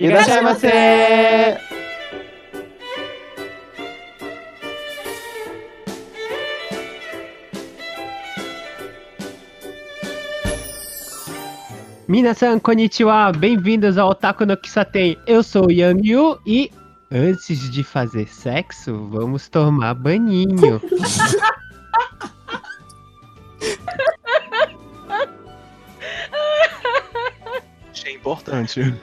Irashaimase! Minasan, konnichiwa! Bem-vindos ao Otaku no Kisaten. Eu sou o Yang Yu e antes de fazer sexo, vamos tomar baninho. Achei importante.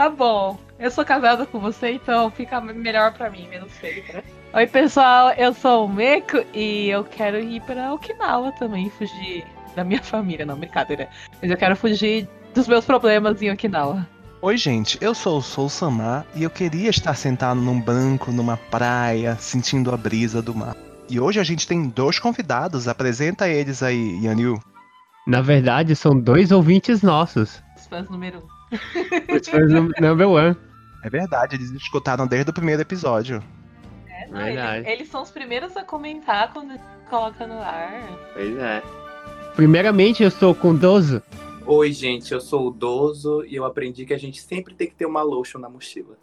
Tá bom. Eu sou casada com você, então fica melhor pra mim, menos feio, né? Oi, pessoal. Eu sou o Meco e eu quero ir pra Okinawa também, fugir da minha família. Não, brincadeira. Mas eu quero fugir dos meus problemas em Okinawa. Oi, gente, eu sou o Soul Samar e eu queria estar sentado num banco, numa praia, sentindo a brisa do mar. E hoje a gente tem dois convidados, apresenta eles aí, Yanil. Na verdade, são dois ouvintes nossos. Os fãs número um. Num- number one. É verdade, eles escutaram desde o primeiro episódio. É, não, Verdade. eles, eles são os primeiros a comentar quando coloca no ar. Pois é. Primeiramente, eu estou com 12. Oi, gente, eu sou o Dozo e eu aprendi que a gente sempre tem que ter uma lotion na mochila.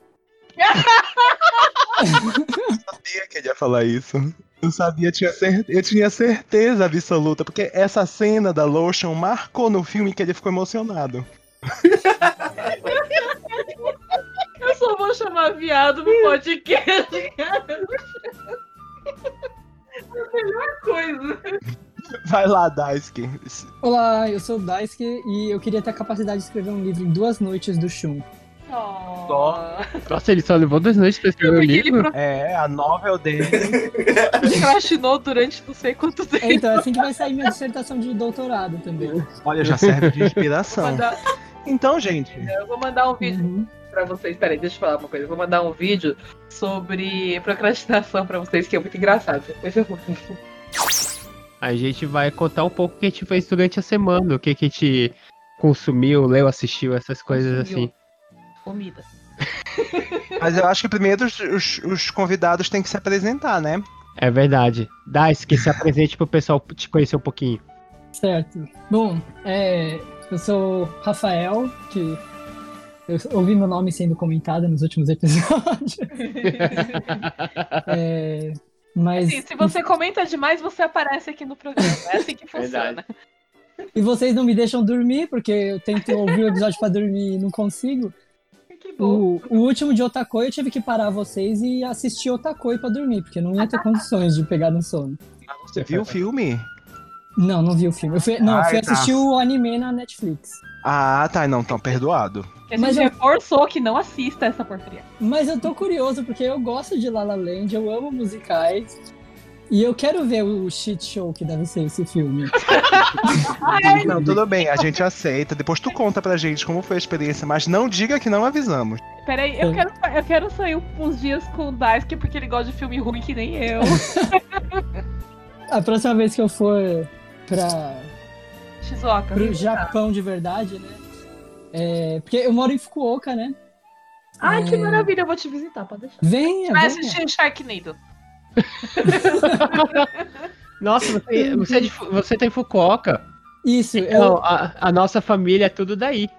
sabia que ele ia falar isso. Eu sabia, tinha eu tinha certeza absoluta, porque essa cena da Lotion marcou no filme que ele ficou emocionado. Eu só vou chamar viado no podcast. a melhor coisa. Vai lá, Daisuke. Olá, eu sou o Daisuke e eu queria ter a capacidade de escrever um livro em duas noites do Shun. Oh. Nossa, ele só levou duas noites pra escrever o livro? É, a novel dele. procrastinou durante não sei quanto tempo. É, então, é assim que vai sair minha dissertação de doutorado também. Olha, já serve de inspiração. mandar- Então, gente, eu vou mandar um vídeo Uhum. pra vocês. Peraí, deixa eu falar uma coisa. Eu vou mandar um vídeo sobre procrastinação pra vocês, que é muito engraçado. Depois eu vou. A gente vai contar um pouco o que a gente fez durante a semana, o que, que a gente consumiu, leu, assistiu, essas coisas Consumiu. assim. Comida. mas eu acho que primeiro os, os- os convidados têm que se apresentar, né? É verdade. Dá, que se apresente pro pessoal te conhecer um pouquinho. Certo. Bom, é, eu sou Rafael, que eu ouvi meu nome sendo comentado nos últimos episódios. É, mas Assim, se você comenta demais, você aparece aqui no programa. É assim que funciona. Verdade. e vocês não me deixam dormir porque eu tento ouvir o episódio pra dormir e não consigo. O, o último de Otakoi eu tive que parar vocês e assistir Otakoi pra dormir, porque não ia ter condições de pegar no sono. Você viu o filme? Não, não vi o filme. Eu fui, não, eu fui Ai, tá. assistir o anime na Netflix. Ah, tá, não, tão perdoado. Que a gente Mas eu- reforçou que não assista essa porcaria. Mas eu tô curioso porque eu gosto de La La Land, eu amo musicais. E eu quero ver o shit show que deve ser esse filme. Não, tudo bem, a gente aceita. Depois tu conta pra gente como foi a experiência, mas não diga que não avisamos. Peraí, eu Sim. quero, eu quero sair uns dias com o Daisuke porque ele gosta de filme ruim que nem eu. A próxima vez que eu for pra, Shizuoka. pro Japão de verdade, né? É, porque eu moro em Fukuoka, né? Ai, que É. maravilha, eu vou te visitar, pode deixar. Venha, Vai venha. assistir Sharknado. Nossa, você, você, é de você tem Fukuoka. Isso, Então, eu... a, a nossa família é tudo daí.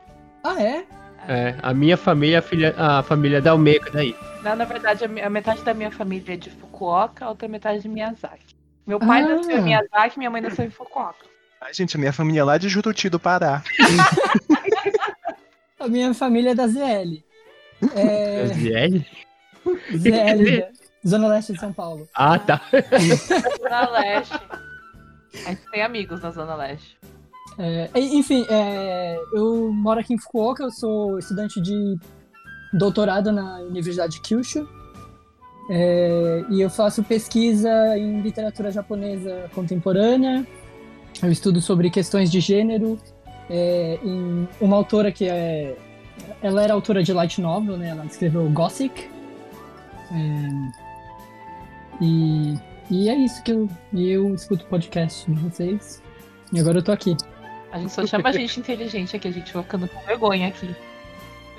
Ah, é? É, a minha família, a, filha, a família da Almeida é daí. Não, na verdade, a, metade da minha família é de Fukuoka, a outra metade de Miyazaki. Meu pai Ah. nasceu em Miyazaki, minha mãe nasceu em Fukuoka. Ai, gente, a minha família é lá de Juruti do Pará. A minha família é da ZL. É, ZL? ZL, Zona Leste de São Paulo. Ah, tá. Zona Leste. A gente tem amigos na Zona Leste. É, enfim, é, eu moro aqui em Fukuoka, eu sou estudante de doutorado na Universidade de Kyushu. É, e eu faço pesquisa em literatura japonesa contemporânea. Eu estudo sobre questões de gênero. é, em uma autora que é. Ela era autora de light novel, né? Ela escreveu Gothic. É, e, e é isso que eu. Eu escuto podcast de vocês. E agora eu tô aqui. A gente só chama gente inteligente aqui, a gente vai ficando com vergonha aqui.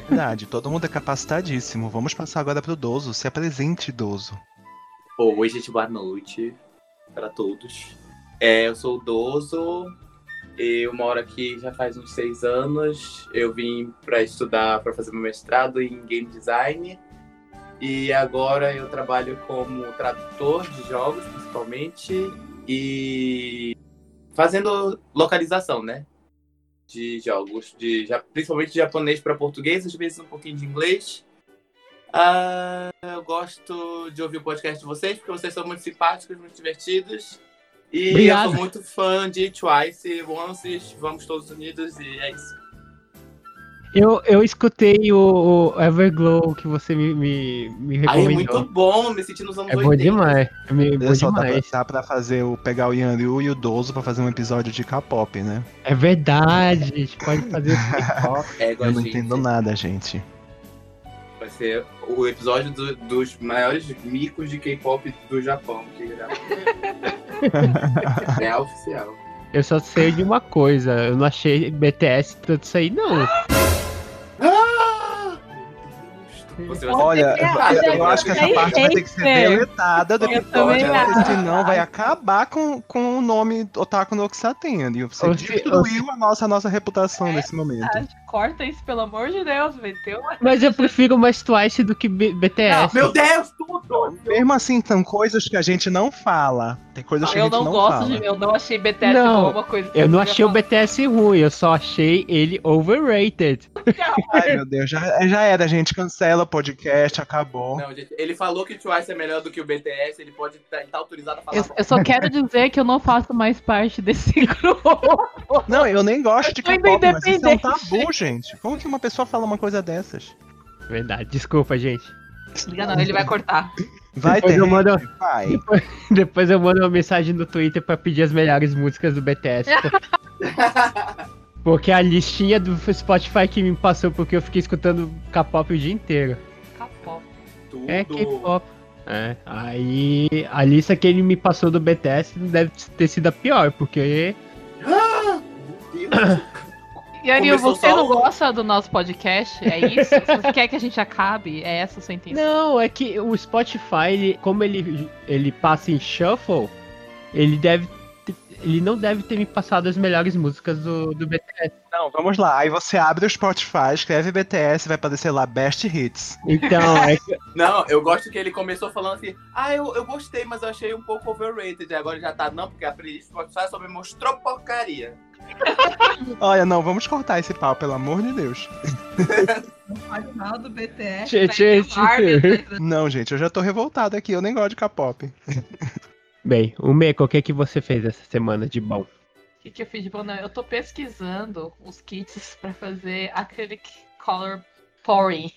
Verdade, todo mundo é capacitadíssimo. Vamos passar agora pro Dozo. Se apresente, Dozo. Oi, gente, boa noite para todos. É, eu sou o Dozo Eu moro aqui já faz uns seis anos. Eu vim para estudar, para fazer meu mestrado em game design. E agora eu trabalho como tradutor de jogos, principalmente, e fazendo localização, né? De jogos, de, principalmente de japonês para português, às vezes um pouquinho de inglês. Ah, eu gosto de ouvir o podcast de vocês, porque vocês são muito simpáticos, muito divertidos. E Obrigado. eu sou muito fã de Twice, Once, Vamos Todos Unidos, e é isso. Eu, eu escutei o, o Everglow que você me, me, me Aí é recomendou. muito bom, me senti nos anos É bom 80. demais. É me- bom só, dá pra, demais. dá pra fazer o pegar o Yanryu e o Dozo pra fazer um episódio de K-pop, né? É verdade, a gente pode fazer o K-pop. É, Eu não gente. entendo nada, gente. Vai ser o episódio do- dos maiores micos de K-pop do Japão. Que é, é oficial. Eu só sei de uma coisa, eu não achei BTS tanto isso aí, não. Você vai Olha, eu, eu acho que essa parte vai ter que ser deletada do episódio, porque acho. senão vai acabar com, com o nome Otaku no Oxaten. E você destruiu a nossa, a nossa reputação nesse momento. Ah, Corta isso, pelo amor de Deus, meteu. Mas eu prefiro mais Twice do que B- BTS. Meu Deus, tudo! Mesmo assim, são coisas que a gente não fala. Tem coisas que a Eu gente não, não, gosto fala. de. Eu não achei BTS Não, alguma coisa. que Eu não achei o falar. BTS ruim, eu só achei ele overrated. Ai, meu Deus, já, já era, gente. Cancela o podcast, acabou. Não, gente, ele falou que o Twice é melhor do que o BTS, ele pode estar tá autorizado a falar. Eu, eu só quero dizer que eu não faço mais parte desse grupo. Não, eu nem gosto de Eu ainda K-pop, mas isso é um tabu, gente. Como que uma pessoa fala uma coisa dessas? Verdade, desculpa, gente. Liga não, ele vai cortar. Vai Depois ter. eu mando- Vai. Depois eu mando uma mensagem no Twitter pra pedir as melhores músicas do BTS. Porque a listinha do Spotify que me passou porque eu fiquei escutando K-pop o dia inteiro. Tudo. É K-pop. É, aí a lista que ele me passou do BTS deve ter sido a pior, porque Meu Deus. Começou você só não gosta do nosso podcast? É isso? Você quer que a gente acabe? É essa a sua intenção? Não, é que o Spotify, ele- como ele, ele passa em shuffle, ele deve ele não deve ter me passado as melhores músicas do, do BTS. Não, vamos lá. Aí você abre o Spotify, escreve BTS, vai aparecer lá Best Hits. Então, é que Não, eu gosto que ele começou falando assim: ah, eu, eu gostei, mas eu achei um pouco overrated. Agora já tá, não, porque a playlist do Spotify só me mostrou porcaria. Olha, não, vamos cortar esse pau, pelo amor de Deus. Não faz nada do BTS. Tchê, tchê, tchê. Não, gente, eu já tô revoltado aqui, eu nem gosto de K-pop. Bem, o Meco, o que, que você fez essa semana de bom? O que, que eu fiz de bom? Não, eu tô pesquisando os kits pra fazer acrylic color pouring.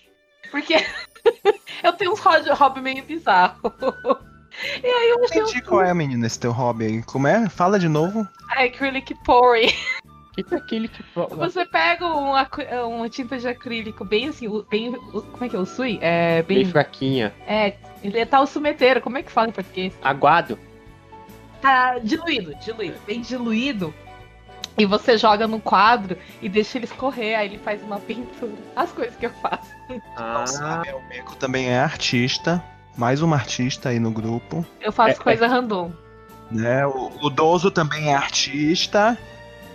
Porque eu tenho uns hobby, hobby meio bizarro. E aí eu achei um Entendi qual é, menino, esse teu hobby aí. Como é? Fala de novo. acrylic pouring. Que que é aquele que. Você pega um acri- uma tinta de acrílico bem assim, o- bem. o- Como é que é o sui? É Bem bem. fraquinha. É, ele é tal sumeteiro, como é que fala em português? Aguado. Tá diluído, diluído, bem diluído. E você joga no quadro e deixa ele escorrer, aí ele faz uma pintura. As coisas que eu faço. Ah, Sabe, o Meco também é artista. Mais uma artista aí no grupo. Eu faço É, coisa random. Né? O, o Dozo também é artista.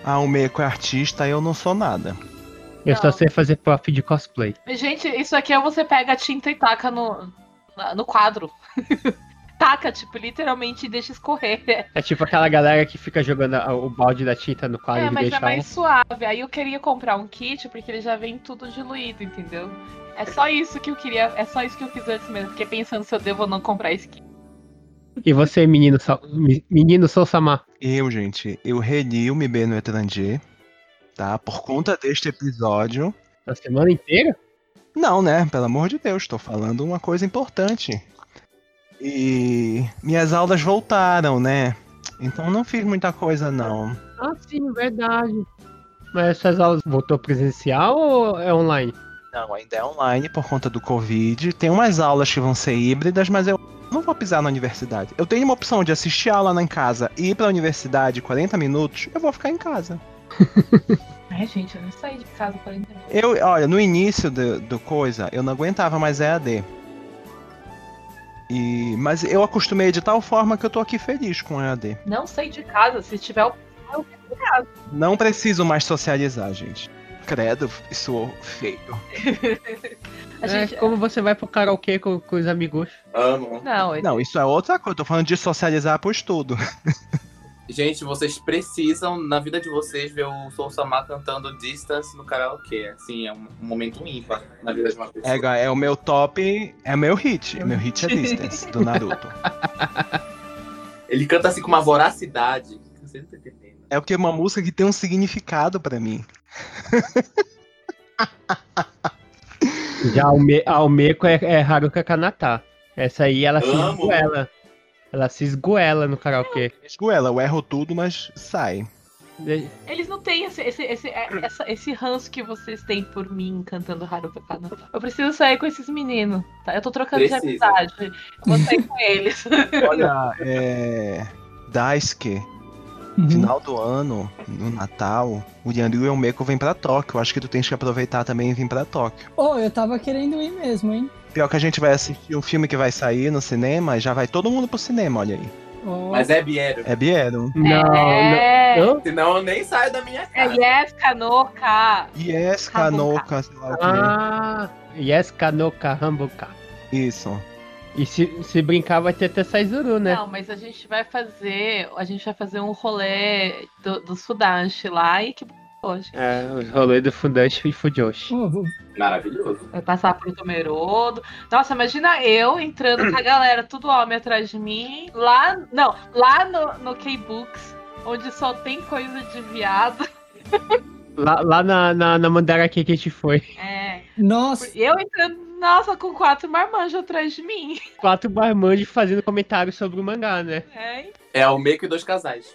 Ah, o Meco é artista, eu não sou nada. eu só Não. sei fazer prof de cosplay. Gente, isso aqui é você pega a tinta e taca no, no quadro. taca, tipo, literalmente e deixa escorrer. É tipo aquela galera que fica jogando a- o balde da tinta no quadro É, e mas deixa é mais suave. Aí eu queria comprar um kit porque ele já vem tudo diluído, entendeu? É só isso que eu queria, é só isso que eu fiz antes mesmo. Fiquei pensando se eu devo ou não comprar kit. E você, menino, menino Sousama? Eu, gente, eu reli o MB no Etranger, tá? Por conta deste episódio. A semana inteira? Não, né? Pelo amor de Deus, tô falando uma coisa importante. E minhas aulas voltaram, né? Então não fiz muita coisa, não. Ah, sim, verdade. Mas essas aulas voltou presencial ou é online? Não, ainda é online por conta do Covid. Tem umas aulas que vão ser híbridas, mas eu não vou pisar na universidade. Eu tenho uma opção de assistir a aula em casa e ir pra universidade 40 minutos, eu vou ficar em casa. Ai, gente, eu não saí de casa 40 minutos. Eu, olha, no início do, do coisa, eu não aguentava mais EAD. E, mas eu acostumei de tal forma que eu tô aqui feliz com EAD. Não saí de casa. Se tiver Não preciso mais socializar, gente. Credo, isso feio. A É, gente. como você vai pro karaokê com, com os amigos? Amo. Não, é- Não, isso é outra coisa. Tô falando de socializar pro estudo. Gente, vocês precisam, na vida de vocês, ver o Soul Samar cantando Distance no karaokê. Assim, é um, momento ímpar na vida de uma pessoa. É, é o meu top, é meu hit. Meu hit é Distance, do Naruto. Ele canta assim com uma voracidade. Você não tá entendendo. É porque é uma música que tem um significado pra mim. Já a Alme- Almeco é, é Haruka Kanata. Essa aí ela se Amo. esgoela. Ela se esgoela no karaokê. Esgoela, eu erro tudo, mas sai. Eles não têm esse, esse, esse, é- essa- esse ranço que vocês têm por mim cantando Haruka Kanata. Eu preciso sair com esses meninos, tá? Eu tô trocando de Precisa. amizade. Vou sair com eles. Olha, é. Daisuke, Uhum. final do ano, no Natal, o Yanryu e o Meiko vêm pra Tóquio. Acho que tu tens que aproveitar também e vir pra Tóquio. Oh, eu tava querendo ir mesmo, hein? Pior que a gente vai assistir um filme que vai sair no cinema e já vai todo mundo pro cinema, olha aí. Oh. Mas é Biero. É Biero. Não, é. não. Senão eu nem saio da minha É casa. Yes, Kanoka. Yes. Kanoka, sei lá o quê. Ah, yes, Kanoka, Hambuka. Isso. E se, se brincar, vai ter até Saizuru, né? Não, mas a gente vai fazer. A gente vai fazer um rolê do, do Sudashi lá e que hoje. É, os rolês do Fundashi e Fujoshi. Vou- Maravilhoso. Vai passar por Tomerodo. Nossa, imagina eu entrando com a galera, tudo homem atrás de mim. Lá. Não, lá no, no K-Books, onde só tem coisa de viado. Lá, lá na, na, na Mandarake que a gente foi. É. Nossa, Eu entrando, nossa, com quatro marmanjos atrás de mim. Quatro barmanjos fazendo comentários sobre o mangá, né? É, É o Meiko e dois casais.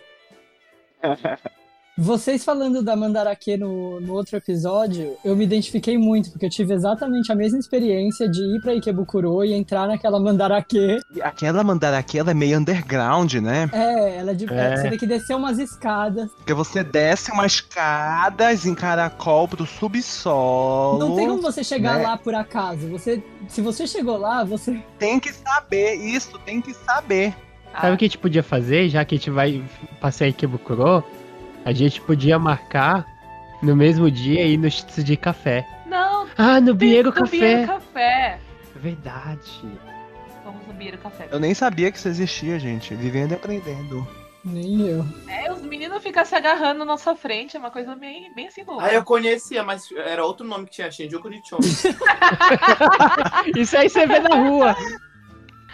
vocês falando da Mandarake no, no outro episódio, eu me identifiquei muito, porque eu tive exatamente a mesma experiência de ir pra Ikebukuro e entrar naquela Mandarake. Aquela Mandarake, ela é meio underground, né? É, ela é de. É. Você tem que descer umas escadas. Porque você desce umas escadas em caracol pro subsolo. Não tem como você chegar né? lá por acaso. Você, se você chegou lá, você. Tem que saber, isso, tem que saber. Sabe o que a gente podia fazer, já que a gente vai passear em Kebukuro? A gente podia marcar no mesmo dia ir no Shitsu de café. Não, Ah, no Biero no Café! Biero Café. Verdade. Vamos no Biero Café. Eu nem sabia que isso existia, gente. Vivendo e aprendendo. Nem eu. É, os meninos ficam se agarrando na nossa frente, é uma coisa bem, bem assim louca. Ah, eu conhecia, mas era outro nome que tinha, Shinjuku Nichome. Isso aí você vê na rua.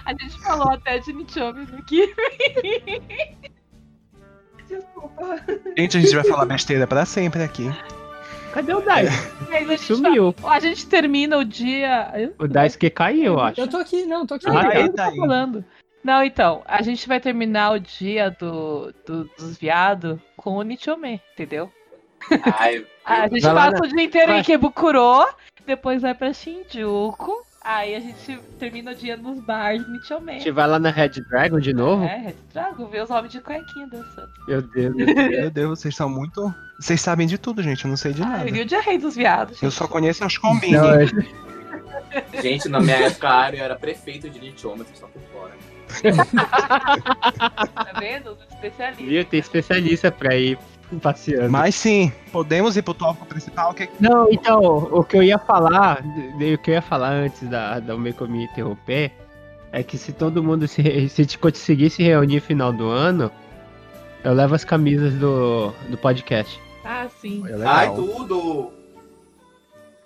A gente falou até de Nichome aqui. Desculpa. Gente, a gente vai falar besteira pra sempre aqui. Cadê o a gente, Sumiu. a gente termina o dia. O Daisuke caiu, eu acho. Eu tô aqui, não, tô aqui. Ah, Não, tá. eu tá tô aí. falando. Não, então, a gente vai terminar o dia do, do- dos viados com o Nichome, entendeu? Ai, A gente passa o dia inteiro vai. em Kebukuro, depois vai pra Shinjuku, aí a gente termina o dia nos bares de A gente vai lá na Red Dragon de novo? É, Red Dragon, ver os homens de cuequinha dançando. Meu Deus. meu Deus. Meu Deus, vocês são muito. Vocês sabem de tudo, gente. Eu não sei de Ah, nada. eu vi o dia rei dos viados. Eu gente. só conheço as combine. Não, é- gente, na minha época, eu era prefeito de vocês estão por fora. Tá vendo? Os especialistas. Viu? Tem especialista pra ir passeando. Mas sim, podemos ir pro tópico principal. Que... Não, então, o que eu ia falar, o que eu ia falar antes da, da Umeko me interromper, é que se todo mundo se, se conseguir se reunir no final do ano, eu levo as camisas do, do podcast. Ah, sim. É. Ai, tudo!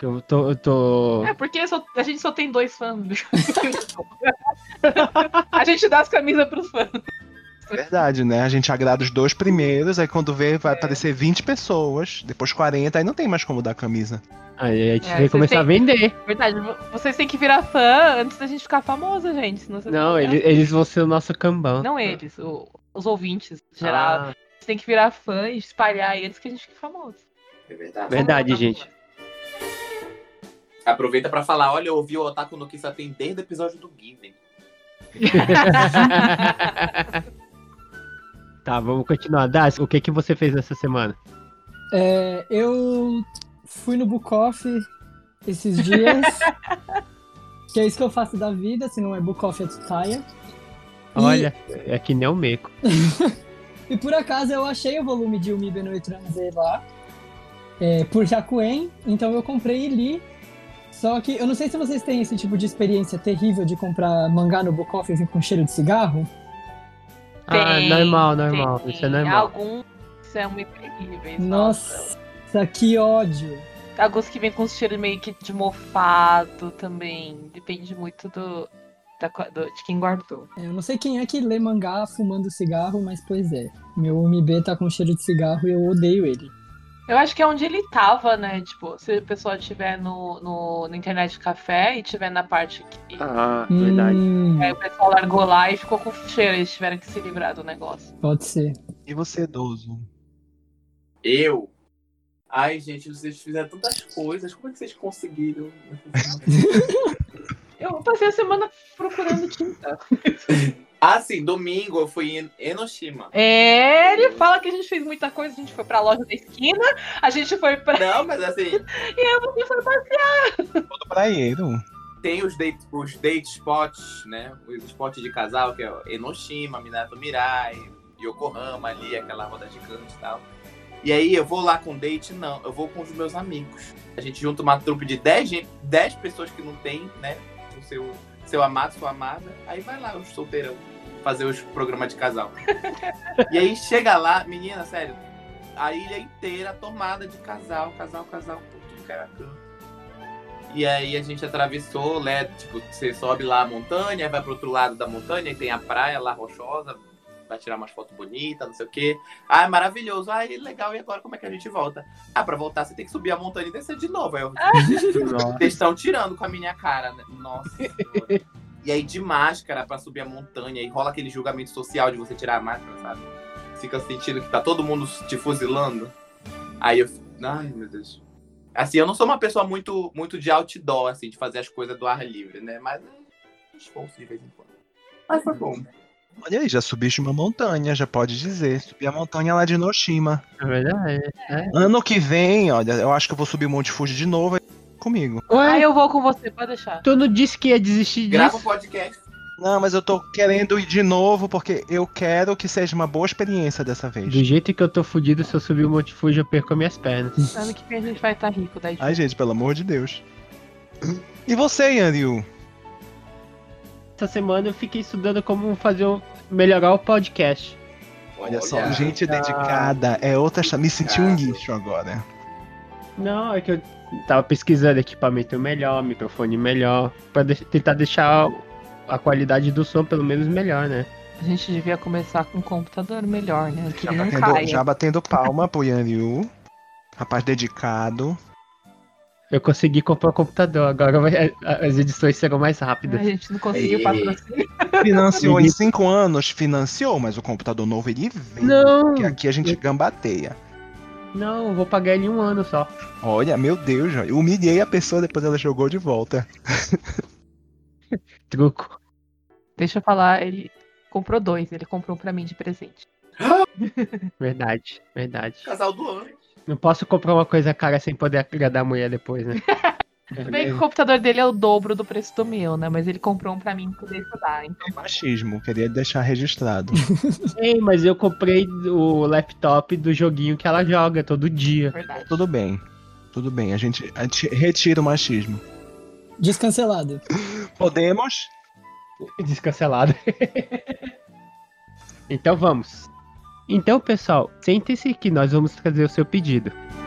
Eu tô. Eu tô... É, porque só- a gente só tem dois fãs. a gente dá as camisas pros fãs. Verdade, né? A gente agrada os dois primeiros, aí quando vê vai aparecer 20 pessoas, depois 40, aí não tem mais como dar camisa. Aí a gente É, vai começar a vocês vender. Verdade, vo- vocês têm que virar fã antes da gente ficar famosa, gente. Senão vocês Não, eles, eles vão ser o nosso cambão. Não eles, o- os ouvintes, em geral. Ah, Vocês têm que virar fã e espalhar eles que a gente fique famoso. É verdade. verdade, gente. Aproveita pra falar, olha, eu ouvi o Otaku no Kissa tem desde o episódio do Given. tá, vamos continuar. Das, o que, que você fez essa semana? É, eu fui no Book Off esses dias. que é isso que eu faço da vida, se não é Book Off é Tsutaya. E- Olha, é que nem o Meco. E por acaso eu achei o volume de Umibe no Transe lá, é, por Jakuen, então eu comprei e li. Só que eu não sei se vocês têm esse tipo de experiência terrível de comprar mangá no Book Off e vir com cheiro de cigarro. Ah, normal, normal. tem. Isso é normal. Alguns são muito terríveis. Nossa, que ódio. Alguns que vêm com cheiro meio que de mofado também. Depende muito do, da do- de quem guardou. É, Eu não sei quem é que lê mangá fumando cigarro, mas pois é. Meu Umibe tá com cheiro de cigarro e eu odeio ele. Eu acho que é onde ele tava, né? Tipo, se o pessoal estiver no, no, na internet café e tiver na parte que Ah, verdade. Hum, aí o pessoal largou lá e ficou com cheiro, eles tiveram que se livrar do negócio. pode ser. E você, idoso? Eu? Ai, gente, vocês fizeram tantas coisas. Como é que vocês conseguiram? Eu passei a semana procurando tinta. ah, sim, domingo eu fui em Enoshima. É, ele fala que a gente fez muita coisa, a gente foi pra loja da esquina, a gente foi pra. Não, mas assim, E eu fui pra Todo praieiro. tem os date, os date spots, né? Os spots de casal, que é Enoshima, Minato Mirai, Yokohama ali, aquela roda gigante e tal. E aí eu vou lá com date? Não, eu vou com os meus amigos. A gente junta uma trupe de 10, gen- 10 pessoas que não tem, né? O seu, seu amado, sua amada. Aí vai lá, os solteirão, fazer os programas de casal. e aí chega lá, menina, sério, a ilha inteira tomada de casal, casal, casal, tudo que era canto. E aí a gente atravessou, né? Tipo, você sobe lá a montanha, vai pro outro lado da montanha, e tem a praia lá rochosa, vai tirar umas fotos bonitas, não sei o quê. Ah, é maravilhoso. Ah, é legal, e agora como é que a gente volta? Ah, pra voltar você tem que subir a montanha e descer de novo. Aí eu, vocês estão tirando com a minha cara, né? Nossa. E aí de máscara pra subir a montanha, e rola aquele julgamento social de você tirar a máscara, sabe? Fica sentindo que tá todo mundo te fuzilando. Aí eu. Ai, meu Deus. Assim, eu não sou uma pessoa muito, muito de outdoor, assim, de fazer as coisas do ar livre, né? Mas é esforço de vez em quando. Mas foi bom. Olha aí, já subiste uma montanha, já pode dizer. Subi a montanha lá de Noshima. É verdade. Ano que vem, olha, eu acho que eu vou subir o Monte Fuji de novo comigo. Ah, Ué, eu vou com você, pode deixar. tu não disse que ia desistir Grava um disso? podcast. Não, mas eu tô querendo ir de novo porque eu quero que seja uma boa experiência dessa vez. Do jeito que eu tô fudido, se eu subir o Monte Fuji, eu perco minhas pernas. Ano que vem a gente vai estar rico daí. Ai, gente, pelo amor de Deus. E você, Yanryu? Essa semana eu fiquei estudando como fazer o... melhorar o podcast. Olha, só, gente dedicada. É outra. Me senti um lixo agora. Não, é que eu tava pesquisando equipamento melhor, microfone melhor, pra de- tentar deixar a qualidade do som pelo menos melhor, né? A gente devia começar com um computador melhor, né? Que Já ele não batendo, caia. já batendo palma pro Yanryu. Rapaz dedicado. Eu consegui comprar um computador, agora vai- as edições serão mais rápidas. A gente não conseguiu patrocinar. Financiou em cinco anos, financiou, mas o computador novo ele vem. Não, Porque aqui a gente gambateia. Não, eu vou pagar ele em um ano só. Olha, meu Deus, eu humilhei a pessoa depois ela jogou de volta. Truco. Deixa eu falar, ele comprou dois, ele comprou pra mim de presente. Verdade, verdade. Casal do ano. Não posso comprar uma coisa cara sem poder agradar a mulher depois, né? Bem que o computador dele é o dobro do preço do meu, né? Mas ele comprou um pra mim poder estudar. Então, Machismo, queria deixar registrado. Ei, mas eu comprei o laptop do joguinho que ela joga todo é dia. verdade. Tudo bem. Tudo bem, a gente, a gente retira o machismo. Descancelado. Podemos? Descancelado. então vamos. Então, pessoal, sente-se que nós vamos trazer o seu pedido.「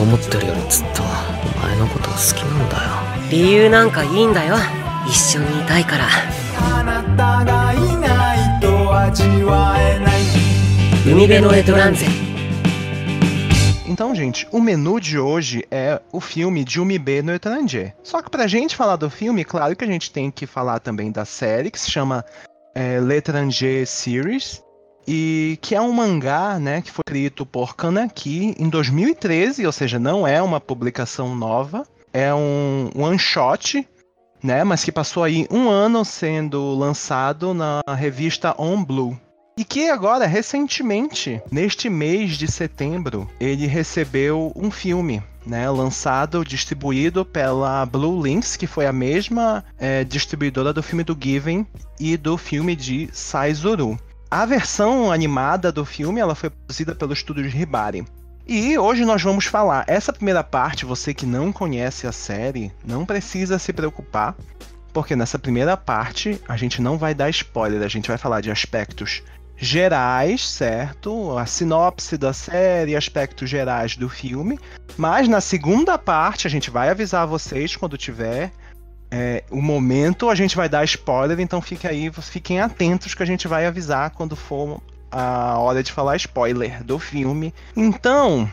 思ってるよりずっとお前のことが好きなんだよ理由なんかいいんだよ一緒にいたいから海辺のエトランゼ Então, gente, o menu de hoje é o filme de Umibê no Etranger. Só que pra gente falar do filme, claro que a gente tem que falar também da série, que se chama é, L'Étranger Series. e que é um mangá, né, que foi escrito por Kaneki em 2013, ou seja, não é uma publicação nova, é um one shot, né, mas que passou aí um ano sendo lançado na revista On Blue. E que agora, recentemente, neste mês de setembro, ele recebeu um filme, né, lançado, distribuído pela Blue Links, que foi a mesma é, distribuidora do filme do Given e do filme de Saizuru. A versão animada do filme ela foi produzida pelo estúdio de Hibari. E hoje nós vamos falar. Essa primeira parte, você que não conhece a série, não precisa se preocupar, porque nessa primeira parte a gente não vai dar spoiler, a gente vai falar de aspectos gerais, certo? A sinopse da série, aspectos gerais do filme. Mas na segunda parte a gente vai avisar vocês quando tiver é, o momento a gente vai dar spoiler, então fique aí, fiquem atentos que a gente vai avisar quando for a hora de falar spoiler do filme. Então,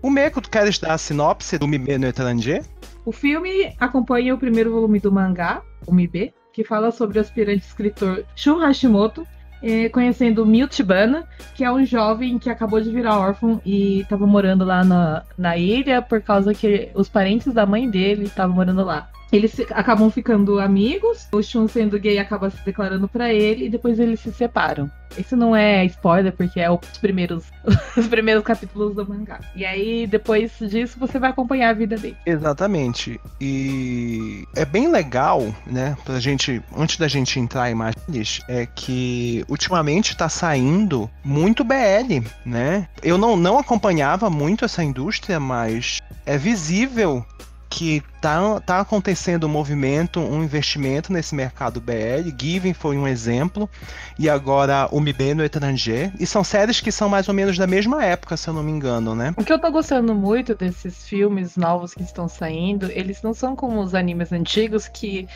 o Meco, tu queres dar a sinopse do Mibe no Étranger? O filme acompanha o primeiro volume do mangá, o Mibe, que fala sobre o aspirante escritor Shun Hashimoto, eh, conhecendo Miltibana, que é um jovem que acabou de virar órfão e estava morando lá na, na ilha por causa que os parentes da mãe dele estavam morando lá. Eles acabam ficando amigos, o Shun sendo gay acaba se declarando para ele e depois eles se separam. Isso não é spoiler, porque é os primeiros, os primeiros capítulos do mangá. E aí, depois disso, você vai acompanhar a vida dele. Exatamente. E é bem legal, né, pra gente, antes da gente entrar em imagens, é que ultimamente tá saindo muito BL, né? Eu não, não acompanhava muito essa indústria, mas é visível que tá, tá acontecendo um movimento, um investimento nesse mercado BL. Given foi um exemplo, e agora o MIB no Étranger. E são séries que são mais ou menos da mesma época, se eu não me engano, né? O que eu tô gostando muito desses filmes novos que estão saindo, eles não são como os animes antigos que.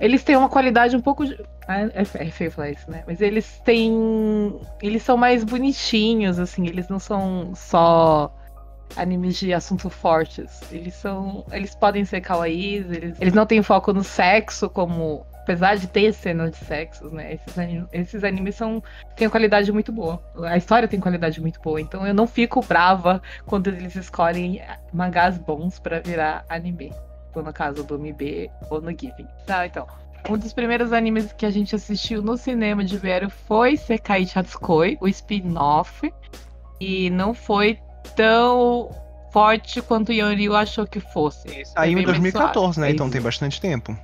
Eles têm uma qualidade um pouco. É, é feio falar isso, né? Mas eles têm. Eles são mais bonitinhos, assim. Eles não são só animes de assuntos fortes. Eles são. Eles podem ser kawaiis, eles, eles não têm foco no sexo, como. Apesar de ter cenas de sexo, né? Esses, anim, esses animes são, têm qualidade muito boa. A história tem qualidade muito boa. Então eu não fico brava quando eles escolhem mangás bons para virar anime. Ou no caso do MB ou no Giving. Tá, então. Um dos primeiros animes que a gente assistiu no cinema de Vero foi Sekai Chatsukoi, o spin-off. E não foi tão forte quanto o Yanryu achou que fosse. Saiu em 2014, né? Então tem bastante tempo.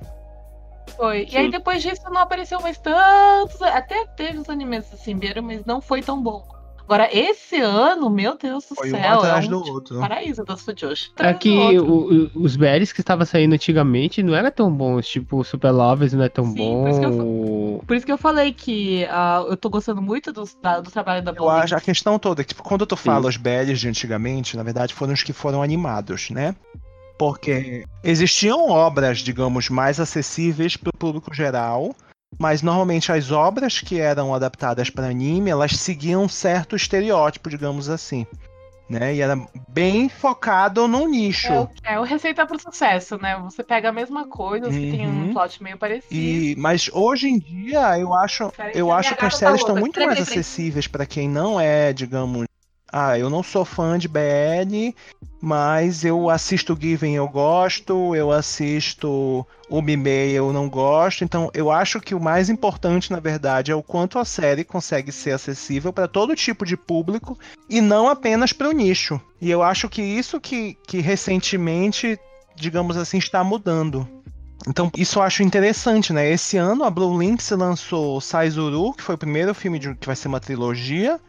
Foi. Sim. E aí depois disso não apareceu mais tantos. Até teve os animes assim, mas não foi tão bom. Agora, esse ano, meu Deus do Foi céu, um atrás é um do outro. paraíso das Fujoshi. É que o- os BLs que estavam saindo antigamente não eram tão bons, tipo Super Lovers não é tão Sim, bom. por isso que eu Por isso que eu falei que ah, eu tô gostando muito do, da- do trabalho da acho a questão toda, que, tipo, quando tu fala os BLs de antigamente, na verdade foram os que foram animados, né? Porque existiam obras, digamos, mais acessíveis para o público geral, mas normalmente as obras que eram adaptadas para anime, elas seguiam um certo estereótipo, digamos assim. Né? E era bem focado num nicho. É o, é o receita pro sucesso, né? Você pega a mesma coisa, você tem Uhum. um plot meio parecido. E, mas hoje em dia eu acho, eu acho que as séries estão muito mais acessíveis para quem não é, digamos, ah, eu não sou fã de BL, mas eu assisto Given eu gosto, eu assisto o Mimei eu não gosto, então eu acho que o mais importante na verdade é o quanto a série consegue ser acessível para todo tipo de público e não apenas para o nicho. E eu acho que isso que, que recentemente, digamos assim, está mudando. Então, isso eu acho interessante, né? Esse ano a Blue Lynx lançou Saizuru, que foi o primeiro filme de, que vai ser uma trilogia,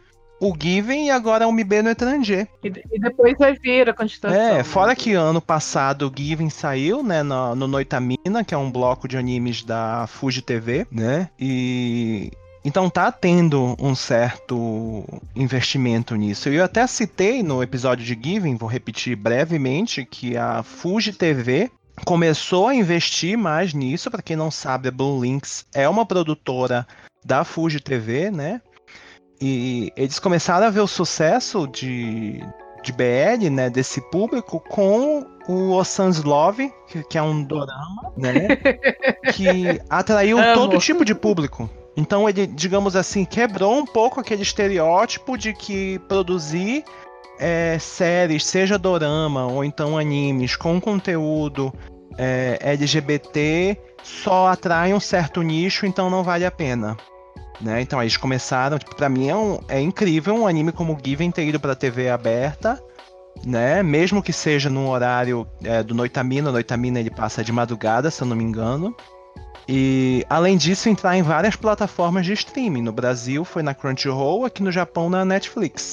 o Given e agora o Mibe no Étranger. E, e depois vai vir a continuação. É, né? fora que ano passado o Given saiu, né, no, no Noitamina, que é um bloco de animes da Fuji TV, né? E então tá tendo um certo investimento nisso. Eu até citei no episódio de Given, vou repetir brevemente, que a Fuji TV começou a investir mais nisso. Para quem não sabe, a Blue Lynx é uma produtora da Fuji TV, né? E eles começaram a ver o sucesso de, de BL, né, desse público, com o Osan's Love, que, que é um dorama, né, que atraiu Amo. todo tipo de público. Então ele, digamos assim, quebrou um pouco aquele estereótipo de que produzir é, séries, seja dorama ou então animes com conteúdo é, LGBT, só atrai um certo nicho, então não vale a pena. Né? Então eles começaram, tipo, pra mim é, um, é incrível um anime como Given ter ido pra TV aberta, né? Mesmo que seja no horário é, do Noitamina, Noitamina ele passa de madrugada, se eu não me engano. E além disso, entrar em várias plataformas de streaming. No Brasil foi na Crunchyroll, aqui no Japão na Netflix.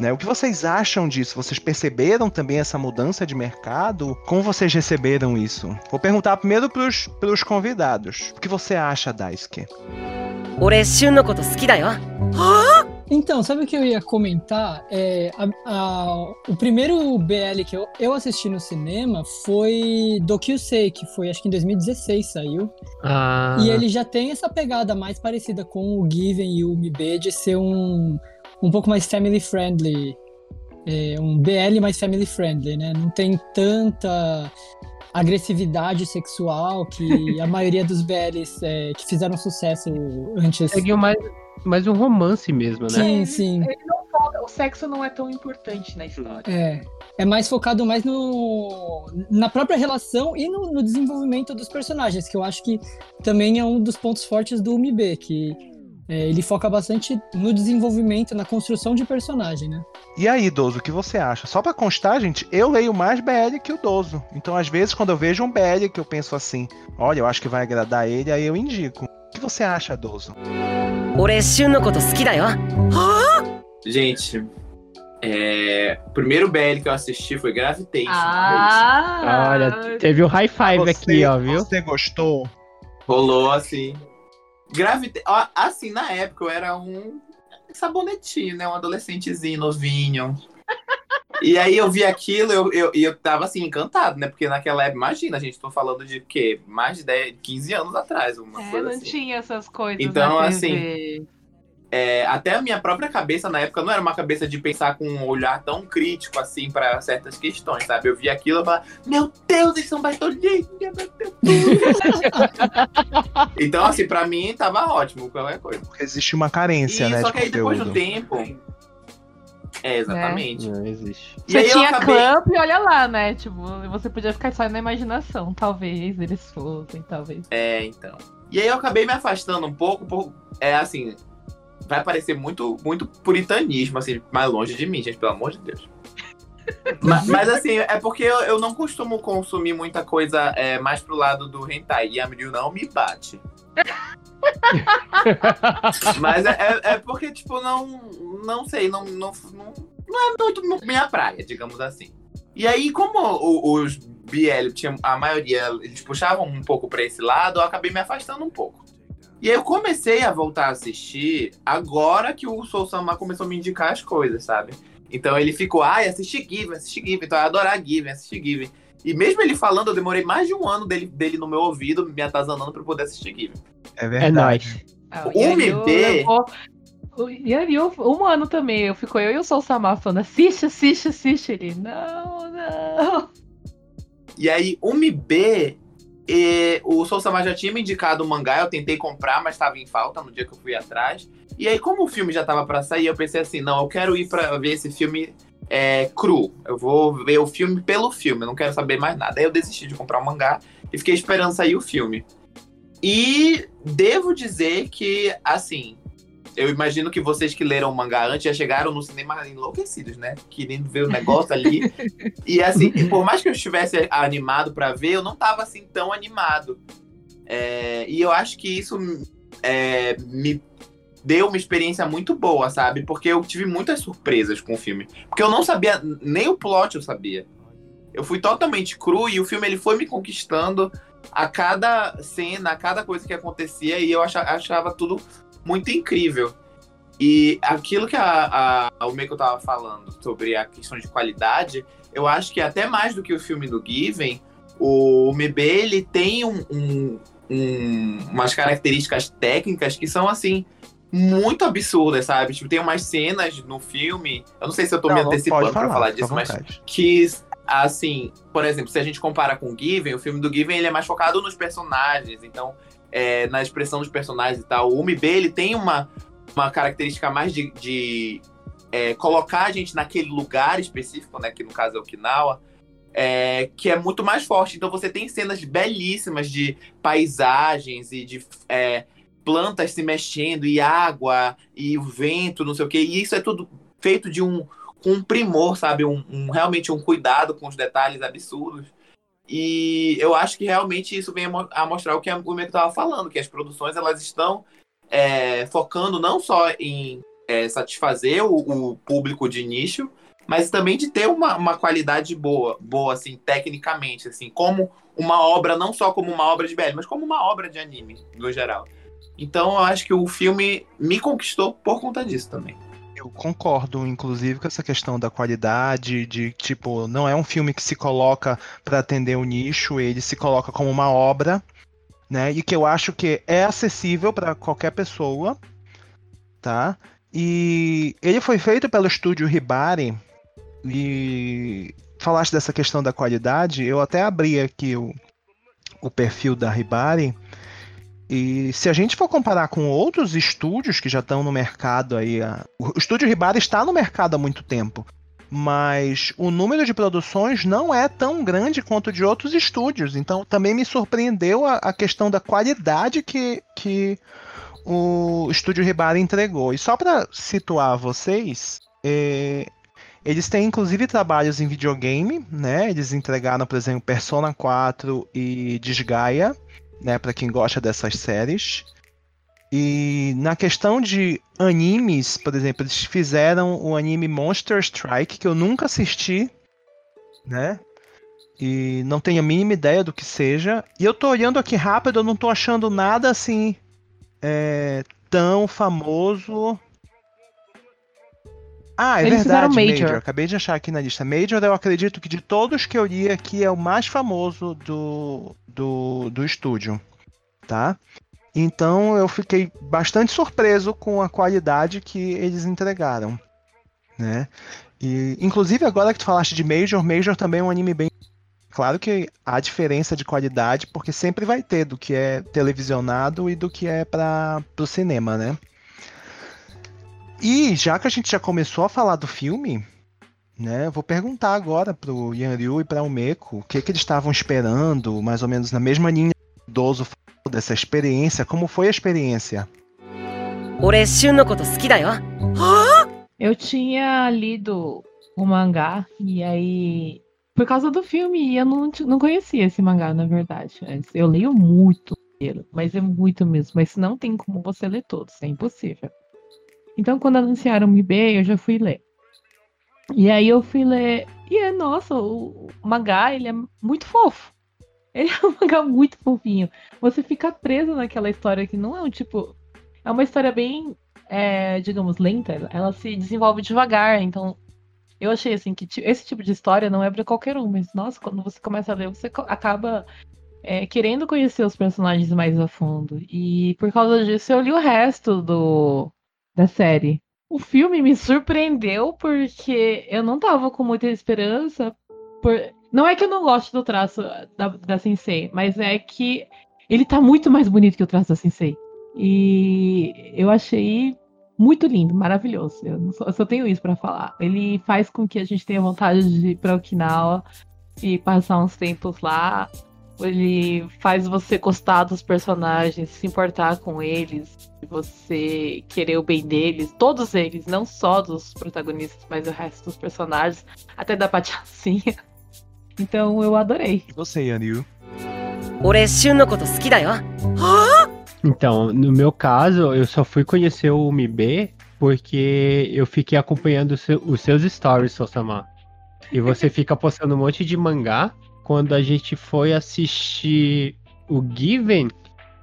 Né? O que vocês acham disso? Vocês perceberam também essa mudança de mercado? Como vocês receberam isso? Vou perguntar primeiro pros, pelos convidados. O que você acha, Daisuke? Então, sabe o que eu ia comentar? É, a, a, o primeiro BL que eu, eu assisti no cinema foi do Sei, que foi acho que em 2016 saiu. Ah. E ele já tem essa pegada mais parecida com o Given e o Mibê de ser um um pouco mais family friendly. É, um BL mais family friendly, né? Não tem tanta agressividade sexual que a maioria dos BLs é, que fizeram sucesso antes. seguiu mais, mais um romance mesmo, né? Sim, sim. Ele não foca- o sexo não é tão importante na história. É. É mais focado mais no, na própria relação e no, no desenvolvimento dos personagens, que eu acho que também é um dos pontos fortes do UMB, que é, ele foca bastante no desenvolvimento, na construção de personagem, né? E aí, Dozo, o que você acha? Só pra constar, gente, eu leio mais BL que o Dozo. Então, às vezes, quando eu vejo um BL que eu penso assim, olha, eu acho que vai agradar ele, aí eu indico. O que você acha, Dozo? Gente, é... O primeiro BL que eu assisti foi Gravitation. É ah! Olha, teve o um high five ah, você, aqui, ó, viu? Você gostou? Rolou assim. Gravite... ó, Assim, na época eu era um sabonetinho, né? Um adolescentezinho, novinho. E aí eu vi aquilo e eu, eu, eu tava assim, encantado, né? Porque naquela época, imagina, a gente tô falando de quê? Mais de 10, 15 anos atrás, uma É, não assim. tinha essas coisas. Então, na assim, TV. É, até a minha própria cabeça na época não era uma cabeça de pensar com um olhar tão crítico assim pra certas questões, sabe? Eu vi aquilo e falava, meu Deus, eles são baitolinhos, meu Deus. então, assim, pra mim tava ótimo qualquer coisa. Porque existe uma carência, E né, só de que aí depois do tempo. É, exatamente. Não existe. E Você tinha acabei. Clamp e olha lá, né? Tipo, você podia ficar só na imaginação. Talvez eles fossem, talvez. É, então. E aí eu acabei me afastando um pouco, por, é assim, vai parecer muito, muito puritanismo, assim, mais longe de mim, gente, pelo amor de Deus. mas, mas, assim, é porque eu, eu não costumo consumir muita coisa é, mais pro lado do hentai, e a Miriu não me bate. mas é, é- é porque, tipo, não, não sei, não, não, não, não é muito minha praia, digamos assim. E aí, como os BL, tinha, a maioria, eles puxavam um pouco pra esse lado, eu acabei me afastando um pouco. E aí eu comecei a voltar a assistir agora que o Soul Sama começou a me indicar as coisas, sabe? Então ele ficou, ai, assisti Given, assisti Given, então eu ia adorar Given, assisti Given. E mesmo ele falando, eu demorei mais de um ano dele, dele no meu ouvido, me atazanando pra eu poder assistir Given. É É verdade. nóis. Ah, O MB O Yariu, um ano também. Eu ficou eu e o Soul Samar falando: assiste, assiste, assiste. Ele, não, não. E aí, o MB, e, o Soul Sama já tinha me indicado o mangá, eu tentei comprar, mas estava em falta no dia que eu fui atrás. E aí, como o filme já tava pra sair, eu pensei assim, não, eu quero ir pra ver esse filme é, cru. Eu vou ver o filme pelo filme, eu não quero saber mais nada. Aí eu desisti de comprar o mangá e fiquei esperando sair o filme. E devo dizer que, assim, eu imagino que vocês que leram o mangá antes já chegaram no cinema enlouquecidos, né? Querendo ver o negócio ali. E assim, por mais que eu estivesse animado pra ver, eu não tava assim tão animado. É, e eu acho que isso é, me deu uma experiência muito boa, sabe? Porque eu tive muitas surpresas com o filme. Porque eu não sabia, nem o plot eu sabia. Eu fui totalmente cru e o filme ele foi me conquistando a cada cena, a cada coisa que acontecia e eu acha- achava tudo muito incrível. E aquilo que a, a, o Meiko tava falando sobre a questão de qualidade, eu acho que até mais do que o filme do Given, o MB ele tem um, um- um- umas características técnicas que são assim muito absurdas, sabe? Tipo, tem umas cenas no filme, eu não sei se eu tô me Não, não antecipando pode pra falar disso, mas que, assim, por exemplo, se a gente compara com o Given, o filme do Given ele é mais focado nos personagens, então é, na expressão dos personagens e tal. O UMB, ele tem uma, uma característica mais de, de é, colocar a gente naquele lugar específico, né, que no caso é Okinawa, é, que é muito mais forte. Então você tem cenas belíssimas de paisagens e de é, plantas se mexendo, e água, e o vento, não sei o que. E isso é tudo feito de um com um primor, sabe? Um, um, realmente um cuidado com os detalhes absurdos. E eu acho que realmente isso vem a mostrar o que o Meco estava falando, que as produções elas estão é, focando não só em é, satisfazer o, o, público de nicho, mas também de ter uma, uma qualidade boa, boa assim, tecnicamente, assim, como uma obra, não só como uma obra de BL, mas como uma obra de anime, no geral. Então eu acho que o filme me conquistou por conta disso também. Eu concordo, inclusive, com essa questão da qualidade, de tipo, não é um filme que se coloca para atender o nicho, ele se coloca como uma obra, né? E que eu acho que é acessível para qualquer pessoa, tá? E ele foi feito pelo estúdio Hibari e falaste dessa questão da qualidade, eu até abri aqui o, o perfil da Hibari e se a gente for comparar com outros estúdios que já estão no mercado aí, a... o estúdio Ribara está no mercado há muito tempo, mas o número de produções não é tão grande quanto de outros estúdios. Então também me surpreendeu a, a questão da qualidade que, que o estúdio Ribara entregou. E só para situar vocês, é, eles têm inclusive trabalhos em videogame, né? Eles entregaram, por exemplo, Persona 4 e Desgaia né, para quem gosta dessas séries. E na questão de animes, por exemplo, eles fizeram o anime Monster Strike, que eu nunca assisti, né? E não tenho a mínima ideia do que seja. E eu tô olhando aqui rápido, eu não tô achando nada assim é, tão famoso. Ah, é Eles verdade, Major. Major. Acabei de achar aqui na lista. Major, eu acredito que de todos que eu li aqui é o mais famoso do, do, do estúdio, tá? Então eu fiquei bastante surpreso com a qualidade que eles entregaram, né? E, inclusive agora que tu falaste de Major, Major também é um anime bem Claro que há diferença de qualidade, porque sempre vai ter do que é televisionado e do que é para o cinema, né? E já que a gente já começou a falar do filme, né, vou perguntar agora pro Yanryu e pra Umeko o que, que eles estavam esperando, mais ou menos na mesma linha do idoso dessa experiência. Como foi a experiência? Eu tinha lido o mangá e aí. Por causa do filme, eu não, não conhecia esse mangá, na verdade. Eu leio muito, mas é muito mesmo. Mas não tem como você ler todos, é impossível. Então, quando anunciaram o MIB, eu já fui ler. E aí eu fui ler. E é, nossa, o, mangá, ele é muito fofo. Ele é um mangá muito fofinho. Você fica preso naquela história que não é um tipo. É uma história bem, é, digamos, lenta. Ela se desenvolve devagar. Então, eu achei assim que esse tipo de história não é para qualquer um. Mas, nossa, quando você começa a ler, você acaba é, querendo conhecer os personagens mais a fundo. E por causa disso, eu li o resto do, da série. O filme me surpreendeu porque eu não tava com muita esperança. Por... Não é que eu não goste do traço da, da Sensei, mas é que ele tá muito mais bonito que o traço da Sensei. E eu achei muito lindo, maravilhoso. Eu, só, eu só tenho isso para falar. Ele faz com que a gente tenha vontade de ir pra Okinawa e passar uns tempos lá. Ele faz você gostar dos personagens, se importar com eles, você querer o bem deles, todos eles, não só dos protagonistas, mas o resto dos personagens, até da Patiacinha. Então eu adorei. Você, Yanil? Então, no meu caso, eu só fui conhecer o MIB porque eu fiquei acompanhando os seus stories, Sosama. E você fica postando um monte de mangá quando a gente foi assistir o Given,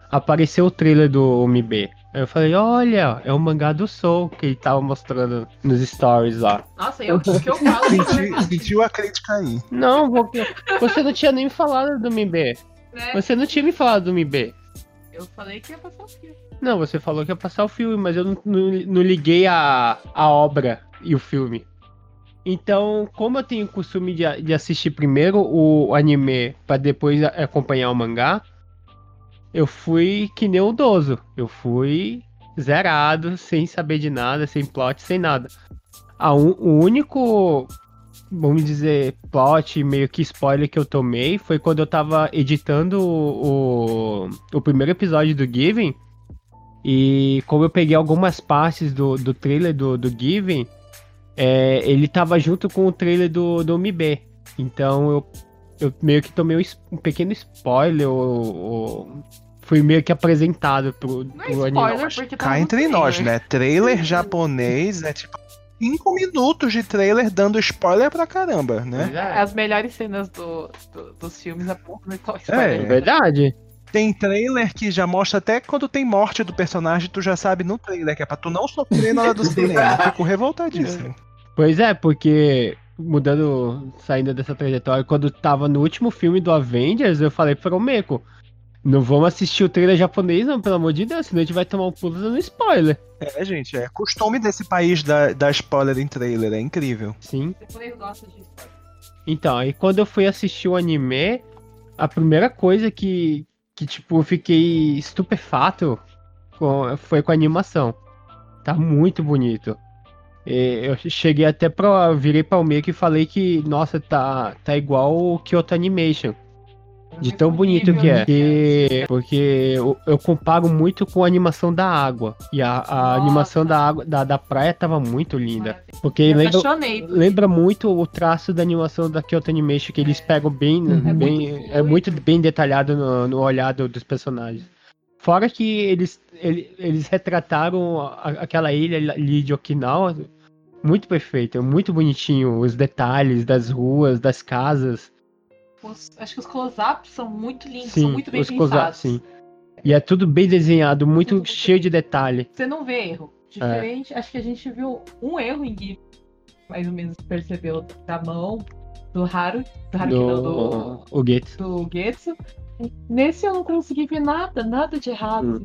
apareceu o trailer do MB. Aí eu falei, olha, é o mangá do Soul que ele tava mostrando nos stories lá. Nossa, eu, o que eu falo? Senti, sentiu a crítica aí. Não, você não tinha nem me falado do MB. Né? Você não tinha me falado do MB. Eu falei que ia passar o filme. Não, você falou que ia passar o filme, mas eu não, não, não liguei a, a obra e o filme. Então, como eu tenho o costume de, de assistir primeiro o anime para depois acompanhar o mangá, eu fui que nem um idoso. Eu fui zerado, sem saber de nada, sem plot, sem nada. A un- o único, vamos dizer, plot, meio que spoiler que eu tomei foi quando eu tava editando o, o, o primeiro episódio do Given. E como eu peguei algumas partes do, do trailer do, do Given, é, ele tava junto com o trailer do, do MB. Então eu, eu meio que tomei um, um pequeno spoiler, ou, ou fui meio que apresentado pro, Não é pro anime. spoiler, porque tá Cá entre trailer. nós, né? Trailer japonês é tipo 5 minutos de trailer dando spoiler pra caramba, né? É. As melhores cenas do, do- dos filmes apontam então É spoiler. verdade. Tem trailer que já mostra até quando tem morte do personagem, tu já sabe no trailer, que é pra tu não sofrer na hora do cinema. Eu Fico revoltadíssimo. Pois é, porque mudando, saindo dessa trajetória, quando tava no último filme do Avengers, eu falei pro Meco, não vamos assistir o trailer japonês, não, pelo amor de Deus, senão a gente vai tomar um pulo dando spoiler. É, gente, é costume desse país da, da spoiler em trailer, é incrível. Sim. Então, aí quando eu fui assistir o anime, a primeira coisa que, que tipo, eu fiquei estupefato com- foi com a animação. Tá muito bonito. Eu cheguei até pra. Virei pra Meco e falei que, nossa, tá, tá igual o Kyoto Animation. De tão bonito que é. Porque, porque eu, eu comparo muito com a animação da água. E a, a animação da água da, da praia tava muito linda. Porque lembra, lembra muito o traço da animação da Kyoto Animation, que eles pegam bem. Uhum. bem muito é muito bem detalhado no, no olhar do- dos personagens. Fora que eles, ele- eles retrataram aquela ilha ali de Okinawa muito perfeito, muito bonitinho. Os detalhes das ruas, das casas. Os- acho que os close-ups são muito lindos, Sim, são muito bem os pensados. sim. E é tudo bem desenhado, muito cheio de detalhe. Você não vê erro. É. Diferente, acho que a gente viu um erro em Gui, mais ou menos percebeu da mão do Haru, do Haru que não, do, Do, o Getsu. do Getsu. Nesse eu não consegui ver nada, nada de errado.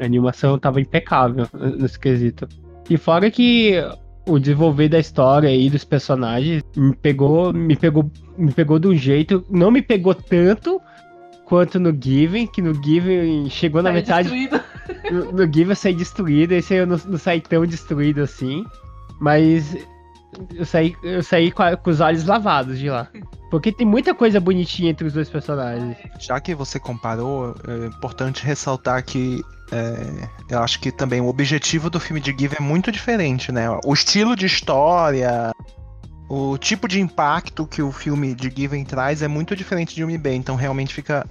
A animação tava impecável nesse quesito. E fora que o desenvolver da história e dos personagens me pegou, me pegou, me pegou de um jeito, não me pegou tanto quanto no Given, que no Given chegou na metade, destruído. no, no Given eu saí destruído, esse aí eu não, não saí tão destruído assim, mas eu saí, eu saí com, a- com os olhos lavados de lá. Porque tem muita coisa bonitinha entre os dois personagens. Já que você comparou, é importante ressaltar que é, eu acho que também o objetivo do filme de Give é muito diferente, né? O estilo de história, o tipo de impacto que o filme de Given traz é muito diferente de MB, então realmente fica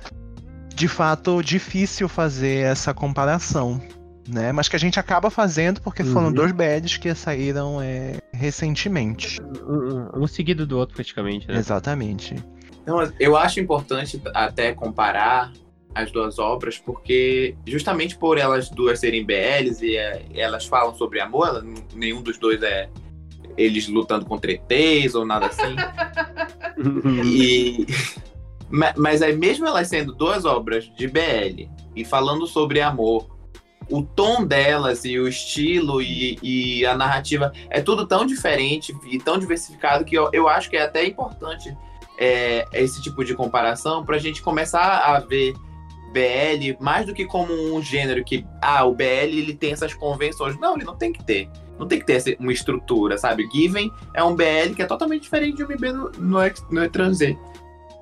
de fato difícil fazer essa comparação, né? Mas que a gente acaba fazendo porque foram Uhum. dois bads que saíram é, recentemente. Um, seguido do outro, praticamente, né? Exatamente. Não, mas eu acho importante até comparar as duas obras, porque justamente por elas duas serem BLs e é, elas falam sobre amor, ela- nenhum dos dois é eles lutando contra ETs ou nada assim. E ma- mas aí mesmo elas sendo duas obras de BL e falando sobre amor, o tom delas e o estilo e, e a narrativa é tudo tão diferente e tão diversificado que eu, eu acho que é até importante é, esse tipo de comparação para a gente começar a ver BL mais do que como um gênero que ah o BL ele tem essas convenções. Não ele não tem que ter. Não tem que ter uma estrutura sabe? Given é um BL que é totalmente diferente de um MB no, no, no.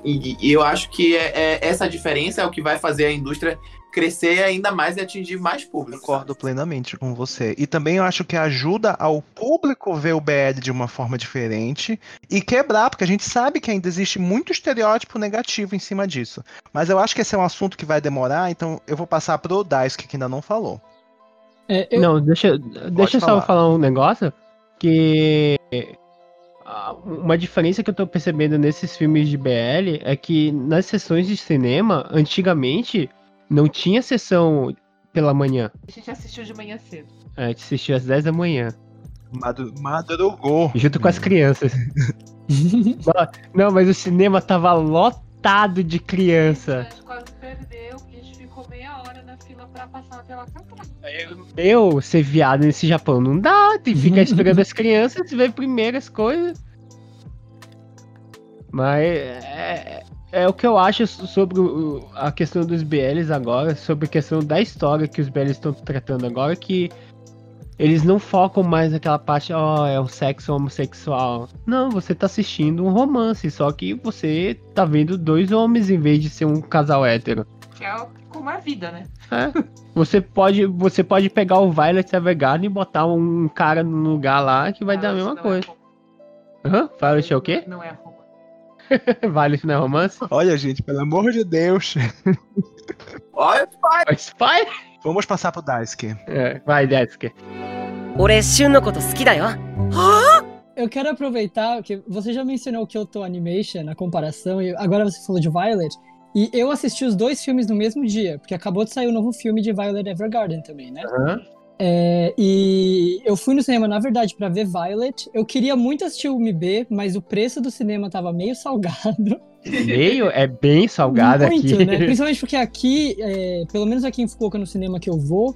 E, e eu acho que é, é- essa diferença é o que vai fazer a indústria crescer ainda mais e atingir mais público. Concordo plenamente com você. E também eu acho que ajuda ao público ver o BL de uma forma diferente e quebrar, porque a gente sabe que ainda existe muito estereótipo negativo em cima disso. Mas eu acho que esse é um assunto que vai demorar, então eu vou passar pro Daisuke, que ainda não falou. É, eu- Não, deixa, deixa eu só falar. falar um negócio que ah, uma diferença que eu tô percebendo nesses filmes de BL é que nas sessões de cinema, antigamente, não tinha sessão pela manhã. A gente assistiu de manhã cedo. A gente assistia às 10 da manhã, Madu- Madrugou. junto com as crianças. não, mas o cinema tava lotado de criança. A gente quase perdeu, porque a gente ficou meia hora na fila pra passar pela catraca. Eu ser viado nesse Japão não dá, tem que ficar esperando as crianças ver primeiro as coisas. Mas é, é o que eu acho sobre o- a questão dos BLs agora, sobre a questão da história que os BLs estão tratando agora, que eles não focam mais naquela parte, ó, é um sexo homossexual. Não, você tá assistindo um romance, só que você tá vendo dois homens em vez de ser um casal hétero. Que é como a vida, né? É. Você pode, você pode pegar o Violet Evergarden e botar um cara no lugar lá que vai dar a Violet mesma é coisa. romance. Hã? Violet é o quê? Não é vale isso não é romance? Olha, gente, pelo amor de Deus. Olha pai Spy. pai Vamos passar pro Daisuke. É, vai, Daisuke. Eu quero aproveitar que você já mencionou o Kyoto Animation na comparação e agora você falou de Violet. E eu assisti os dois filmes no mesmo dia, porque acabou de sair o um novo filme de Violet Evergarden também, né? Uhum. É, e eu fui no cinema, na verdade, pra ver Violet. Eu queria muito assistir o MB, mas o preço do cinema tava meio salgado. Meio é bem salgado muito, aqui. né? Principalmente porque aqui, é, pelo menos aqui em Fukuoka, no cinema que eu vou,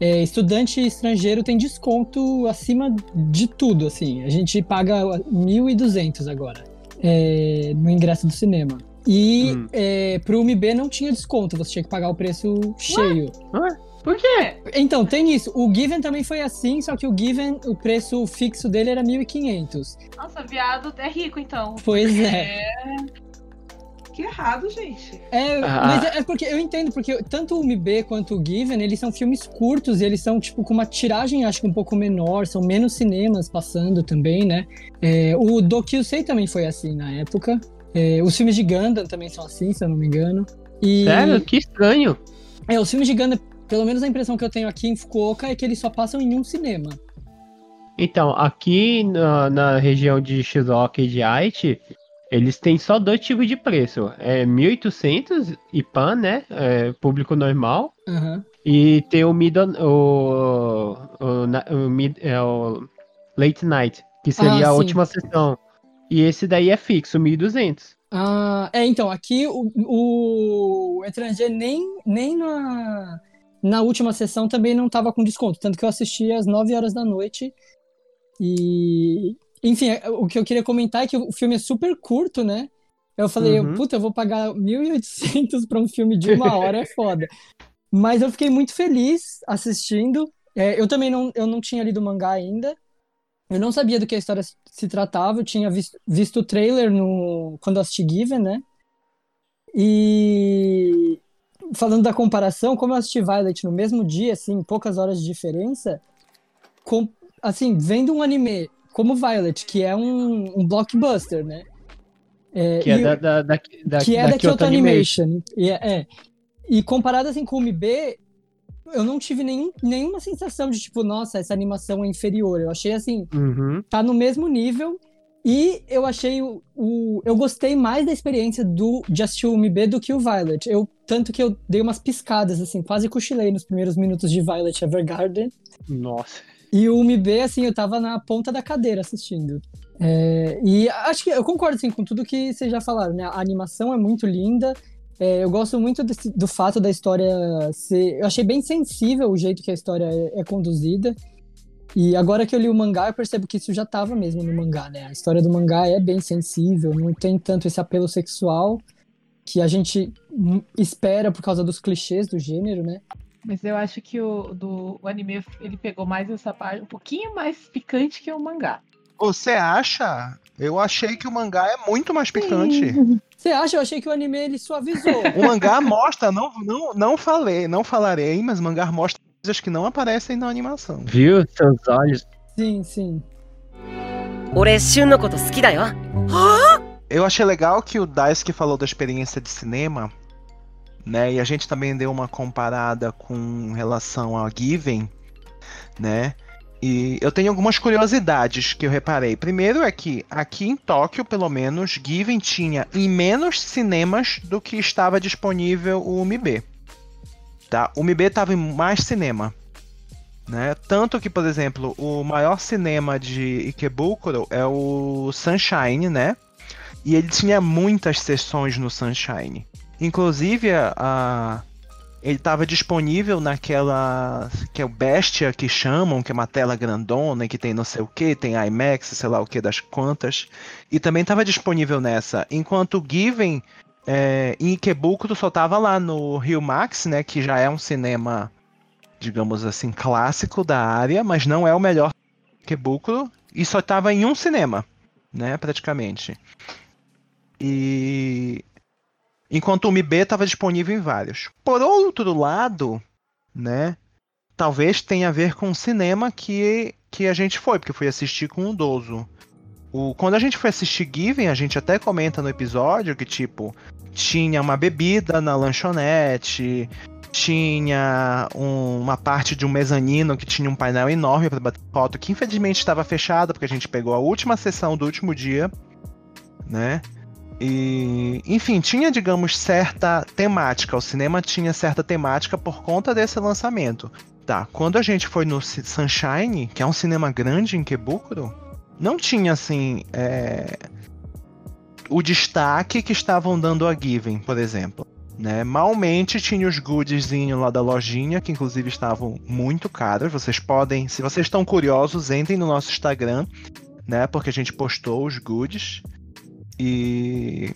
é, estudante estrangeiro tem desconto acima de tudo, assim. A gente paga 1.200 agora é, no ingresso do cinema. E Hum. é, pro MB não tinha desconto, você tinha que pagar o preço cheio. Por quê? Então, tem isso. O Given também foi assim, só que o Given, o preço fixo dele era 1.500. Nossa, viado é rico, então. Pois é. Que errado, gente. É, Ah. mas é, é porque eu entendo, porque tanto o MB quanto o Given, eles são filmes curtos e eles são, tipo, com uma tiragem, acho que um pouco menor, são menos cinemas passando também, né? É, o Dokyusei também foi assim na época. É, os filmes de Gundam também são assim, se eu não me engano. E, Sério? Que estranho. É, os filmes de Gundam, pelo menos a impressão que eu tenho aqui em Fukuoka é que eles só passam em um cinema. Então, aqui na, na região de Shizuoka e de Aichi, eles têm só dois tipos de preço. É 1.800 IPAN, né? É, público normal. Aham. E tem o mid o, o, o mid- é o late night, que seria Ah, a última sessão. E esse daí é fixo, 1.200. Ah, é, então, aqui o, o Étranger nem, nem na, na última sessão também não tava com desconto, tanto que eu assisti às 9 horas da noite. E, enfim, o que eu queria comentar é que o filme é super curto, né? Eu falei, Uhum. puta, eu vou pagar 1.800 pra um filme de uma hora, é foda. Mas eu fiquei muito feliz assistindo. É, eu também não, eu não tinha lido o mangá ainda. Eu não sabia do que a história se- tratava. Eu tinha visto, visto o trailer no, quando assisti Given, né? E falando da comparação, como eu assisti Violet no mesmo dia, assim, poucas horas de diferença, com, assim, vendo um anime como Violet, que é um, um blockbuster, né? É, Que é da, da, da, da, que é da da Kyoto Animation. E, é, é. e comparado assim com o MB, eu não tive nenhum, nenhuma sensação de tipo, nossa, essa animação é inferior. Eu achei assim, Uhum. tá no mesmo nível. E eu achei o, o- eu gostei mais da experiência do de assistir o MB do que o Violet. Eu tanto que eu dei umas piscadas assim, quase cochilei nos primeiros minutos de Violet Evergarden. Nossa. E o MB, assim, eu tava na ponta da cadeira assistindo. É, e acho que eu concordo, assim, com tudo que vocês já falaram, né? A animação é muito linda. É, eu gosto muito desse- do fato da história ser. Eu achei bem sensível o jeito que a história é, é conduzida. E agora que eu li o mangá, eu percebo que isso já tava mesmo no mangá, né? A história do mangá é bem sensível, não tem tanto esse apelo sexual que a gente hum, espera por causa dos clichês do gênero, né? Mas eu acho que o, do, o anime ele pegou mais essa parte, um pouquinho mais picante que o mangá. Você acha? Eu achei que o mangá é muito mais picante. Você acha? Eu achei que o anime ele suavizou. O mangá mostra, não, não, não falei, não falarei, mas o mangá mostra coisas que não aparecem na animação. Viu seus olhos? Sim, sim. Eu achei legal que o Daisuke falou da experiência de cinema, né? E a gente também deu uma comparada com relação a Given, né? E eu tenho algumas curiosidades que eu reparei. Primeiro é que aqui em Tóquio, pelo menos, Given tinha em menos cinemas do que estava disponível o MB. Tá? O UMB estava em mais cinema. Né? Tanto que, por exemplo, o maior cinema de Ikebukuro é o Sunshine, né? E ele tinha muitas sessões no Sunshine. Inclusive, a- ele estava disponível naquela. que é o Bestia que chamam, que é uma tela grandona, que tem não sei o que, tem IMAX, sei lá o que das quantas. E também estava disponível nessa. Enquanto o Given É, em Ikebukuro só tava lá no Rio Max, né? Que já é um cinema, digamos assim, clássico da área, mas não é o melhor Ikebukuro. E só tava em um cinema, né? Praticamente. E. Enquanto o MB estava disponível em vários. Por outro lado, né? Talvez tenha a ver com o cinema que, que a gente foi, porque fui assistir com o Dozo. O, quando a gente foi assistir Given, a gente até comenta no episódio que, tipo, tinha uma bebida na lanchonete, tinha um- uma parte de um mezanino que tinha um painel enorme para bater foto, que infelizmente estava fechado, porque a gente pegou a última sessão do último dia, né? E, enfim, tinha, digamos, certa temática. O cinema tinha certa temática por conta desse lançamento. Tá, quando a gente foi no Sunshine, que é um cinema grande em Kebukuro, não tinha, assim, é, o destaque que estavam dando a Given, por exemplo. Né? Malmente tinha os goodiezinhos lá da lojinha, que inclusive estavam muito caros. Vocês podem, se vocês estão curiosos, entrem no nosso Instagram, né? Porque a gente postou os goodies. E.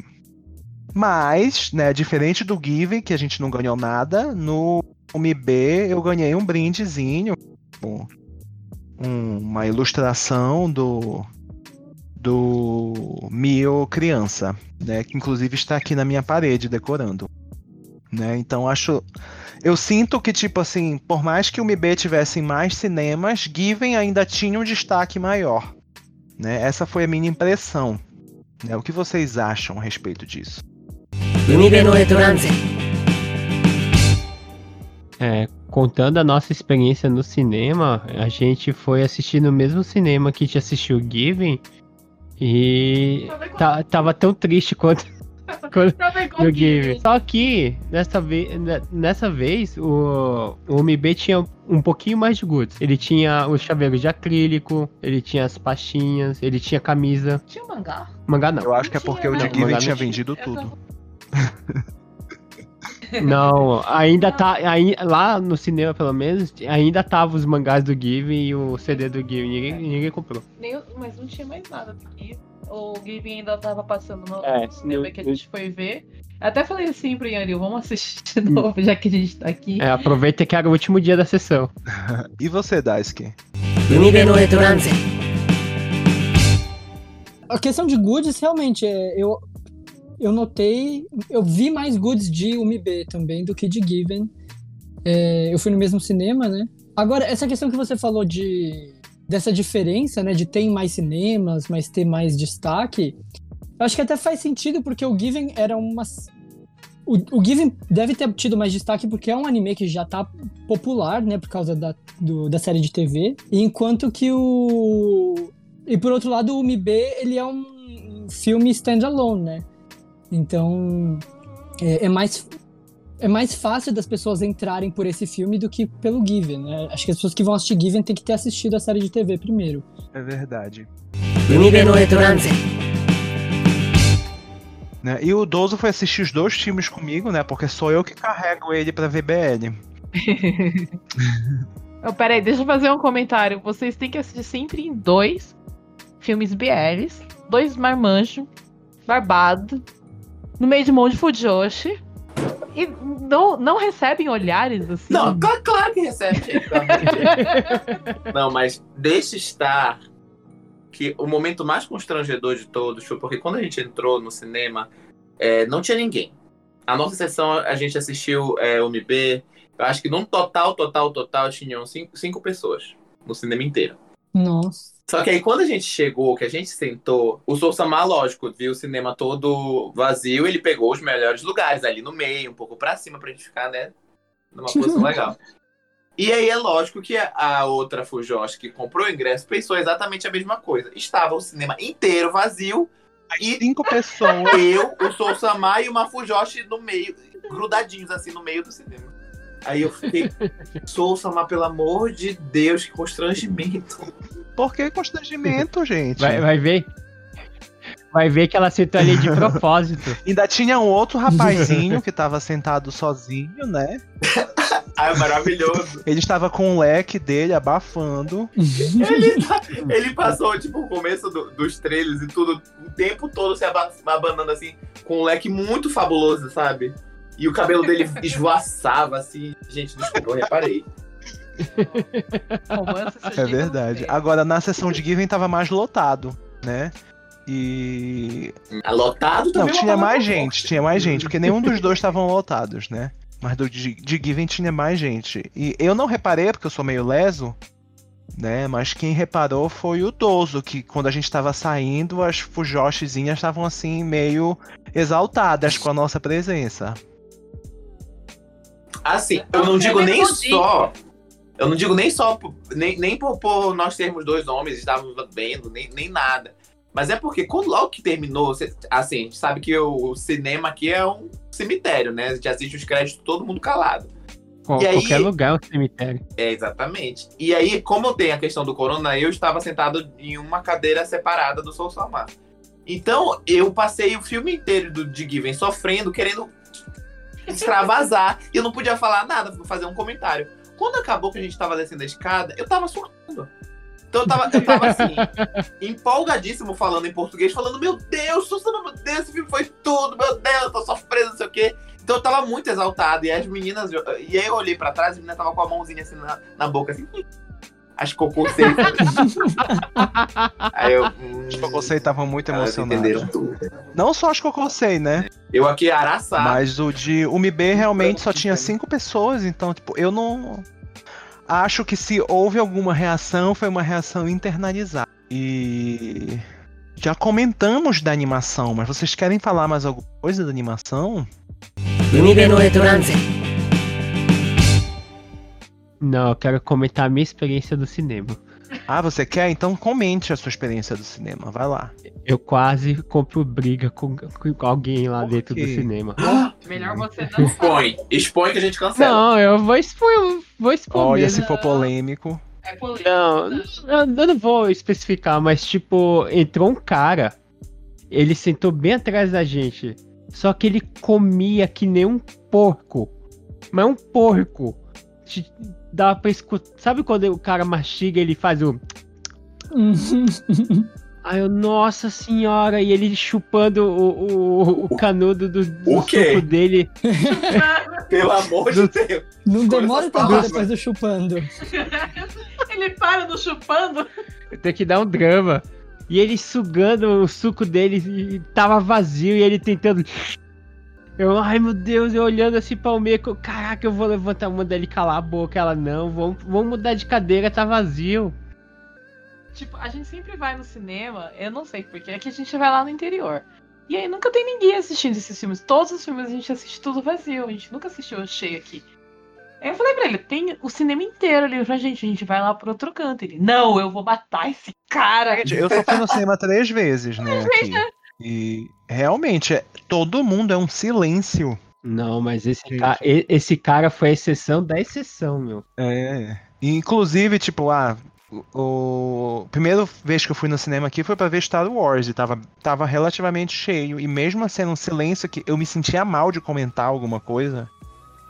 Mas, né, diferente do Given, que a gente não ganhou nada, no MB eu ganhei um brindezinho, um, uma ilustração do do Mio Criança, né? Que inclusive está aqui na minha parede decorando. Né? Então acho. Eu sinto que, tipo assim, por mais que o MB tivesse mais cinemas, Given ainda tinha um destaque maior. Né? Essa foi a minha impressão. Né? O que vocês acham a respeito disso? É, contando a nossa experiência no cinema, a gente foi assistir no mesmo cinema que a gente assistiu Given e tá- tava tão triste quanto, quanto no Given. Só que dessa vez, nessa vez o, o MB tinha um pouquinho mais de goods. Ele tinha os chaveiros de acrílico, ele tinha as pastinhas, ele tinha camisa. Tinha mangá? Mangá não. Eu acho que é porque o de Given tinha vendido Eu tudo. Não, ainda não. tá. Aí, lá no cinema, pelo menos, ainda tava os mangás do Given e o CD do Given. Ninguém, ninguém comprou. Nem, mas não tinha mais nada, do Give. o Given ainda tava passando no é, cinema que a gente foi ver. Até falei assim pro Yanil, vamos assistir de novo, já que a gente tá aqui. É, aproveita que era o último dia da sessão. e você, Daisuke? A questão de goodies, realmente, é, eu, eu notei. Eu vi mais goods de UMB também do que de Given. É, eu fui no mesmo cinema, né? Agora, essa questão que você falou de dessa diferença, né? De ter mais cinemas, mas ter mais destaque. Eu acho que até faz sentido, porque o Given era uma. O, o Given deve ter tido mais destaque porque é um anime que já tá popular, né? Por causa da, do- da série de TV. Enquanto que o. E por outro lado, o MB, ele é um filme standalone, né? Então, é, é, mais é mais fácil das pessoas entrarem por esse filme do que pelo Given. Né? Acho que as pessoas que vão assistir Given têm que ter assistido a série de TV primeiro. É verdade. Né? E o Dozo foi assistir os dois filmes comigo, né? Porque sou eu que carrego ele pra VBL. oh, peraí, deixa eu fazer um comentário. Vocês têm que assistir sempre em dois filmes BLs, dois Marmanjo, barbado, no meio de um monte de Fujoshi. E não, não recebem olhares assim. Não, claro, claro que recebe. Não, mas deixa estar que o momento mais constrangedor de todos foi porque quando a gente entrou no cinema, é, não tinha ninguém. A nossa sessão, a gente assistiu é, o MB. Eu acho que num total, total, total, tinham cinco, cinco pessoas no cinema inteiro. Nossa. Só que aí quando a gente chegou, que a gente sentou, o Sousama, lógico, viu o cinema todo vazio, ele pegou os melhores lugares ali no meio, um pouco pra cima, pra gente ficar, né, numa posição legal. E aí é lógico que a, outra Fujoshi que comprou o ingresso pensou exatamente a mesma coisa. Estava o cinema inteiro vazio e Cinco pessoas. eu, o Sousama e uma Fujoshi no meio, grudadinhos assim no meio do cinema. Aí eu fiquei, Sousama, pelo amor de Deus, que constrangimento. Por que constrangimento, gente? Vai, vai ver. vai ver que ela sentou ali de propósito. Ainda tinha um outro rapazinho que tava sentado sozinho, né? Ai, maravilhoso. Ele estava com o leque dele abafando. Ele, tá- ele passou, tipo, o começo do- dos trailers e tudo, o tempo todo se aba- abanando assim, com um leque muito fabuloso, sabe? E o cabelo dele esvoaçava, assim. Gente, desculpa, eu reparei. Romance, É verdade. Agora, na sessão de Given tava mais lotado, né? E. Ah, Lotado Não, também. é tinha mais gente, tinha mais gente, porque nenhum dos dois estavam lotados, né? Mas do de, de Given tinha mais gente. E eu não reparei, porque eu sou meio leso, né? Mas quem reparou foi o Dozo, que quando a gente tava saindo, as fujoshzinhas estavam assim, meio exaltadas com a nossa presença. Assim, eu não digo nem Entendi. só. Eu não digo nem só, por- nem, nem por, por nós termos dois homens, estávamos vendo, nem, nem nada. Mas é porque quando logo que terminou, assim, a gente sabe que o, cinema aqui é um cemitério, né? A gente assiste os créditos todo mundo calado. Qual- aí- Qualquer lugar é um cemitério. É, exatamente. E aí, como tem a questão do corona, eu estava sentado em uma cadeira separada do Soul Samar. Então, eu passei o filme inteiro do de Given sofrendo, querendo extravasar. e eu não podia falar nada, fazer um comentário. Quando acabou que a gente tava descendo a escada, eu tava surtando. Então eu tava, eu tava assim, empolgadíssimo falando em português, falando, meu Deus, Susana, meu Deus, esse filme foi tudo, meu Deus, eu tô sofrendo, não sei o quê. Então eu tava muito exaltado. E as meninas. E aí eu olhei pra trás e a menina tava com a mãozinha assim na, na boca, assim. As Cococeitas. Aí eu. Hum, as Cococei estavam muito ah, emocionadas. Não só as Cococei, né? Eu aqui araçá. Mas o de UMB realmente só tinha cinco pessoas, então, tipo, eu não. Acho que se houve alguma reação, foi uma reação internalizada. E. Já comentamos da animação, mas vocês querem falar mais alguma coisa da animação? UMB no Etorance. Não, eu quero comentar a minha experiência do cinema. Ah, você quer? Então comente a sua experiência do cinema, vai lá. Eu quase compro briga com, com alguém lá Por dentro do cinema. Melhor você não Expõe. Expõe que a gente cancela. Não, eu vou expor, eu vou expor Olha, mesmo. se for polêmico. É político. Não, eu, eu não vou especificar, mas tipo, entrou um cara, ele sentou bem atrás da gente, só que ele comia que nem um porco. Mas um porco. Dá pra escutar. Sabe quando o cara mastiga ele faz o. Aí eu, nossa senhora, e ele chupando o, o, o canudo do, do O quê? suco dele. Pelo amor de Deus. Não Escolha demora tanto depois do chupando. Ele para no chupando. Tem que dar um drama. E ele sugando o suco dele e tava vazio e ele tentando. Eu, ai meu Deus, eu olhando assim pra o Meco, caraca, eu vou levantar a mão dele e calar a boca. Ela, não, vamos, vamos mudar de cadeira, tá vazio. Tipo, a gente sempre vai no cinema, eu não sei porquê, é que a gente vai lá no interior. E aí nunca tem ninguém assistindo esses filmes. Todos os filmes a gente assiste tudo vazio, a gente nunca assistiu cheio aqui. Aí eu falei pra ele, tem o cinema inteiro ali pra gente, a gente vai lá pro outro canto. Ele, não, eu vou matar esse cara. Gente, eu só fui no cinema três vezes, né? Aqui. E realmente, é- todo mundo é um silêncio. Não, mas esse, ca- esse cara foi a exceção da exceção, meu. É. Inclusive, tipo, ah, o, o primeira vez que eu fui no cinema aqui foi pra ver Star Wars e tava, tava relativamente cheio. E mesmo sendo um silêncio que eu me sentia mal de comentar alguma coisa.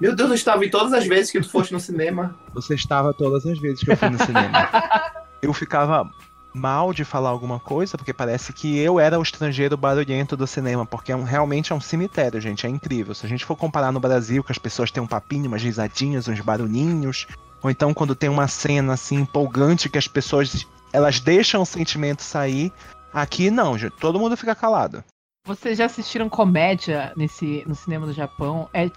Meu Deus, eu estava em todas as vezes que tu foste no cinema. Você estava todas as vezes que eu fui no cinema. Eu ficava mal de falar alguma coisa, porque parece que eu era o estrangeiro barulhento do cinema, porque é um- realmente é um cemitério, gente, é incrível. Se a gente for comparar no Brasil, que as pessoas têm um papinho, umas risadinhas, uns barulhinhos, ou então quando tem uma cena assim empolgante que as pessoas elas deixam o sentimento sair, aqui não, gente, todo mundo fica calado. Vocês já assistiram comédia nesse, no cinema do Japão? É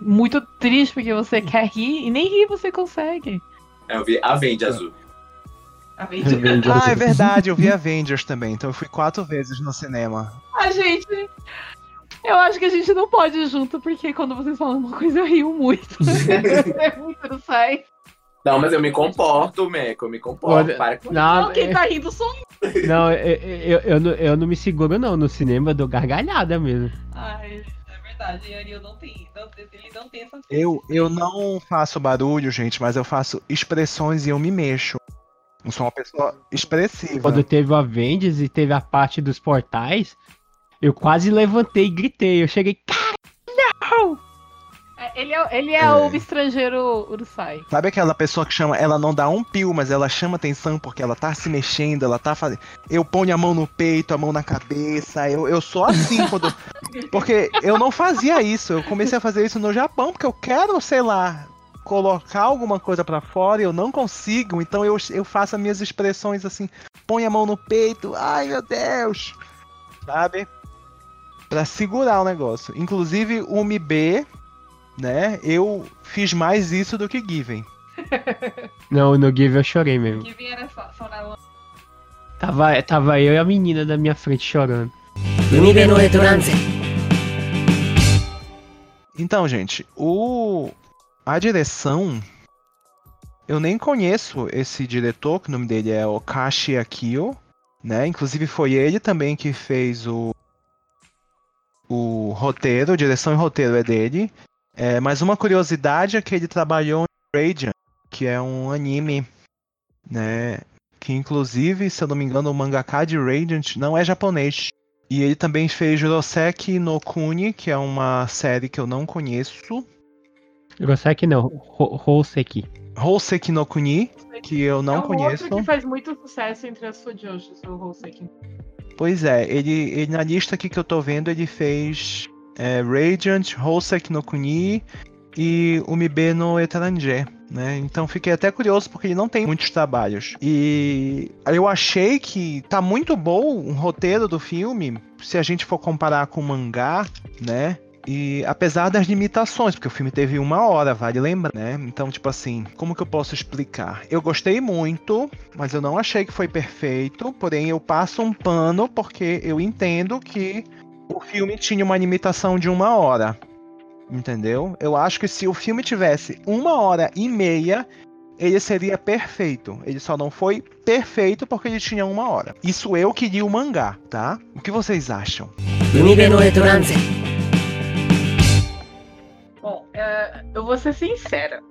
muito triste porque você quer rir e nem rir você consegue. É, eu vi a Vende Azul. Ah, é verdade, eu vi Avengers também, então eu fui quatro vezes no cinema. A gente. Eu acho que a gente não pode ir junto, porque quando vocês falam uma coisa eu rio muito. é muito, não sai. Não, mas eu me comporto, Meco, eu me comporto. Olha, Para com Não, Não, quem tá rindo sou eu. não eu, eu, eu, não- eu não me seguro, não. No cinema eu dou gargalhada mesmo. Ai, é verdade, Ariel não tem. Não, ele não tem essa Eu, eu não faço barulho, gente, mas eu faço expressões e eu me mexo. Eu sou uma pessoa expressiva. Quando teve o Avengers e teve a parte dos portais, eu quase levantei e gritei. Eu cheguei, cara, não! É, Ele é, ele é, É. o estrangeiro Urusai. Sabe aquela pessoa que chama, ela não dá um pio, mas ela chama atenção porque ela tá se mexendo, ela tá fazendo. Eu ponho a mão no peito, a mão na cabeça. Eu, eu sou assim quando. Porque eu não fazia isso. Eu comecei a fazer isso no Japão, porque eu quero, sei lá, colocar alguma coisa para fora e eu não consigo, então eu, eu faço as minhas expressões assim, põe a mão no peito, ai meu Deus, sabe? Pra segurar o negócio. Inclusive, o b né? Eu fiz mais isso do que Given. não, no Given eu chorei mesmo. Given era chorar tava, tava eu e a menina da minha frente chorando. Então, gente, o a direção eu nem conheço esse diretor, que o nome dele é Okashi Akio, né? Inclusive foi ele também que fez o o roteiro, direção e roteiro é dele. É, mas uma curiosidade é que ele trabalhou em Radiant, que é um anime, né? Que inclusive, se eu não me engano, o mangaka de Radiant não é japonês. E ele também fez Juroseki no Kuni, que é uma série que eu não conheço. Goseki não, Ho- Houseki. Houseki no Kuni, que eu não é um conheço. outro que faz muito sucesso entre as Fujoshis, o Houseki. Pois é, ele, ele na lista aqui que eu tô vendo, ele fez é, Radiant, Houseki no Kuni e Umibe no Etranger, né? Então fiquei até curioso porque ele não tem muitos trabalhos. E eu achei que tá muito bom o roteiro do filme, se a gente for comparar com o mangá, né? E apesar das limitações, porque o filme teve uma hora, vale lembrar, né? Então, tipo assim, como que eu posso explicar? Eu gostei muito, mas eu não achei que foi perfeito. Porém, eu passo um pano porque eu entendo que o filme tinha uma limitação de uma hora. Entendeu? Eu acho que se o filme tivesse uma hora e meia, ele seria perfeito. Ele só não foi perfeito porque ele tinha uma hora. Isso eu que li o mangá, tá? O que vocês acham? Bom, é, eu vou ser sincera.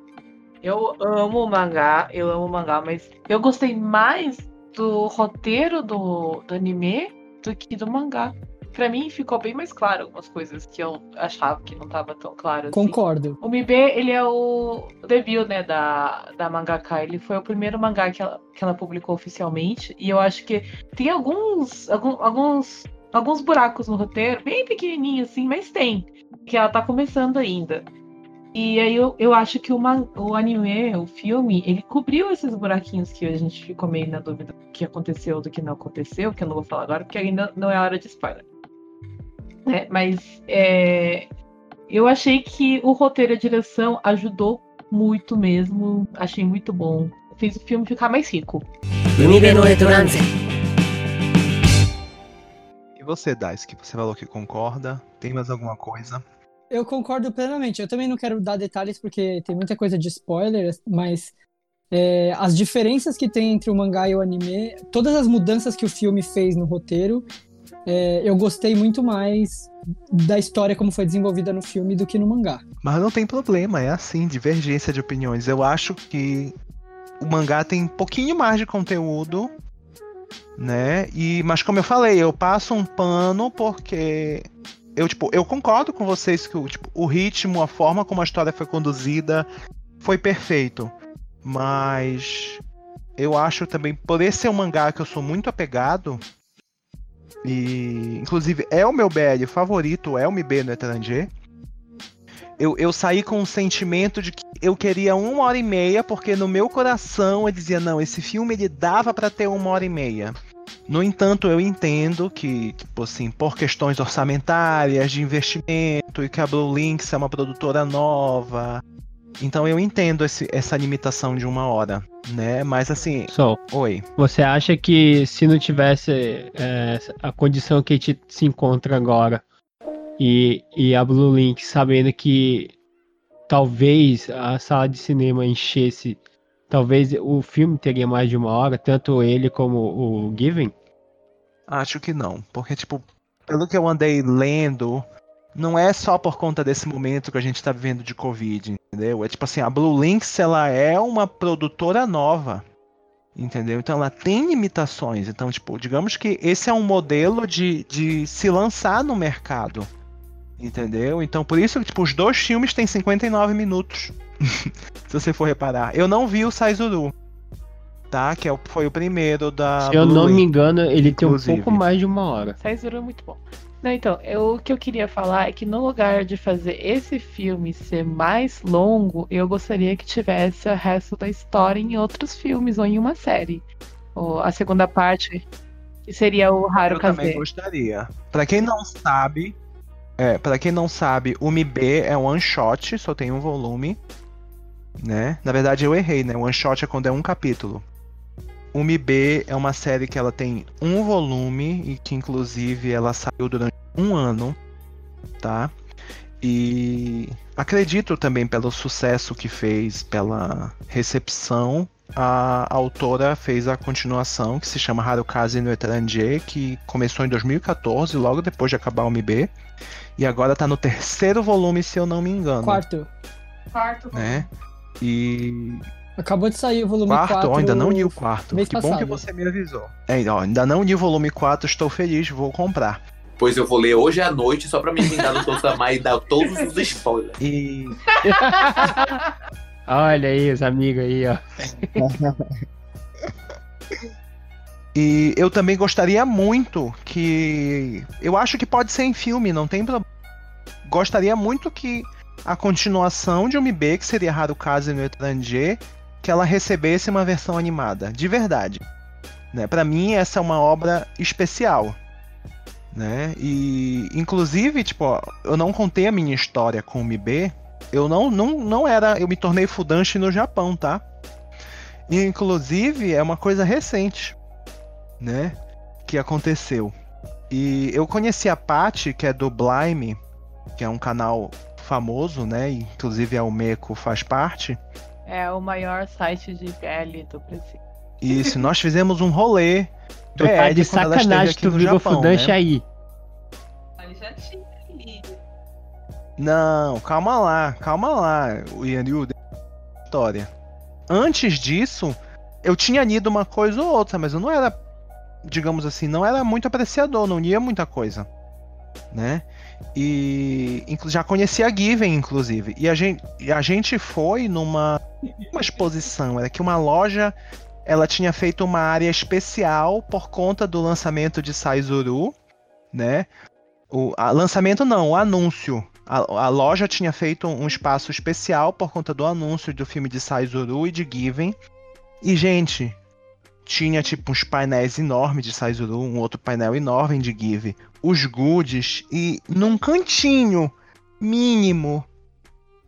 Eu amo o mangá, eu amo o mangá, mas eu gostei mais do roteiro do, do anime do que do mangá. Pra mim ficou bem mais claro algumas coisas que eu achava que não tava tão claro. Assim. Concordo. Assim. O Mibê, ele é o debut, né, da, da mangaka. Ele foi o primeiro mangá que ela, que ela publicou oficialmente. E eu acho que tem alguns, algum, alguns alguns buracos no roteiro, bem pequenininhos assim, mas tem. Que ela tá começando ainda. E aí eu, eu acho que o, man- o anime, o filme, ele cobriu esses buraquinhos que a gente ficou meio na dúvida do que aconteceu, do que não aconteceu, que eu não vou falar agora, porque ainda não é hora de spoiler. Né? Mas é, eu achei que o roteiro e a direção ajudou muito mesmo. Achei muito bom. Fez o filme ficar mais rico. 海辺のエトランゼ você, Daisuke? Você falou que concorda? Tem mais alguma coisa? Eu concordo plenamente. Eu também não quero dar detalhes porque tem muita coisa de spoiler, mas é, as diferenças que tem entre o mangá e o anime, todas as mudanças que o filme fez no roteiro, é, eu gostei muito mais da história como foi desenvolvida no filme do que no mangá. Mas não tem problema, é assim, divergência de opiniões. Eu acho que o mangá tem um pouquinho mais de conteúdo, né? E, mas como eu falei, eu passo um pano porque eu, tipo, eu concordo com vocês que o, tipo, o ritmo, a forma como a história foi conduzida foi perfeito. Mas eu acho também, por esse ser um mangá que eu sou muito apegado, e inclusive é o meu BL favorito, é o MB no Etranger. Eu, eu saí com um sentimento de que eu queria uma hora e meia, porque no meu coração eu dizia, não, esse filme ele dava pra ter uma hora e meia. No entanto, eu entendo que, tipo assim, por questões orçamentárias, de investimento, e que a Blue Lynx é uma produtora nova. Então eu entendo esse- essa limitação de uma hora, né? Mas assim, Sol, oi. você acha que se não tivesse é, a condição que a gente se encontra agora e, e a Blue Link sabendo que talvez a sala de cinema enchesse, talvez o filme teria mais de uma hora, tanto ele como o Given? Acho que não, porque tipo, pelo que eu andei lendo, não é só por conta desse momento que a gente tá vivendo de Covid, entendeu? É tipo assim, a Blue Lynx, ela é uma produtora nova. Entendeu? Então ela tem limitações. Então, tipo, digamos que esse é um modelo de, de se lançar no mercado. Entendeu? Então, por isso, tipo, os dois filmes têm 59 minutos. se você for reparar. Eu não vi o Saizuru. Tá? Que é o- foi o primeiro da. Se eu não Blu-ray. me engano, ele tem um inclusive. pouco mais de uma hora. Saizuru é muito bom. Não, então, eu- o que eu queria falar é que no lugar de fazer esse filme ser mais longo, eu gostaria que tivesse o resto da história em outros filmes ou em uma série. Ou a segunda parte, que seria o Haru Eu também gostaria. Pra quem não sabe, é, para quem não sabe, o MIB é um one shot, só tem um volume, né? Na verdade eu errei, né? One shot é quando é um capítulo. O MIB é uma série que ela tem um volume e que inclusive ela saiu durante um ano, tá? E acredito também pelo sucesso que fez, pela recepção, a autora fez a continuação que se chama Harukaze no Etranger, que começou em 2014, logo depois de acabar o MB. E agora tá no terceiro volume, se eu não me engano. Quarto. Quarto. Né? E. Acabou de sair o volume Quarto, 4. ó, ainda não li o quarto. mês Que bom que passado. você me avisou. É, ó, ainda não li o volume 4, estou feliz, vou comprar. Pois eu vou ler hoje à noite só pra me vingar do Tossamar e dar todos os spoilers. E. Olha aí, os amigos aí, ó. E eu também gostaria muito que. Eu acho que pode ser em filme, não tem problema. Gostaria muito que a continuação de MB, que seria Harukaze no Etranger, que ela recebesse uma versão animada, de verdade. Né? Para mim, essa é uma obra especial. Né? E, inclusive, tipo, ó, eu não contei a minha história com o MB. Eu não, não, não era. Eu me tornei Fudanshi no Japão, tá? Inclusive, é uma coisa recente né? Que aconteceu. E eu conheci a Paty, que é do Blime, que é um canal famoso, né? Inclusive a Almeco faz parte. É o maior site de PL do Brasil. Isso, nós fizemos um rolê. Tu tá BL de sacanagem tu viu o Fudanche né? aí. Mas já tinha Não, calma lá, calma lá, o Yanryu. História. Antes disso, eu tinha lido uma coisa ou outra, mas eu não era, digamos assim, não era muito apreciador, não lia muita coisa, né? E já conhecia a Given, inclusive. E a gente, a gente foi numa uma exposição, era que uma loja ela tinha feito uma área especial por conta do lançamento de Saizuru, né? O a, lançamento não, o anúncio. A, a loja tinha feito um espaço especial por conta do anúncio do filme de Saizuru e de Given. E, gente, tinha tipo uns painéis enormes de Saizuru, um outro painel enorme de Give, os goodies e num cantinho mínimo,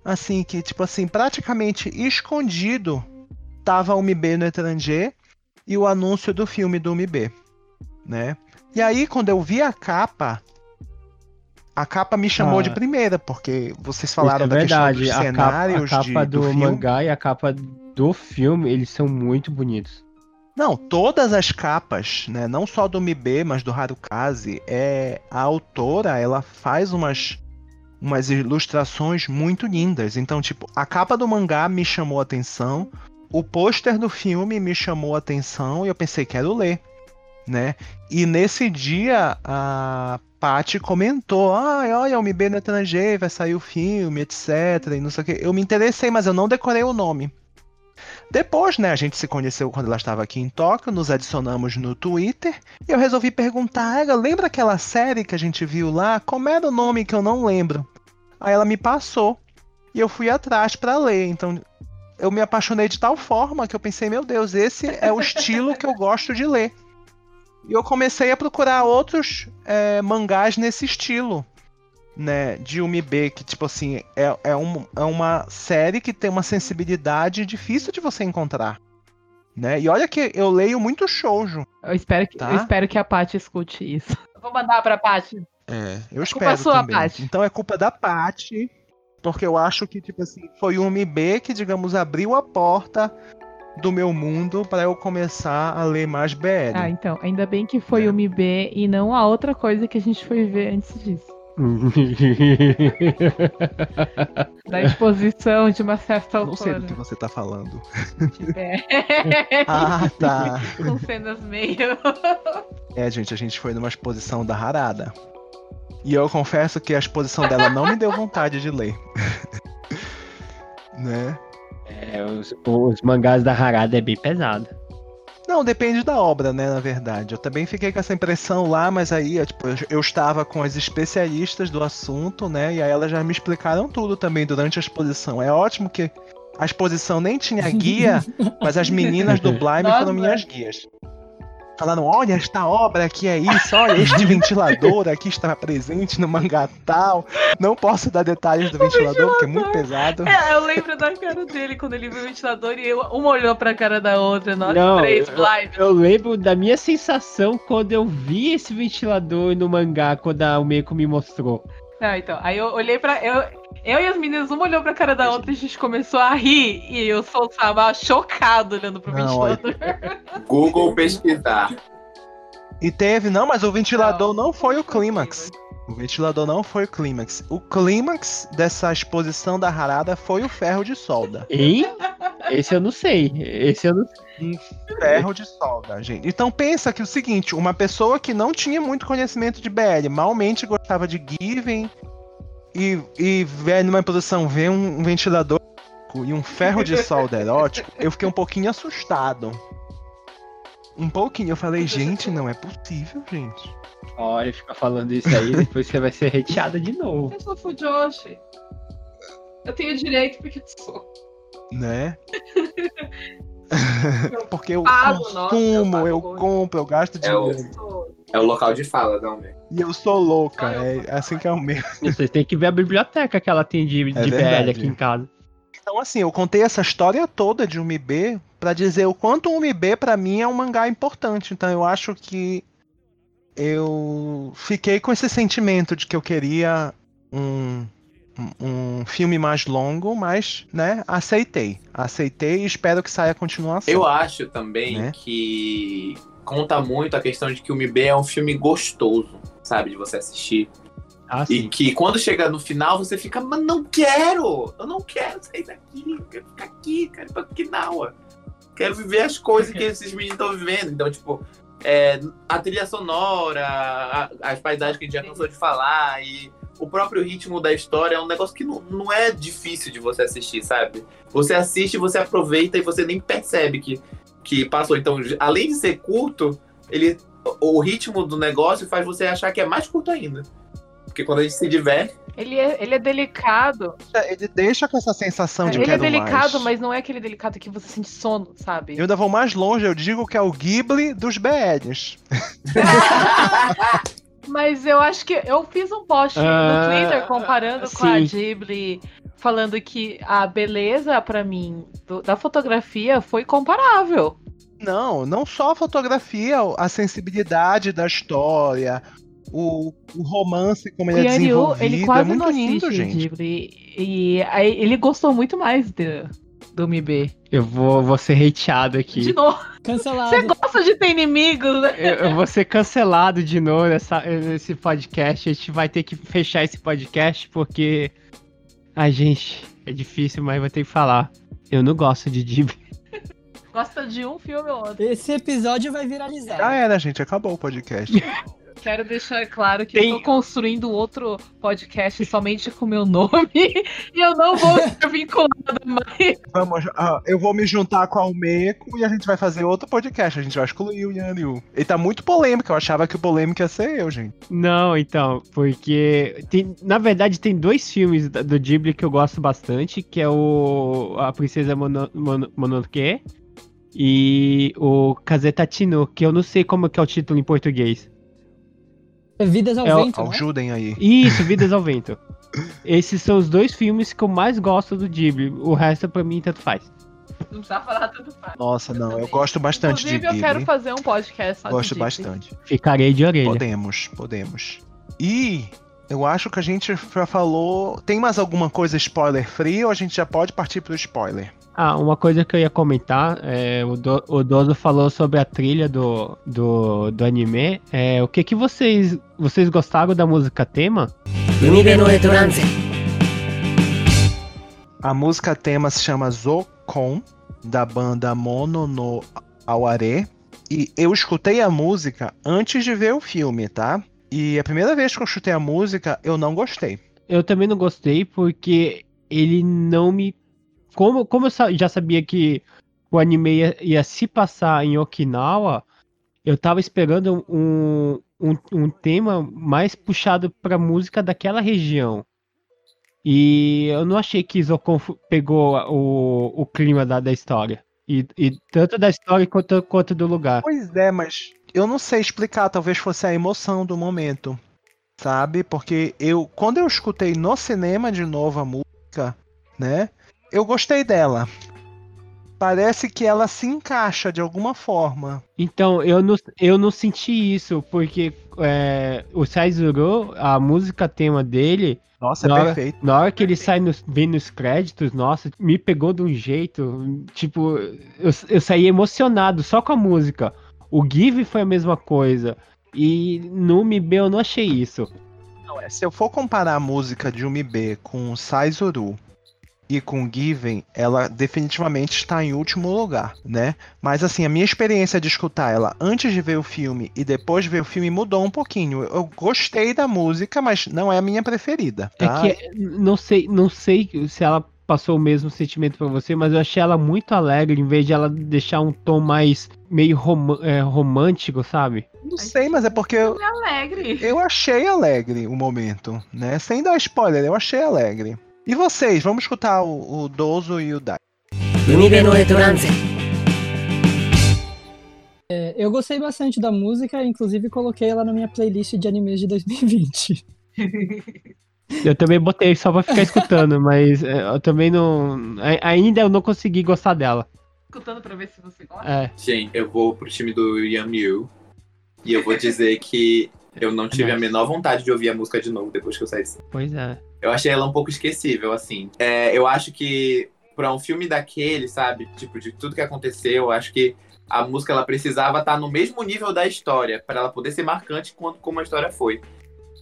assim que tipo assim, praticamente escondido, tava o MB no Etranger e o anúncio do filme do MB, né? E aí quando eu vi a capa, a capa me chamou Ah. de primeira, porque vocês falaram é da questão verdade. dos A capa, cenários a capa de, do, filme. mangá e a capa do filme, eles são muito bonitos. Não, todas as capas, né, não só do MB, mas do Harukaze, é a autora, ela faz umas umas ilustrações muito lindas. Então, tipo, a capa do mangá me chamou a atenção, o pôster do filme me chamou a atenção e eu pensei, quero ler, né? E nesse dia a Paty comentou, ah, olha, o MB no estrangeiro, vai sair o filme, etc, e não sei o que. Eu me interessei, mas eu não decorei o nome. Depois, né, a gente se conheceu quando ela estava aqui em Tóquio, nos adicionamos no Twitter, e eu resolvi perguntar a ela, lembra aquela série que a gente viu lá? Como era o nome que eu não lembro? Aí ela me passou, e eu fui atrás para ler, então eu me apaixonei de tal forma que eu pensei, meu Deus, esse é o estilo que eu gosto de ler. E eu comecei a procurar outros é, mangás nesse estilo, né, de UMB, que tipo assim, é, é, um, é uma série que tem uma sensibilidade difícil de você encontrar. Né? E olha que eu leio muito shoujo. Eu espero que, Tá. eu espero que a Paty escute isso. Eu vou mandar pra Paty. É, eu espero é sua, também. Paty. Então é culpa da Paty, porque eu acho que tipo assim, foi o UMB que, digamos, abriu a porta do meu mundo para eu começar a ler mais BL. Ah, então, ainda bem que foi É. o MB e não a outra coisa que a gente foi ver antes disso. Da exposição de uma certa Não sei do que você tá falando. É. Ah, tá. Com cenas meio. É, gente, a gente foi numa exposição da Harada. E eu confesso que a exposição dela não me deu vontade de ler. né? É, os, os mangás da Harada é bem pesado. Não, depende da obra, né, na verdade. Eu também fiquei com essa impressão lá, mas aí, é, tipo, eu- eu estava com as especialistas do assunto, né, e aí elas já me explicaram tudo também durante a exposição. É ótimo que a exposição nem tinha guia, mas as meninas do Blime foram minhas guias. Falaram, olha, esta obra aqui é isso, olha, este ventilador aqui está presente no mangá tal. Não posso dar detalhes do ventilador, porque é muito pesado. É, eu lembro da cara dele quando ele viu o ventilador e eu- uma olhou pra cara da outra. Nós Não, três, eu- blind. Eu lembro da minha sensação quando eu vi esse ventilador no mangá, quando a Umeko me mostrou. Não, então. Aí eu olhei pra. Eu, eu e as meninas, uma olhou pra cara da outra e a gente começou a rir. E eu sou o Saba chocado olhando pro Não, olha. ventilador. Google pesquisar. E teve, não, mas o ventilador não foi o clímax. O ventilador não foi o clímax. O clímax dessa exposição da Harada foi o ferro de solda. Hein? Esse eu não sei. Esse eu não Ferro de solda, gente. Então pensa que o seguinte, uma pessoa que não tinha muito conhecimento de BL, malmente gostava de Given e, e ver numa produção ver um, um ventilador e um ferro de solda erótico, eu fiquei um pouquinho assustado. Um pouquinho. Eu falei, gente, não é possível, gente. Olha, fica falando isso aí, depois você vai ser reteada de novo. Eu sou Fujoshi. Eu tenho direito porque eu sou. Né? Porque eu nossa, eu consumo, pago eu muito. compro, eu gasto É o- dinheiro. Sou. É o local de fala, não, velho. E eu sou louca, Ah, é assim que é o meu. Você tem que ver a biblioteca que ela tem de, de BL verdade. aqui em casa. Então, assim, eu contei essa história toda de UMB pra dizer o quanto o UMB pra mim é um mangá importante. Então, eu acho que eu fiquei com esse sentimento de que eu queria um, um, um filme mais longo, mas, né, aceitei. Aceitei e espero que saia a continuação. Eu acho também Né? que conta muito a questão de que o MB é um filme gostoso, sabe, de você assistir. Ah, E que quando chega no final você fica, mas não quero! Eu não quero sair daqui, eu quero ficar aqui, quero ir pra Okinawa. Quero viver as coisas que esses meninos estão vivendo. Então, tipo, é, a trilha sonora, a- as paisagens que a gente já cansou de falar e o próprio ritmo da história é um negócio que não, não é difícil de você assistir, sabe? Você assiste, você aproveita e você nem percebe que, que passou. Então, além de ser curto, ele, o ritmo do negócio faz você achar que é mais curto ainda. Porque quando a gente se diverte, Ele é, ele é delicado. Ele deixa com essa sensação de ele é delicado, mais. mas não é aquele delicado que você sente sono, sabe? Eu ainda vou mais longe, eu digo que é o Ghibli dos BLs. Mas eu acho que eu fiz um post Ah, no Twitter comparando com a sim. Ghibli, falando que a beleza, pra mim, do- da fotografia foi comparável. Não, não só a fotografia, a sensibilidade da história, o, o romance como ele o é Yanryu, desenvolvido, ele é quase muito não lindo, gente. Ghibli. E aí ele gostou muito mais de, do MB. Eu vou, vou ser hateado De aqui. novo, Cancelado. você gosta de ter inimigos, né? Eu, eu vou ser cancelado de novo nessa, nesse podcast. A gente vai ter que fechar esse podcast porque. Ai, gente, é difícil, mas vai ter que falar. Eu não gosto de Ghibli. Gosta de um filme ou outro. Esse episódio vai viralizar. Já era, gente, acabou o podcast. Quero deixar claro que Tem- eu tô construindo outro podcast somente com meu nome e eu não vou ser vinculada mais. Vamos, ah, eu vou me juntar com a Almeco e a gente vai fazer outro podcast. A gente vai excluir o Yanryu. Ele tá muito polêmico, eu achava que o polêmico ia ser eu, gente. Não, então, porque tem, na verdade tem dois filmes do Ghibli que eu gosto bastante, que é o A Princesa Mono, Mono- Mononoke e o Kazetatino, que eu não sei como que é o título em português. É Vidas ao É Vento, né? Ajudem aí. Isso, Vidas ao Vento. Esses são os dois filmes que eu mais gosto do Ghibli. O resto pra mim tanto faz. Não precisa falar tudo faz. Nossa, não, eu também. gosto bastante Inclusive, de eu Ghibli. quero fazer um podcast só Gosto bastante. Ficarei de orelha. Podemos, podemos. E eu acho que a gente já falou. Tem mais alguma coisa spoiler free ou a gente já pode partir pro spoiler? Ah, uma coisa que eu ia comentar, é, o, Do, o Dodo falou sobre a trilha do, do, do anime. É, o que que vocês, vocês gostaram da música tema? A música tema se chama Zokon, da banda Mono no Aware. E eu escutei a música antes de ver o filme, tá? E a primeira vez que eu chutei a música, eu não gostei. Eu também não gostei porque ele não me como, como eu já sabia que o anime ia, ia se passar em Okinawa, eu tava esperando um, um, um tema mais puxado pra música daquela região. E eu não achei que Zokon fu- pegou o, o clima da, da história. E, e tanto da história quanto, quanto do lugar. Pois é, mas eu não sei explicar, talvez fosse a emoção do momento. Sabe? Porque eu, quando eu escutei no cinema de novo a música, né? Eu gostei dela. Parece que ela se encaixa de alguma forma. Então, eu não, eu não senti isso, porque é, o Saizuru, a música tema dele, Nossa, é Na hora- perfeito. na hora que ele sai nos, vem nos créditos, nossa, me pegou de um jeito, tipo, eu, eu saí emocionado só com a música. O Give foi a mesma coisa. E no MB eu não achei isso. Não, é, Se eu for comparar a música de Umi B com Saizuru e com Given, ela definitivamente está em último lugar, né? Mas assim, a minha experiência de escutar ela antes de ver o filme e depois de ver o filme mudou um pouquinho. Eu gostei da música, mas não é a minha preferida, tá? É que é, não sei, não sei se ela passou o mesmo sentimento pra você, mas eu achei ela muito alegre, em vez de ela deixar um tom mais meio roma- é, romântico, sabe? Não sei, mas é porque eu, É alegre. eu achei alegre o momento, né? Sem dar spoiler, eu achei alegre. E vocês, vamos escutar o, o Dozo e o Dai. É, eu gostei bastante da música, inclusive coloquei ela na minha playlist de animes de 2020. Eu também botei só pra ficar escutando, mas é, eu também não. Ainda eu não consegui gostar dela. Escutando pra ver se você gosta? É. Gente, eu vou pro time do Yamil. E eu vou dizer que eu não tive a menor vontade de ouvir a música de novo depois que eu saí. Pois é. Eu achei ela um pouco esquecível, assim. É, eu acho que pra um filme daquele, sabe? Tipo, de tudo que aconteceu, eu acho que a música ela precisava estar no mesmo nível da história, pra ela poder ser marcante quanto como a história foi.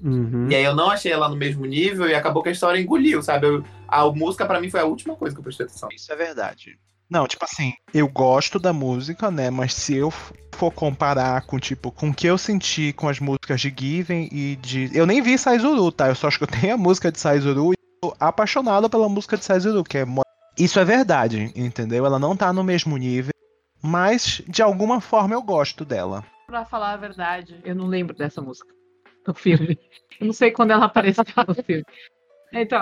Uhum. E aí eu não achei ela no mesmo nível e acabou que a história engoliu, sabe? Eu- a música pra mim foi a última coisa que eu prestei atenção. Isso é verdade. Não, tipo assim, eu gosto da música, né? Mas se eu for comparar com, tipo, com o que eu senti com as músicas de Given e de. Eu nem vi Saizuru, tá? Eu só escutei a música de Saizuru e tô apaixonado pela música de Saizuru, que é. Isso é verdade, entendeu? Ela não tá no mesmo nível, mas de alguma forma eu gosto dela. Pra falar a verdade, eu não lembro dessa música no filme. Eu não sei quando ela apareceu no filme. Então.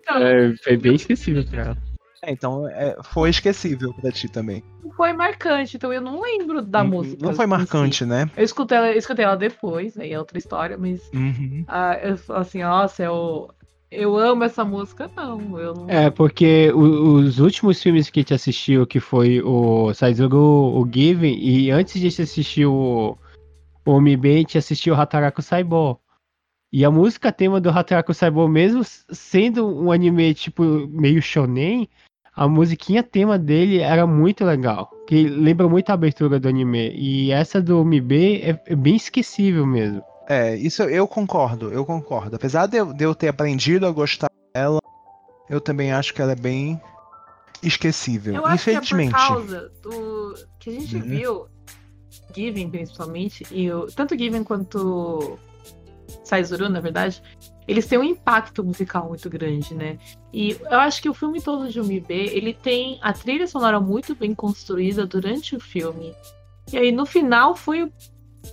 então É, foi bem esquecível pra ela. É, então é, foi esquecível pra ti também. foi marcante, então eu não lembro da Não- música. Não foi em si. marcante, né? Eu escutei ela, eu escutei ela depois, aí é outra história, mas Uhum. ah, eu assim, nossa, eu, eu amo essa música, não. Eu não... É, porque o- os últimos filmes que a gente assistiu, que foi o Saizuru, o Given, e antes de a gente assistir o, o a gente assistiu o Hataraku Saibou. E a música tema do Hataraku Saibou, mesmo sendo um anime tipo meio shonen, a musiquinha tema dele era muito legal. Que lembra muito a abertura do anime. E essa do Omibe é, é bem esquecível mesmo. É, isso eu concordo, eu concordo. Apesar de eu, de eu ter aprendido a gostar dela, eu também acho que ela é bem esquecível. Eu acho que é por Infelizmente. causa do que a gente Uhum. viu, Given principalmente, e o, tanto Given quanto Saizuru, na verdade, eles têm um impacto musical muito grande, né? E eu acho que o filme todo de Umi B, ele tem a trilha sonora muito bem construída durante o filme. E aí no final foi.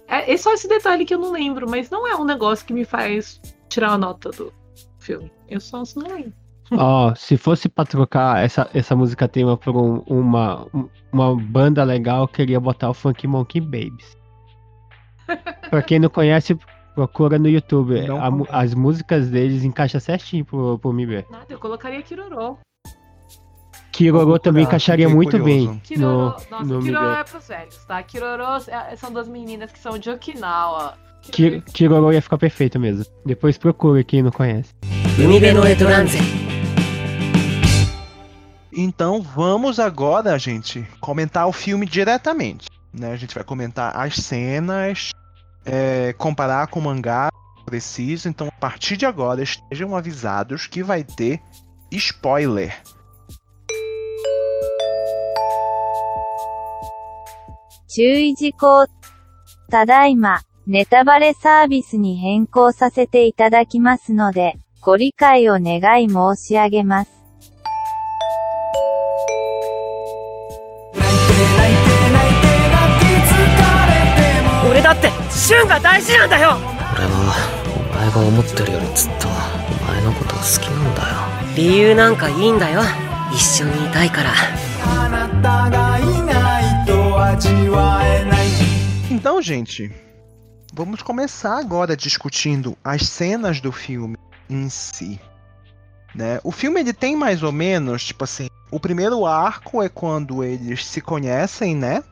É, é só esse detalhe que eu não lembro, mas não é um negócio que me faz tirar a nota do filme. Eu só não lembro. Ó, se fosse pra trocar essa, essa música tema por um- uma, um- uma banda legal, eu queria botar o Funky Monkey Babies. pra quem não conhece, Procura no YouTube. A, as músicas deles encaixam certinho pro, pro Mimber. Nada, eu colocaria Kiroro. Kiroro também encaixaria muito bem. Kiroro, no, nossa, no Kiroro é pros velhos, tá? Kiroro é, são duas meninas que são de Okinawa. Kiroro, Kiroro é ia ficar perfeito mesmo. Depois procura quem não conhece. Então vamos agora, gente, comentar o filme diretamente. Né? A gente vai comentar as cenas, é, comparar com o mangá preciso, então a partir de agora estejam avisados que vai ter spoiler. 注意事項。ただいま、ネタバレサービスに変更させていただきますので、ご理解を願い申し上げます。 俺だってシュンが大事なんだよ俺はお前が思ってるよりずっとお前のこと好きなんだよ理由なんかいいんだよ一緒にいたいから Então, gente, vamos começar agora discutindo as cenas do filme em si. Né? O filme ele tem mais ou menos, tipo assim, o primeiro arco é quando eles se conhecem, né?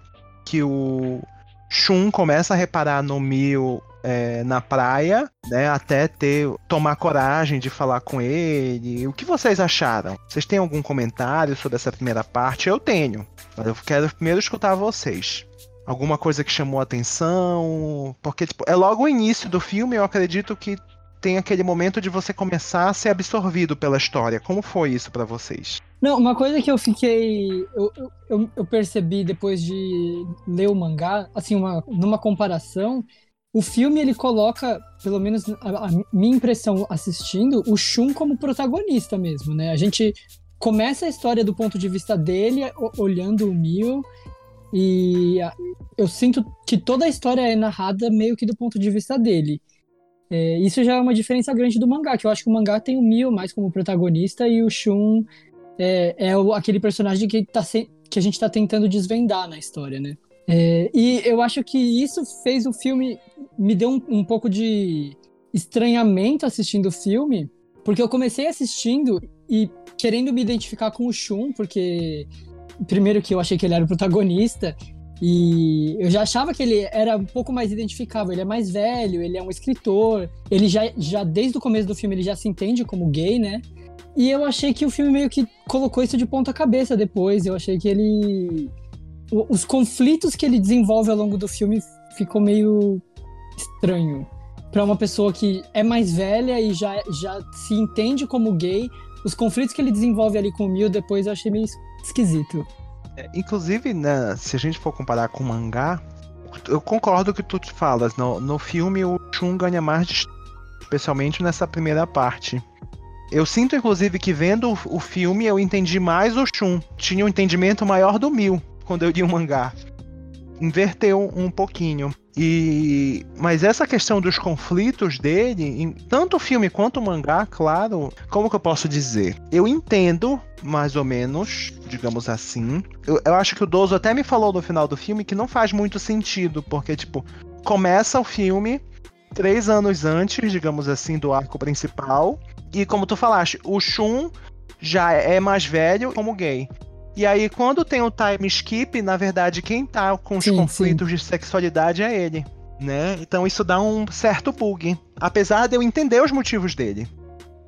Que o Shun começa a reparar no Mio é, na praia, né? Até ter tomar coragem de falar com ele. O que vocês acharam? Vocês têm algum comentário sobre essa primeira parte? Eu tenho. Mas eu quero primeiro escutar vocês. Alguma coisa que chamou a atenção? Porque tipo, é logo o início do filme, eu acredito que tem aquele momento de você começar a ser absorvido pela história. Como foi isso pra vocês? Não, uma coisa que eu fiquei. Eu, eu, eu percebi depois de ler o mangá, assim, uma, numa comparação, o filme ele coloca, pelo menos a, a minha impressão assistindo, o Shun como protagonista mesmo, né? A gente começa a história do ponto de vista dele, olhando o Mio, e eu sinto que toda a história é narrada meio que do ponto de vista dele. É, isso já é uma diferença grande do mangá, que eu acho que o mangá tem o Mio mais como protagonista e o Shun é, é o- aquele personagem que, tá se- que a gente tá tentando desvendar na história, né? É, e eu acho que isso fez o filme. Me deu um, um pouco de estranhamento assistindo o filme, porque eu comecei assistindo e querendo me identificar com o Shun, porque. Primeiro que eu achei que ele era o protagonista, e eu já achava que ele era um pouco mais identificável. Ele é mais velho, ele é um escritor, ele já, já desde o começo do filme ele já se entende como gay, né? E eu achei que o filme meio que colocou isso de ponta cabeça depois. Eu achei que ele. Os conflitos que ele desenvolve ao longo do filme ficou meio estranho. Pra uma pessoa que é mais velha e já, já se entende como gay, os conflitos que ele desenvolve ali com o Mil depois eu achei meio es- esquisito. É, inclusive, né, se a gente for comparar com o mangá, eu concordo com o que tu falas. No, no filme, o Shun ganha mais especialmente nessa primeira parte. Eu sinto, inclusive, que vendo o, filme eu entendi mais o Shun. Tinha um entendimento maior do Mil quando eu li o mangá. Inverteu um pouquinho. E mas essa questão dos conflitos dele, tanto o filme quanto o mangá, claro, como que eu posso dizer? Eu entendo mais ou menos, digamos assim. Eu, eu acho que o Dozo até me falou no final do filme que não faz muito sentido, porque tipo, começa o filme três anos antes, digamos assim, do arco principal. E como tu falaste, o Shun já é mais velho como gay. E aí, quando tem o time skip, na verdade, quem tá com os Sim, conflitos de sexualidade é ele. Né? Então isso dá um certo bug. Apesar de eu entender os motivos dele.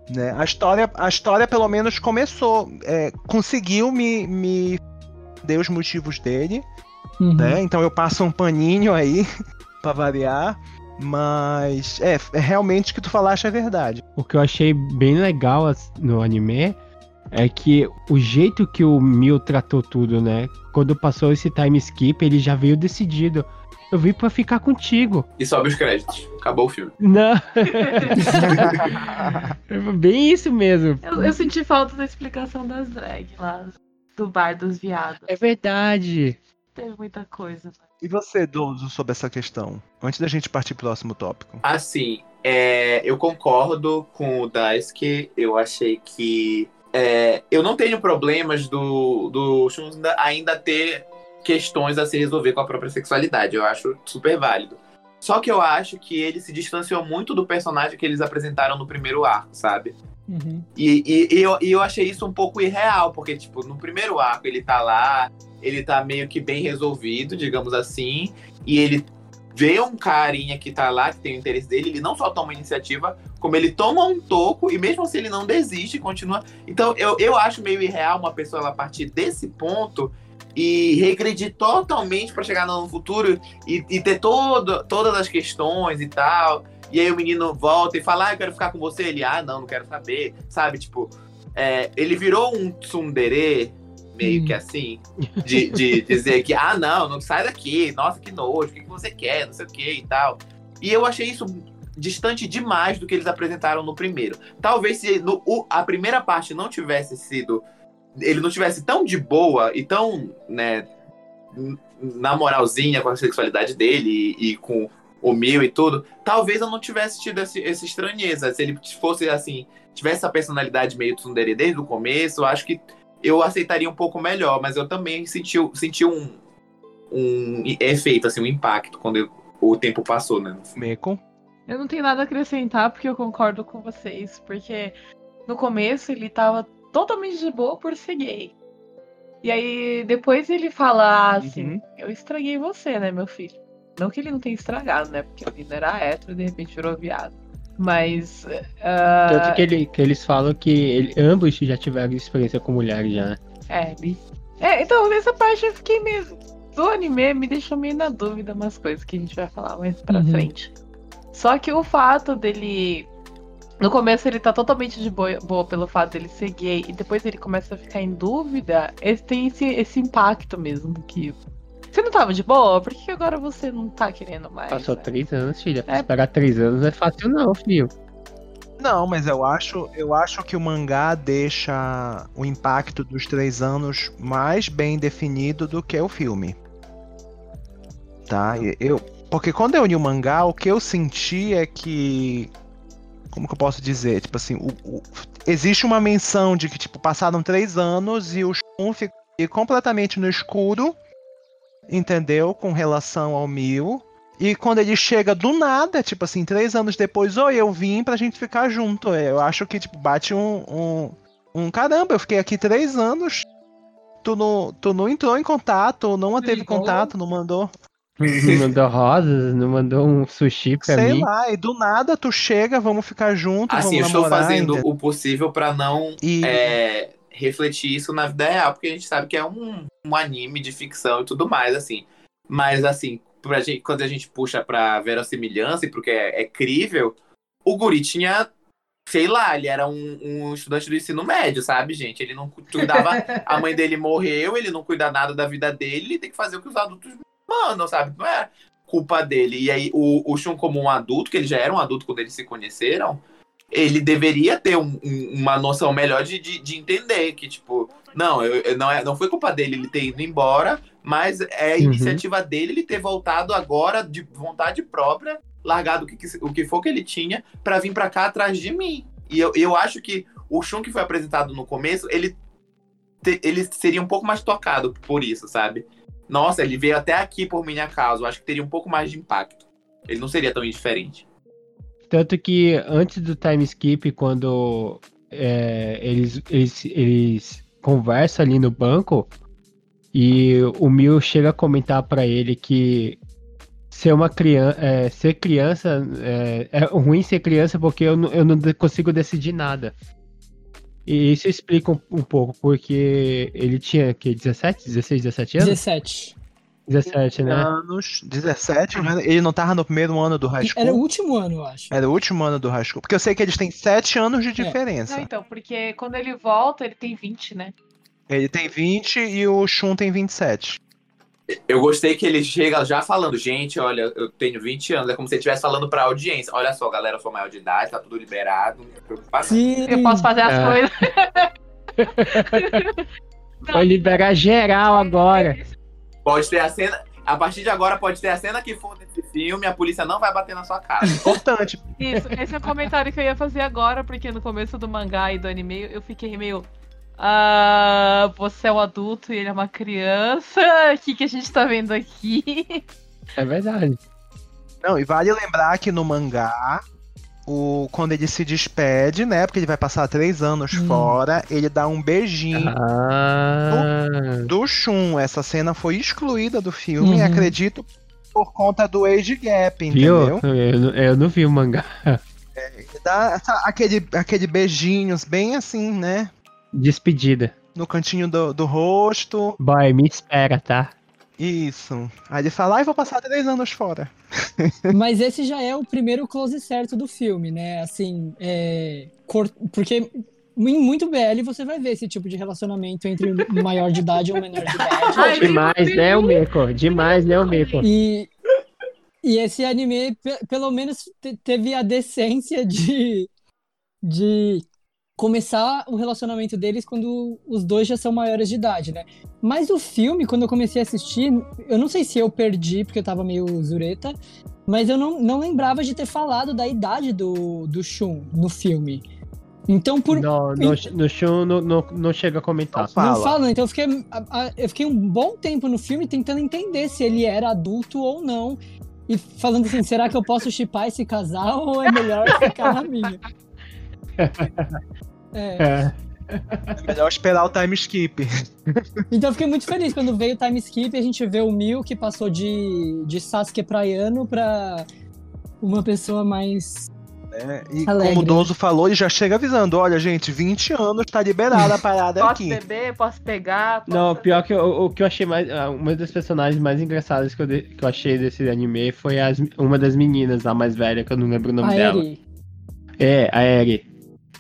Né? A, história, a história, pelo menos, começou. é, conseguiu me, me dar os motivos dele. Uhum. Né? Então eu passo um paninho aí, pra variar. Mas é, é realmente o que tu falaste é verdade. O que eu achei bem legal no anime é que o jeito que o Mil tratou tudo, né? Quando passou esse time skip, ele já veio decidido. Eu vim pra ficar contigo. E sobe os créditos. Acabou o filme. Não. bem isso mesmo. Eu, eu senti falta da explicação das drag lá, do bar dos viados. É verdade. Teve muita coisa. E você, Dozo, sobre essa questão? Antes da gente partir pro próximo tópico. Assim, é, eu concordo com o Daisuke. Eu achei que. é, eu não tenho problemas do, do Shun ainda- ainda ter questões a se resolver com a própria sexualidade. Eu acho super válido. Só que eu acho que ele se distanciou muito do personagem que eles apresentaram no primeiro arco, sabe? Uhum. E, e- e eu, e eu achei isso um pouco irreal, porque, tipo, no primeiro arco ele tá lá, ele tá meio que bem resolvido, digamos assim, e ele vê um carinha que tá lá, que tem o interesse dele, ele não só toma iniciativa, como ele toma um toco, e mesmo assim ele não desiste, continua. Então eu, eu acho meio irreal uma pessoa ela partir desse ponto e regredir totalmente pra chegar no futuro e, e ter todo, todas as questões e tal. E aí o menino volta e fala, ah, eu quero ficar com você. Ele, ah, não, não quero saber. Sabe, tipo, é, ele virou um tsundere, meio Hum. que assim, de, de dizer que, ah, não, não sai daqui, nossa, que nojo, o que, que você quer, não sei o que e tal. E eu achei isso distante demais do que eles apresentaram no primeiro. Talvez se no- o- a primeira parte não tivesse sido. Ele não tivesse tão de boa e tão, né, na moralzinha com a sexualidade dele e, e com o Mil e tudo, talvez eu não tivesse tido esse, essa estranheza. Se ele fosse assim, tivesse essa personalidade meio tsundere desde o começo, eu acho que eu aceitaria um pouco melhor, mas eu também senti, senti um, um efeito, assim, um impacto quando eu- o tempo passou, né? Meco. Eu não tenho nada a acrescentar porque eu concordo com vocês. Porque no começo ele tava totalmente de boa por ser gay. E aí depois ele fala assim: Uhum. Eu estraguei você, né, meu filho? Não que ele não tenha estragado, né? Porque o menino era hétero e de repente virou viado. Mas. ah, Tanto que, ele- que eles falam que ele- ambos já tiveram experiência com mulheres já. né? É, é, então nessa parte eu fiquei meio. Do anime me deixou meio na dúvida umas coisas que a gente vai falar mais pra Uhum. frente. Só que o fato dele. No começo ele tá totalmente de boa, boa pelo fato dele ser gay e depois ele começa a ficar em dúvida, esse, tem esse, esse impacto mesmo que. Você não tava de boa? Por que agora você não tá querendo mais? Passou né? três anos, filha. É. Esperar três anos não é fácil não, filho. Não, mas eu acho, eu acho que o mangá deixa o impacto dos três anos mais bem definido do que o filme. Tá? Eu, porque quando eu li o mangá, o que eu senti é que. Como que eu posso dizer? Tipo assim, o- o- existe uma menção de que, tipo, passaram três anos e o Shun fica completamente no escuro, entendeu? Com relação ao Mil. E quando ele chega do nada, tipo assim, três anos depois, oi, eu vim pra gente ficar junto. Eu acho que, tipo, bate um. um, um caramba, eu fiquei aqui três anos. Tu não, tu não entrou em contato, não manteve contato, não mandou. Não mandou rosas, não mandou um sushi pra Sei mim. lá, e do nada tu chega, vamos ficar juntos, Assim, eu estou namorar fazendo ainda. o possível pra não E é, refletir isso na vida real, porque a gente sabe que é um, um anime de ficção e tudo mais, assim. Mas, assim, pra gente, quando a gente puxa pra verossimilhança e porque é, é crível, o guri tinha, sei lá, ele era um, um estudante do ensino médio, sabe, gente? Ele não cuidava, a mãe dele morreu, ele não cuida nada da vida dele, ele tem que fazer o que os adultos mandam, sabe? Não é culpa dele. E aí, o, o Shun, como um adulto, que ele já era um adulto quando eles se conheceram, ele deveria ter um- um- uma noção melhor de, de, de entender que, tipo, não, eu, eu- não, é, não foi culpa dele ele ter ido embora, mas é a Uhum. iniciativa dele ele ter voltado agora de vontade própria, largado o que, o que for que ele tinha, pra vir pra cá atrás de mim. E eu, eu acho que o Shun que foi apresentado no começo, ele, te- ele seria um pouco mais tocado por isso, sabe? Nossa, ele veio até aqui por minha causa. Eu acho que teria um pouco mais de impacto. Ele não seria tão indiferente. Tanto que antes do time skip, quando é, eles, eles, eles conversam ali no banco e o Mil chega a comentar pra ele que ser uma criança, ser criança é, é ruim ser criança porque eu não, eu não consigo decidir nada. E isso explica um, um pouco, porque ele tinha que 17, 16, 17 anos? 17. 17, né? anos, 17, né? ele não tava no primeiro ano do high school. Era o último ano, eu acho. Era o último ano do high school. Porque eu sei que eles têm 7 anos de diferença. Não, então, porque quando ele volta, ele tem 20, né? Ele tem 20 e o Shun tem 27. Eu gostei que ele chega já falando, gente, olha, eu tenho 20 anos. É como se ele estivesse falando pra audiência. Olha só, galera, eu sou maior de idade, tá tudo liberado. Sim. Eu posso fazer as É. coisas. Vai liberar geral agora. Pode ter a cena. A partir de agora, pode ter a cena que for desse filme, a polícia não vai bater na sua casa. Importante. Isso, esse é o comentário que eu ia fazer agora, porque no começo do mangá e do anime eu fiquei meio. Ah, você é um adulto e ele é uma criança. O que, que a gente tá vendo aqui? É verdade. Não, e vale lembrar que no mangá, o, quando ele se despede, né? Porque ele vai passar três anos Hum. fora, ele dá um beijinho Ah, do Shun. Essa cena foi excluída do filme, Uhum. acredito, por conta do age gap, entendeu? Eu, não- eu não vi o mangá. Ele dá essa- aquele, aquele beijinhos bem assim, né? Despedida. No cantinho do, do rosto. Boy, me espera, tá? Isso. Aí ele fala, ah, eu vou passar três anos fora. Mas esse já é o primeiro close certo do filme, né? Assim, é... cor- porque em muito BL você vai ver esse tipo de relacionamento entre maior de idade ou menor de idade. Ai, Demais, né, o Meco? Demais, né, o Meco? E, e esse anime, pe- pelo menos, te- teve a decência de, de começar o relacionamento deles quando os dois já são maiores de idade, né? Mas o filme, quando eu comecei a assistir, eu não sei se eu perdi, porque eu tava meio zureta, mas eu não, não lembrava de ter falado da idade do, do Shun no filme. Então, por, No, no, no show não, não, não chega a comentar. Não fala. não fala, então eu fiquei, a- a- eu fiquei um bom tempo no filme tentando entender se ele era adulto ou não. E falando assim, será que eu posso chipar esse casal ou é melhor ficar na minha? É, É. É melhor esperar o time skip. então eu fiquei muito feliz quando veio o time skip e a gente vê o Mil que passou de, de Sasuke praiano pra uma pessoa mais. né? E Alegre. como o Dozo falou, ele já chega avisando: olha, gente, 20 anos tá liberada a parada Posso aqui. beber, posso pegar. Posso... Não, pior que o, o que eu achei mais. ah, Uma das personagens mais engraçadas que eu, de- que eu achei desse anime foi as- uma das meninas, a mais velha, que eu não lembro o nome A dela. Eri. É, a Eri.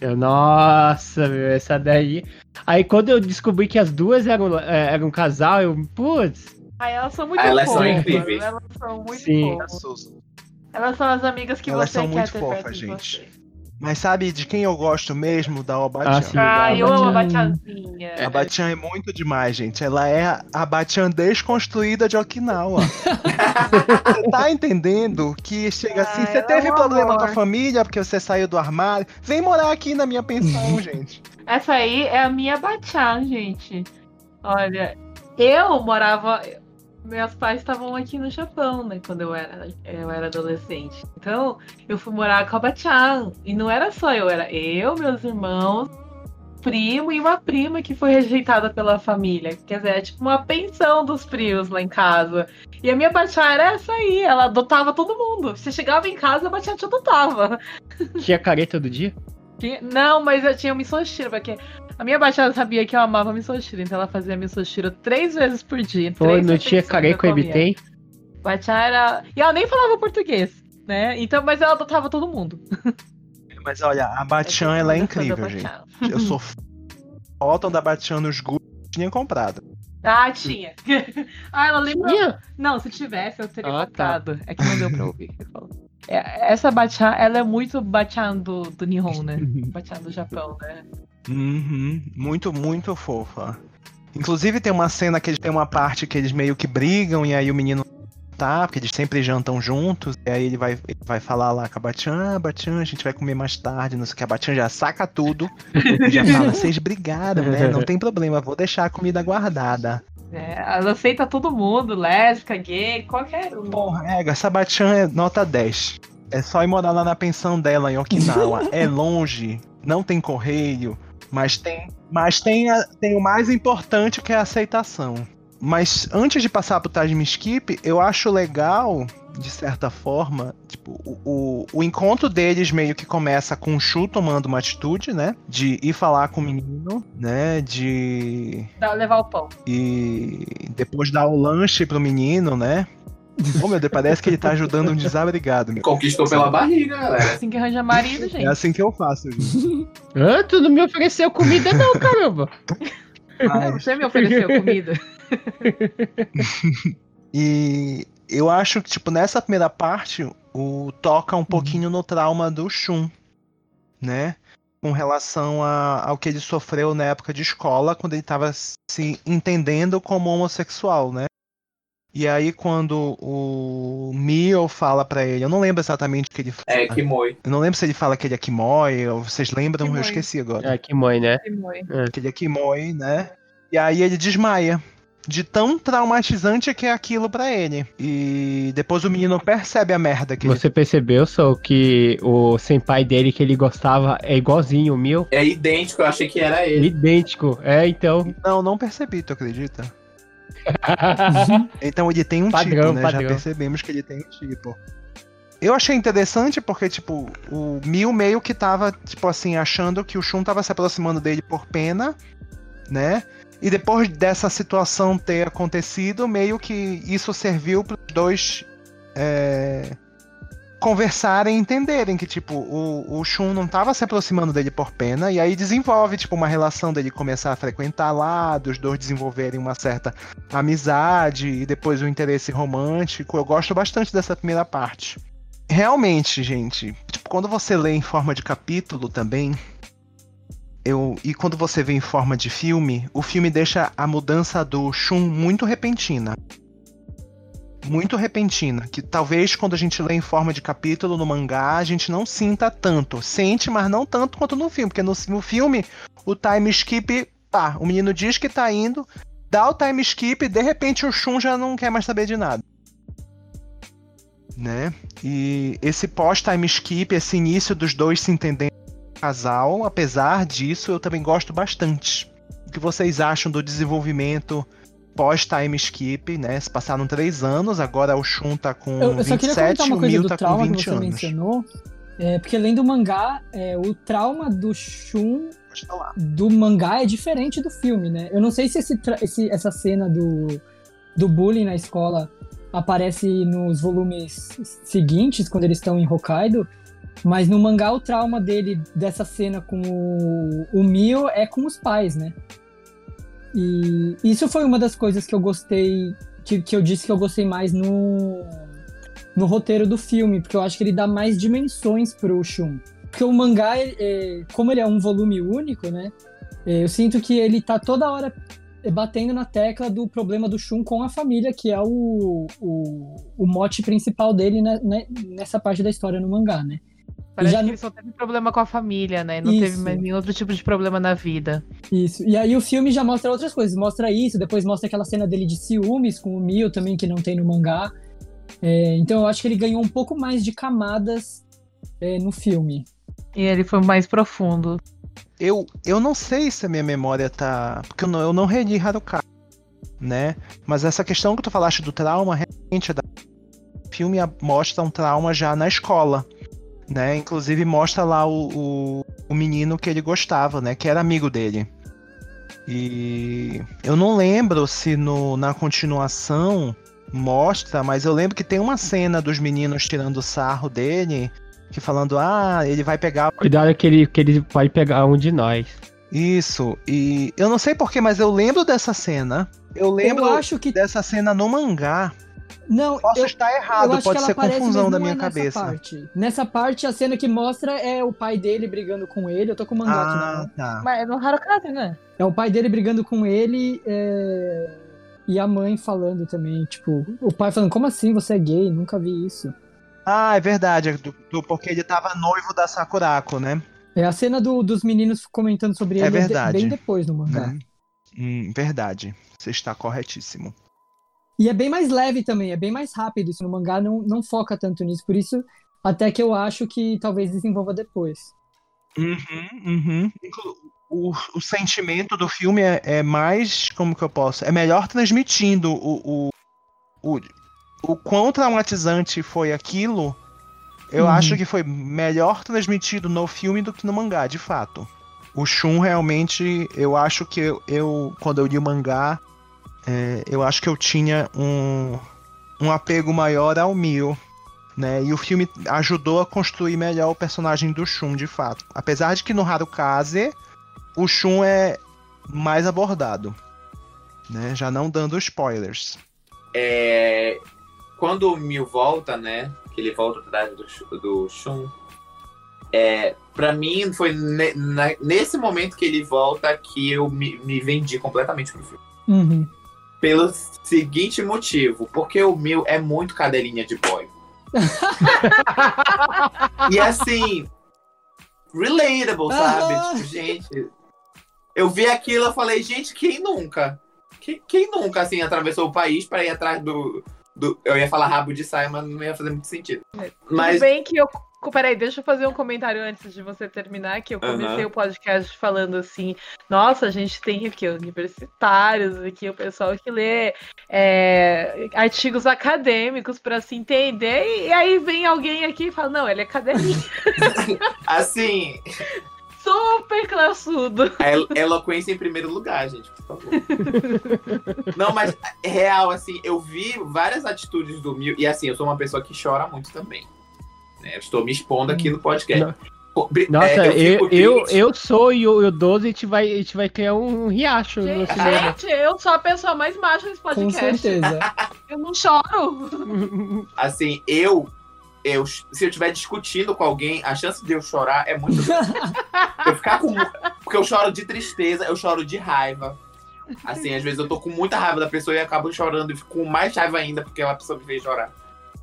Eu, nossa, meu, essa daí. Aí quando eu descobri que as duas eram, é, eram um casal, eu, putz, Ai, elas são muito Ah, elas são fofas. incríveis. Elas são muito Sim. fofas. Elas são as amigas que Elas você são quer muito ter fofas, perto de gente. você. Mas sabe de quem eu gosto mesmo? Da Ah, Obatian. sim. Ai, eu amo a Batian. Batiazinha. A Batian é muito demais, gente. Ela é a Batian desconstruída de Okinawa. você tá entendendo que chega assim, Ah, você teve é um problema com a família porque você saiu do armário? Vem morar aqui na minha pensão, gente. Essa aí é a minha Batian, gente. Olha, eu morava. Meus pais estavam aqui no Japão, né? Quando eu era, eu era adolescente. Então, eu fui morar com a Batian. E não era só eu, era eu, meus irmãos, primo e uma prima que foi rejeitada pela família. Quer dizer, é tipo uma pensão dos primos lá em casa. E a minha Batian era essa aí, ela adotava todo mundo. Você chegava em casa, a Batian te adotava. tinha careta do dia? Não, mas eu tinha misoshiro, porque a minha baixada sabia que eu amava misoshiro, então ela fazia misoshiro três vezes por dia. Pô, três não tinha careco. Ebitém? Bachá era. E ela nem falava português, né? Então, mas ela adotava todo mundo. Mas olha, a Batian ela é incrível, gente. Eu sou foto da Batian nos grupos tinha comprado. Ah, tinha. ah, ela lembra. Tinha? Não, se tivesse, eu teria Ah, tá. comprado. É que não deu pra ouvir. É, essa Bachan, ela é muito Bachan do, do Nihon, né? Bachan do Japão, né? Uhum, muito, muito fofa. Inclusive tem uma cena que eles tem uma parte que eles meio que brigam e aí o menino tá, porque eles sempre jantam juntos, e aí ele vai, ele vai falar lá com a Batian, ah, Batian, a gente vai comer mais tarde, não sei o que, a Batian já saca tudo, e já fala, vocês brigaram, né? Não tem problema, vou deixar a comida guardada. É, ela aceita todo mundo, lésbica, gay, qualquer um. Porra, é, essa Batian é nota 10. É só ir morar lá na pensão dela em Okinawa. é longe, não tem correio, mas tem, mas tem, a- tem o mais importante que é a aceitação. Mas antes de passar pro time skip, eu acho legal, de certa forma, tipo, o, o, o encontro deles meio que começa com o Shu tomando uma atitude, né? De ir falar com o menino, né? De Dá- levar o pão. e depois dar o lanche pro menino, né? Ô meu Deus, parece que ele tá ajudando um desabrigado. Meu. Conquistou pela barriga, galera. Assim que arranja marido, É gente. assim que eu faço, gente. Hã? Tu não me ofereceu comida, não, caramba. Você me ofereceu comida. E eu acho que, tipo, nessa primeira parte, o toca um pouquinho no trauma do Shun, né? Com relação a- ao que ele sofreu na época de escola, quando ele tava se entendendo como homossexual, né? E aí, quando o Mio fala pra ele, eu não lembro exatamente o que ele fala. É, Kimoi. Eu não lembro se ele fala que ele é Kimoi, ou vocês lembram? Kimoi. Eu esqueci agora. É, mãe, né? Que ele é Kimoi, né? E aí ele desmaia. De tão traumatizante que é aquilo pra ele. E depois o menino percebe a merda que Você percebeu, só que o senpai dele que ele gostava é igualzinho o meu? É idêntico, eu achei que era ele. Idêntico. É, então. ele. Não, não percebi, tu acredita? Então ele tem um Padrão, tipo, né? Já padrão. percebemos que ele tem um tipo. Eu achei interessante porque, tipo, o Mil meio que tava, tipo assim, achando que o Shun tava se aproximando dele por pena, né? E depois dessa situação ter acontecido, meio que isso serviu para os dois é, conversarem e entenderem que, tipo, o, o Shun não estava se aproximando dele por pena, e aí desenvolve, tipo, uma relação dele começar a frequentar lá, dos dois desenvolverem uma certa amizade e depois o um interesse romântico. Eu gosto bastante dessa primeira parte. Realmente, gente, tipo, quando você lê em forma de capítulo também, eu, e quando você vê em forma de filme, o filme deixa a mudança do Shun muito repentina. Muito repentina. Que talvez quando a gente lê em forma de capítulo no mangá, a gente não sinta tanto. Sente, mas não tanto quanto no filme. Porque no, no filme, o time skip. Tá, o menino diz que tá indo, dá o time skip de repente o Shun já não quer mais saber de nada. Né? E esse pós-time skip, esse início dos dois se entendendo casal, apesar disso, eu também gosto bastante. O que vocês acham do desenvolvimento pós-time skip, né? Se passaram três anos, agora o Shun tá com eu, eu 27 e o Mil tá com 20 anos. Mencionou, é, porque lendo o mangá, é, o trauma do Shun do mangá é diferente do filme, né? Eu não sei se esse, esse, essa cena do, do bullying na escola aparece nos volumes seguintes, quando eles estão em Hokkaido, mas no mangá, o trauma dele, dessa cena com o, o Mio, é com os pais, né? E isso foi uma das coisas que eu gostei, que, que eu disse que eu gostei mais no, no roteiro do filme, porque eu acho que ele dá mais dimensões pro Shun. Porque o mangá, é, como ele é um volume único, né? É, eu sinto que ele tá toda hora batendo na tecla do problema do Shun com a família, que é o, o, o mote principal dele né, nessa parte da história no mangá, né? Parece já que ele só teve problema com a família, né? Não isso. teve mais nenhum outro tipo de problema na vida. Isso. E aí o filme já mostra outras coisas. Mostra isso, depois mostra aquela cena dele de ciúmes com o Mio também, que não tem no mangá. É, então eu acho que ele ganhou um pouco mais de camadas é, no filme. E ele foi mais profundo. Eu, eu não sei se a minha memória tá. Porque eu não, eu não reli Haruka, né? Mas essa questão que tu falaste do trauma, realmente, o filme mostra um trauma já na escola né? Inclusive mostra lá o, o, o, menino que ele gostava, né? Que era amigo dele. E eu não lembro se no, na continuação mostra, mas eu lembro que tem uma cena dos meninos tirando sarro dele, que falando, ah, ele vai pegar. Cuidado que ele, que ele vai pegar um de nós. Isso, e eu não sei porquê, mas eu lembro dessa cena. Eu lembro eu acho que... dessa cena no mangá. Não, Posso eu, estar errado, pode ser confusão da minha é cabeça. Parte. Nessa parte, a cena que mostra é o pai dele brigando com ele. Eu tô com o mangá ah, aqui, né? Tá. Mas é no Harukaze, né? É o pai dele brigando com ele é... e a mãe falando também, tipo, o pai falando, como assim você é gay? Nunca vi isso. Ah, é verdade, é do, do, porque ele tava noivo da Sakurako, né? É a cena do, dos meninos comentando sobre é ele verdade. bem depois no mangá. Hum, hum, verdade, você está corretíssimo. E é bem mais leve também, é bem mais rápido. Isso no mangá não, não foca tanto nisso. Por isso, até que eu acho que talvez desenvolva depois. Uhum, uhum. O, o sentimento do filme é, é, mais. Como que eu posso? É melhor transmitindo o, o, o, o quão traumatizante foi aquilo. Eu uhum. acho que foi melhor transmitido no filme do que no mangá, de fato. O Shun realmente, eu acho que eu, eu quando eu li o mangá, é, eu acho que eu tinha um, um apego maior ao Mio. Né? E o filme ajudou a construir melhor o personagem do Shun, de fato. Apesar de que no Harukaze, o Shun é mais abordado. Né? Já não dando spoilers. É... Quando o Mil volta, né? Que ele volta atrás do, do Shun. É, para mim, foi ne nesse momento que ele volta que eu me, me vendi completamente pro filme. Uhum. Pelo seguinte motivo, porque o meu é muito cadelinha de boy. e assim, relatable, sabe? Tipo, gente, eu vi aquilo e falei, gente, quem nunca? Quem, quem nunca, assim, atravessou o país para ir atrás do, do, Eu ia falar rabo de saia, mas não ia fazer muito sentido. Mas... Tudo bem que eu Peraí, deixa eu fazer um comentário antes de você terminar, que eu comecei uhum. o podcast falando assim, nossa, a gente tem aqui universitários, aqui o pessoal que lê é, artigos acadêmicos para se entender, e aí vem alguém aqui e fala, não, ele é acadêmico. assim... Super classudo. A elo- eloquência em primeiro lugar, gente, por favor. Não, mas é real, assim, eu vi várias atitudes do Mil. E assim, eu sou uma pessoa que chora muito também. Né? Eu estou me expondo aqui no podcast. Não. Nossa, é, eu, eu, triste. eu sou e o, e o 12 a gente, vai, a gente vai criar um riacho no Gente, cinema. gente, eu sou a pessoa mais macha nesse Com podcast. certeza. Eu não choro. Assim, eu, eu. Se eu estiver discutindo com alguém, a chance de eu chorar é muito grande. eu ficar com. Porque eu choro de tristeza, eu choro de raiva. Assim, às vezes eu tô com muita raiva da pessoa e acabo chorando e fico com mais raiva ainda porque a pessoa me fez chorar.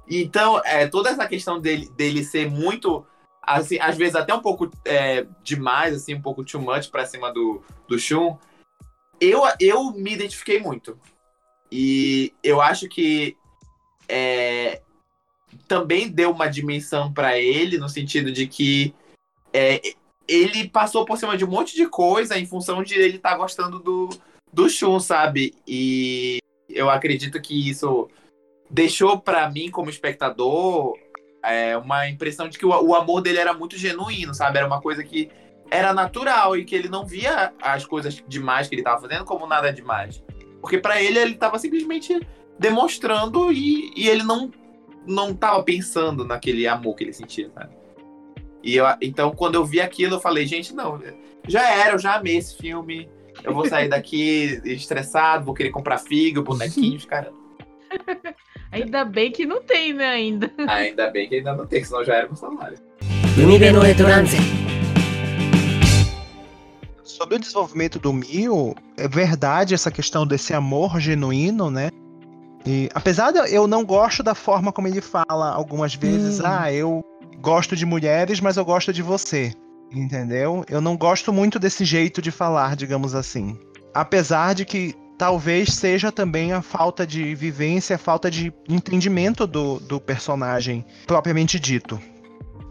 Então, é, toda essa questão dele, dele ser muito. Assim, às vezes até um pouco é, demais, assim, um pouco too much pra cima do, do Shun. Eu, eu me identifiquei muito. E eu acho que é, também deu uma dimensão pra ele, no sentido de que é, ele passou por cima de um monte de coisa em função de ele estar gostando do, do Shun, sabe? E eu acredito que isso deixou pra mim, como espectador, é, uma impressão de que o, o amor dele era muito genuíno, sabe? Era uma coisa que era natural e que ele não via as coisas demais que ele tava fazendo como nada demais. Porque pra ele, ele tava simplesmente demonstrando e, e ele não, não tava pensando naquele amor que ele sentia, sabe? E eu, então, quando eu vi aquilo, eu falei, gente, não, já era, eu já amei esse filme. Eu vou sair daqui estressado, vou querer comprar figa, bonequinhos, cara. Ainda bem que não tem, né, ainda. Ainda bem que ainda não tem, senão já era um salário. Sobre o desenvolvimento do Mil, é verdade essa questão desse amor genuíno, né? E, apesar de eu não gosto da forma como ele fala algumas vezes, hum. ah, eu gosto de mulheres, mas eu gosto de você. Entendeu? Eu não gosto muito desse jeito de falar, digamos assim. Apesar de que talvez seja também a falta de vivência, a falta de entendimento do, do personagem propriamente dito.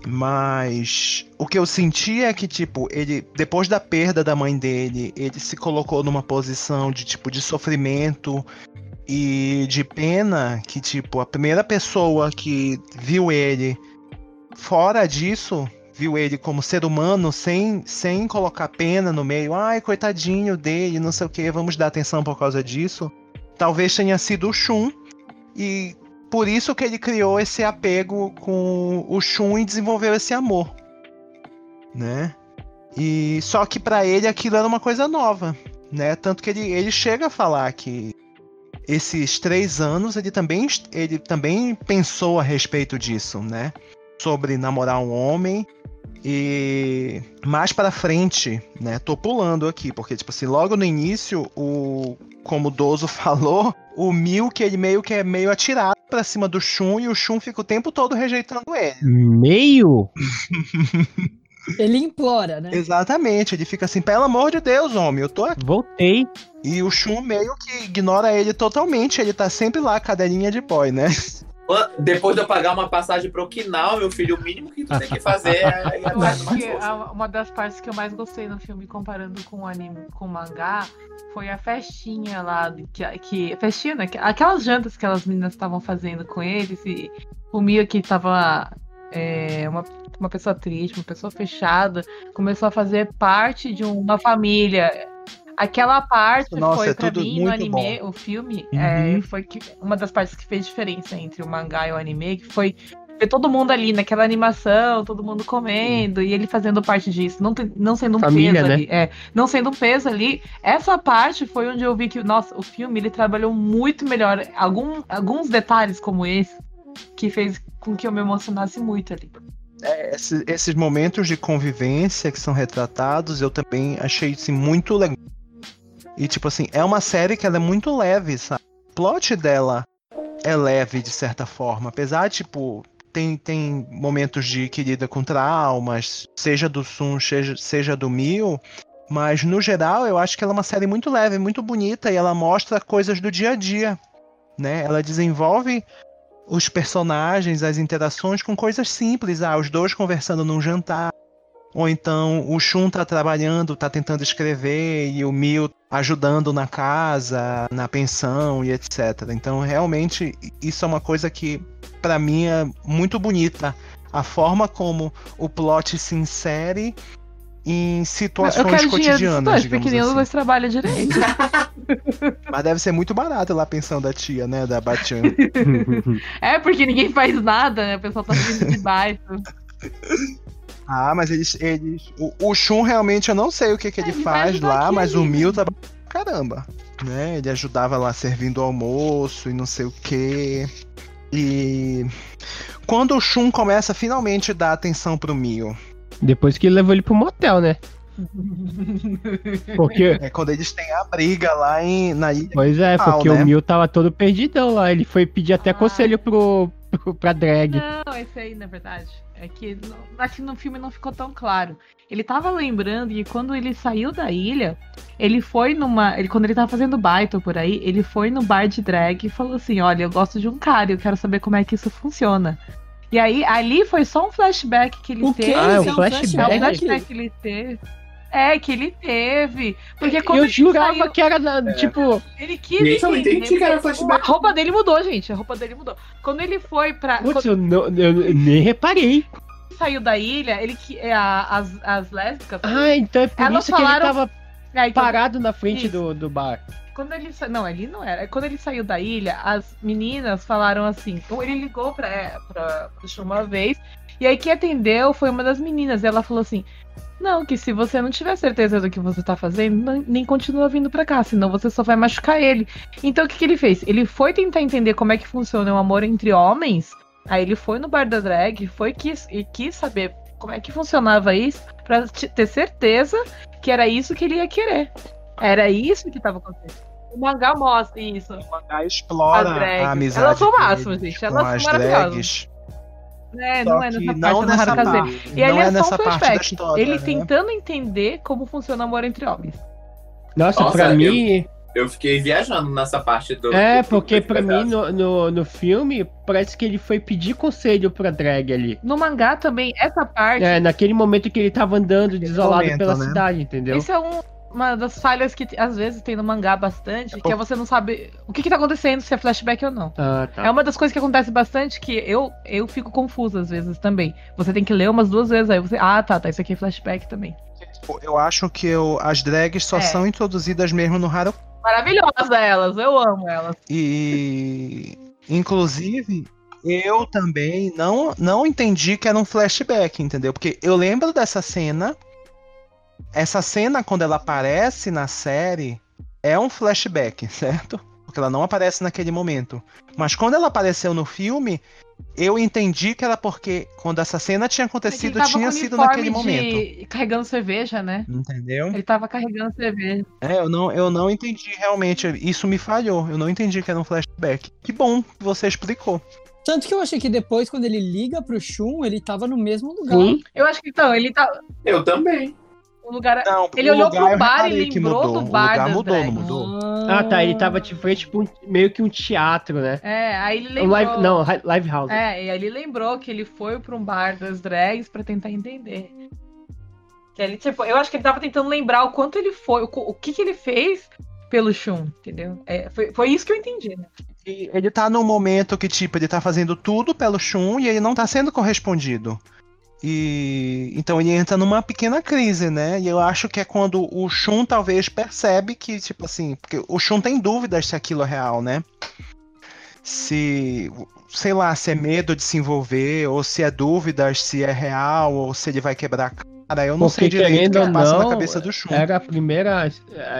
Mas o que eu senti é que, tipo, ele, depois da perda da mãe dele, ele se colocou numa posição de, tipo, de sofrimento e de pena, que, tipo, a primeira pessoa que viu ele fora disso, viu ele como ser humano, sem, sem colocar pena no meio, ai, coitadinho dele, não sei o que, vamos dar atenção por causa disso, talvez tenha sido o Shun, e por isso que ele criou esse apego com o Shun e desenvolveu esse amor, né? E só que pra ele aquilo era uma coisa nova, né? Tanto que ele, ele chega a falar que esses três anos ele também, ele também pensou a respeito disso, né? Sobre namorar um homem e mais pra frente, né? Tô pulando aqui, porque, tipo assim, logo no início, o. Como o Dozo falou, o Milk ele meio que é meio atirado pra cima do Shun e o Shun fica o tempo todo rejeitando ele. Meio? Ele implora, né? Exatamente, ele fica assim, pelo amor de Deus, homem, eu tô aqui. Voltei. E o Shun meio que ignora ele totalmente, ele tá sempre lá, cadelinha de boy, né? Depois de eu pagar uma passagem pra Okinawa, meu filho, o mínimo que tu tem que fazer é de mais Que a- uma das partes que eu mais gostei no filme, comparando com o anime, com o mangá, foi a festinha lá, que, que festinha, né? Que- Aquelas jantas que aquelas meninas estavam fazendo com eles e o Mio que tava é, uma, uma pessoa triste, uma pessoa fechada, começou a fazer parte de uma família. Aquela parte Nossa, foi é pra mim no anime, o filme, Uhum. é, foi que, uma das partes que fez diferença entre o mangá e o anime, que foi ver todo mundo ali naquela animação, todo mundo comendo, e ele fazendo parte disso, não, te- não sendo um Família, peso né? ali. É, não sendo um peso ali. Essa parte foi onde eu vi que, nossa, o filme ele trabalhou muito melhor. Algum, alguns detalhes como esse, que fez com que eu me emocionasse muito ali. É, esse- esses momentos de convivência que são retratados, eu também achei assim, muito legal. E tipo assim, é uma série que ela é muito leve, sabe? O plot dela é leve de certa forma, apesar tipo tem, tem momentos de que lida com traumas, seja do Sun, seja, seja do Mil, mas no geral eu acho que ela é uma série muito leve, muito bonita e ela mostra coisas do dia a dia, né? Ela desenvolve os personagens, as interações com coisas simples, ah, os dois conversando num jantar, ou então o Shun tá trabalhando, tá tentando escrever e o Mil ajudando na casa, na pensão e etc. Então, realmente, isso é uma coisa que pra mim é muito bonita, a forma como o plot se insere em Eu situações quero dinheiro dos cotidianas, dois, digamos dos assim. dois trabalha direito. Mas deve ser muito barato lá a pensão da tia, né? Da Batian. é, porque ninguém faz nada, né? O pessoal tá vindo de baixo. ah, mas eles. eles o, o Shun realmente eu não sei o que, que ele, ele faz lá, aqui mas o Mil tá caramba. Né? Ele ajudava lá servindo o almoço e não sei o que. E. Quando o Shun começa finalmente a dar atenção pro Mil, Depois que levou ele pro motel, né? Porque. é quando eles têm a briga lá em, na ilha. Pois é, Pau, porque né? o Mil tava todo perdidão lá. Ele foi pedir até Ah. conselho pro, pra drag. Não, esse aí, na verdade. É que no- aqui no filme não ficou tão claro. Ele tava lembrando que quando ele saiu da ilha, ele foi numa. Ele, quando ele tava fazendo baito por aí, ele foi no bar de drag e falou assim: Olha, eu gosto de um cara, eu quero saber como é que isso funciona. E aí, ali foi só um flashback que ele O teve. Ah, é um flashback? É um Flashback? flashback que ele teve. É, que ele teve. Porque quando Eu ele jurava saiu, que era, na- tipo, ele quis Nem eu entender, entendi que era flashback. A roupa dele mudou, gente. A roupa dele mudou. Quando ele foi pra. putz, quando eu, não- eu nem reparei. ele saiu da ilha, ele que. é, as, as lésbicas. Ah, então é por Elas isso que ele falaram- tava aí, quando- parado na frente Isso. do, do bar. Quando ele sa... Não, ele não era. Quando ele saiu da ilha, as meninas falaram assim. Ele ligou pra, é, pra, Shun uma vez. E aí quem atendeu foi uma das meninas. E ela falou assim: Não, que se você não tiver certeza do que você tá fazendo, nem continua vindo pra cá, senão você só vai machucar ele. Então o que, que ele fez? Ele foi tentar entender como é que funciona o amor entre homens. Aí ele foi no bar da drag, foi quis, e quis saber como é que funcionava isso, pra te- ter certeza que era isso que ele ia querer. Era isso que tava acontecendo. O mangá mostra isso. O mangá explora a amizade. Elas são o máximo, gente. Elas são as maravilhosas. drags. É, Só não é nessa parte, não é no nessa Harukaze. parte. E ali não é, é só um parte flashback. história. ele né? tentando entender como funciona o amor entre homens. Nossa, Nossa, pra eu- mim. Eu fiquei viajando nessa parte do. É, do- porque pra mim no, no, no filme parece que ele foi pedir conselho pra drag ali. No mangá também, essa parte. É, naquele momento que ele tava andando desolado momento, pela né? cidade, entendeu? Isso é um- uma das falhas que às vezes tem no mangá bastante, que é você não sabe o que, que tá acontecendo, se é flashback ou não. Ah, tá. É uma das coisas que acontece bastante que eu, eu fico confusa às vezes também. Você tem que ler umas duas vezes, aí você. Ah, tá, tá, isso aqui é flashback também. Eu acho que eu- as drags só É. são introduzidas mesmo no Haru. Maravilhosas elas, eu amo elas. E inclusive eu também não não entendi que era um flashback, entendeu? Porque eu lembro dessa cena. Essa cena quando ela aparece na série é um flashback, certo? Porque ela não aparece naquele momento. Mas quando ela apareceu no filme, eu entendi que era porque quando essa cena tinha acontecido, tinha sido naquele momento. de- carregando cerveja, né? Entendeu? Ele tava carregando cerveja. É, eu não, eu não entendi realmente. Isso me falhou. Eu não entendi que era um flashback. Que bom que você explicou. Tanto que eu achei que depois, quando ele liga pro Shun, ele tava no mesmo lugar. Sim. Eu acho que então, ele tá. Eu também. O lugar. Não, Ele o olhou lugar pro bar e lembrou mudou. do bar O lugar das mudou, não mudou? Ah, tá. Ele tava de frente, tipo, um- meio que um teatro, né? É, aí ele Um lembrou. live, não, live house. É, e aí ele lembrou que ele foi pra um bar das drags pra tentar entender. Que ele, tipo, eu acho que ele tava tentando lembrar o quanto ele foi, o, o que que ele fez pelo Shun, entendeu? É, foi, foi isso que eu entendi, né? Ele tá num momento que, tipo, ele tá fazendo tudo pelo Shun e ele não tá sendo correspondido. E então ele entra numa pequena crise, né? E eu acho que é quando o Shun talvez percebe que, tipo assim, porque o Shun tem dúvidas se aquilo é real, né? Se, sei lá, se é medo de se envolver, ou se é dúvidas se é real, ou se ele vai quebrar a cara. Eu não Porque, sei direito o que passa não, na cabeça do Shun. Era a primeira.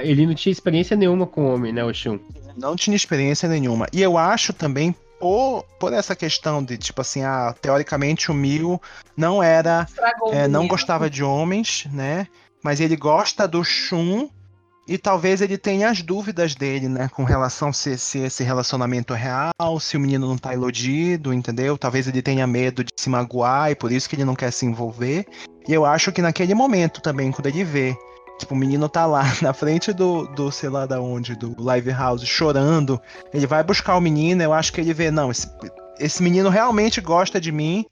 Ele não tinha experiência nenhuma com homem, né, o Shun? não tinha experiência nenhuma. E eu acho também, por, por essa questão de, tipo assim, ah, teoricamente o Mil não era. É, não gostava de homens, né? Mas ele gosta do Shun. E talvez ele tenha as dúvidas dele, né? Com relação se, se esse relacionamento é real, se o menino não tá iludido, entendeu? Talvez ele tenha medo de se magoar e por isso que ele não quer se envolver. E eu acho que naquele momento também, quando ele vê Tipo, o menino tá lá na frente do, do sei lá da onde, do live house, chorando. Ele vai buscar o menino, eu acho que ele vê, não, esse, esse menino realmente gosta de mim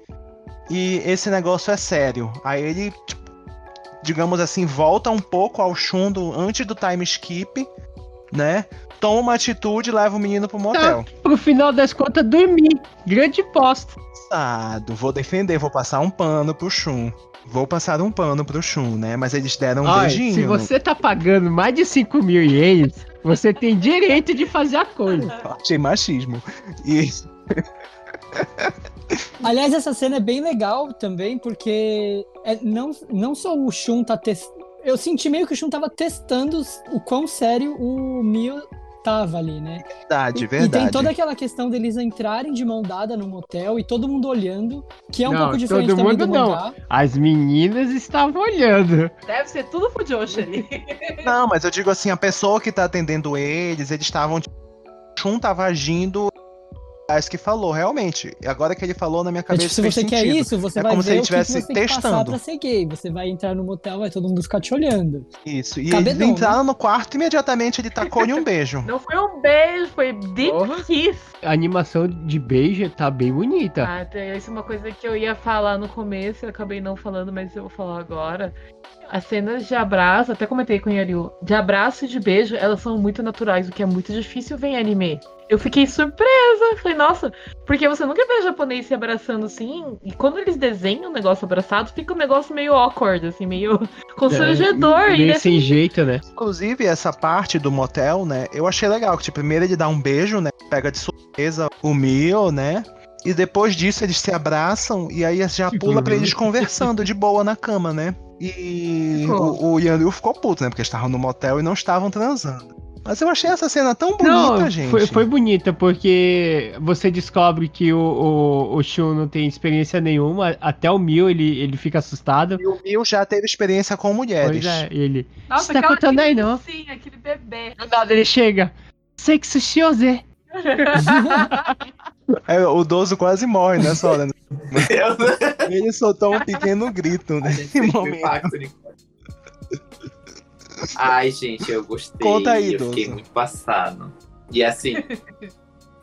e esse negócio é sério. Aí ele, tipo, digamos assim, volta um pouco ao chundo antes do time skip, né? Toma uma atitude e leva o menino pro motel. Pro final das contas, dormir. Grande bosta. Sado, vou defender, vou passar um pano pro Shun. Vou passar um pano pro Shun, né? Mas eles deram um Olha, beijinho. se você tá pagando mais de 5 mil ienes, você tem direito de fazer a coisa. Achei machismo. E Aliás, essa cena é bem legal também, porque é, não, não só o Shun tá testando. Eu senti meio que o Shun tava testando o quão sério o Mio tava ali, né? verdade, E- verdade. E tem toda aquela questão deles entrarem de mão dada no motel e todo mundo olhando, que é um Não, pouco diferente todo também mundo do não. mangá. As meninas estavam olhando. Deve ser tudo Fujoshi ali. Não, mas eu digo assim, a pessoa que tá atendendo eles, eles estavam. tipo, O Shun tava agindo. Acho que falou, realmente. Agora que ele falou na minha É, cabeça. tipo, se fez você quer sentido. isso, você É vai como se ver ele que que estivesse você tem que passar testando. pra ser gay. Você vai entrar no motel, vai todo mundo ficar te olhando. Isso. E Cabedão, eles entraram no quarto e imediatamente ele tacou-lhe um beijo. Não foi um beijo, foi deep Porra. kiss. A animação de beijo tá bem bonita. Ah, tem- isso é uma coisa que eu ia falar no começo, eu acabei não falando, mas eu vou falar agora. As cenas de abraço, até comentei com o Yariu, de abraço e de beijo, elas são muito naturais, o que é muito difícil ver em anime. Eu fiquei surpresa, falei, nossa, porque você nunca vê japonês se abraçando assim, e quando eles desenham o negócio abraçado, fica um negócio meio awkward, assim, meio constrangedor. É, e meio nesse- sem jeito, né? Inclusive, essa parte do motel, né? Eu achei legal. Que tipo, primeiro ele dá um beijo, né? Pega de surpresa o Mio, né? E depois disso eles se abraçam e aí já pula pra eles conversando de boa na cama, né? E Ficou. o, o Yanryu ficou puto, né? Porque eles estavam no motel e não estavam transando. Mas eu achei essa cena tão bonita, não, gente. Foi, foi bonita, porque você descobre que o, o, o Shun não tem experiência nenhuma. Até o Mil ele, ele fica assustado. E o Mio já teve experiência com mulheres. Pois é, ele. Nossa, Você tá contando aí, não? Sim, aquele bebê. Do nada ele chega. Sexo Shiose. É, o Dozo quase morre nessa hora. né? Eu Ele soltou um pequeno grito né? nesse um momento. Ai, gente, eu gostei. Conta aí, eu fiquei muito passado. E assim,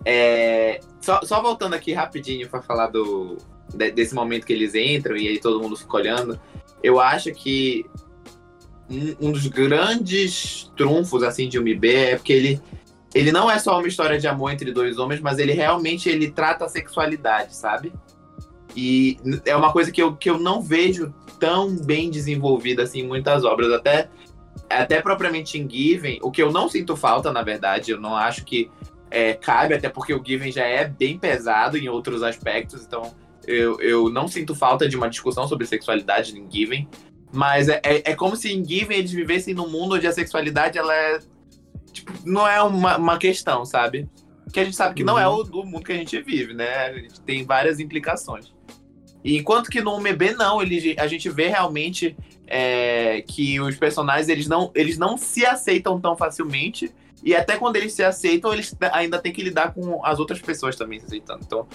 é, só, só voltando aqui rapidinho pra falar do, de- desse momento que eles entram e aí todo mundo fica olhando. Eu acho que um, um dos grandes trunfos assim de UMB é porque ele ele não é só uma história de amor entre dois homens, mas ele realmente ele trata a sexualidade, sabe? E é uma coisa que eu, que eu não vejo tão bem desenvolvida assim em muitas obras, até até propriamente em Given, o que eu não sinto falta, na verdade, eu não acho que é, cabe, até porque o Given já é bem pesado em outros aspectos, então eu, eu não sinto falta de uma discussão sobre sexualidade em Given, mas é, é, é como se em Given eles vivessem num mundo onde a sexualidade ela é, tipo, não é uma, uma questão, sabe? Que a gente sabe que não é o, o mundo que a gente vive, né? A gente tem várias implicações. E enquanto que no UMB não, ele, a gente vê realmente é, que os personagens eles não, eles não se aceitam tão facilmente. E até quando eles se aceitam, eles ainda têm que lidar com as outras pessoas também se aceitando. Então,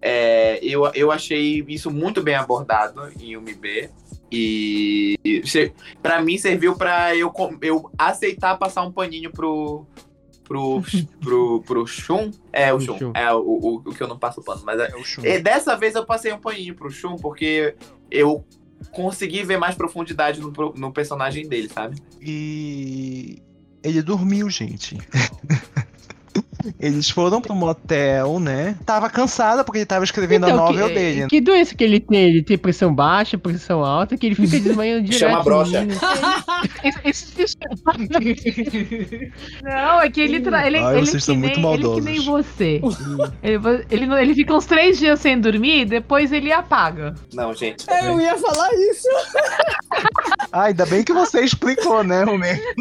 é, eu, eu achei isso muito bem abordado em UMB. E para mim serviu para eu, eu aceitar passar um paninho pro. Pro, pro, pro Shun. É, o Pro Shun. Shun. É o, o, o que eu não passo pano. Mas é, É o Shun. e dessa vez eu passei um paninho pro Shun, porque eu consegui ver mais profundidade no, no personagem dele, sabe? E ele dormiu, gente. Eles foram pro motel, né? Tava cansada porque ele tava escrevendo a Então, novel que, dele. né? que doença que ele tem? Ele tem pressão baixa, pressão alta, que ele fica desmanhando direto. Chama brocha. Não, é que ele tra... ele, Ai, ele vocês que são nem, muito ele que maldosos. nem você. ele, ele, ele fica uns três dias sem dormir, depois ele apaga. Não, gente. É, eu ia falar isso. Ah, ainda bem que você explicou, né, Romero?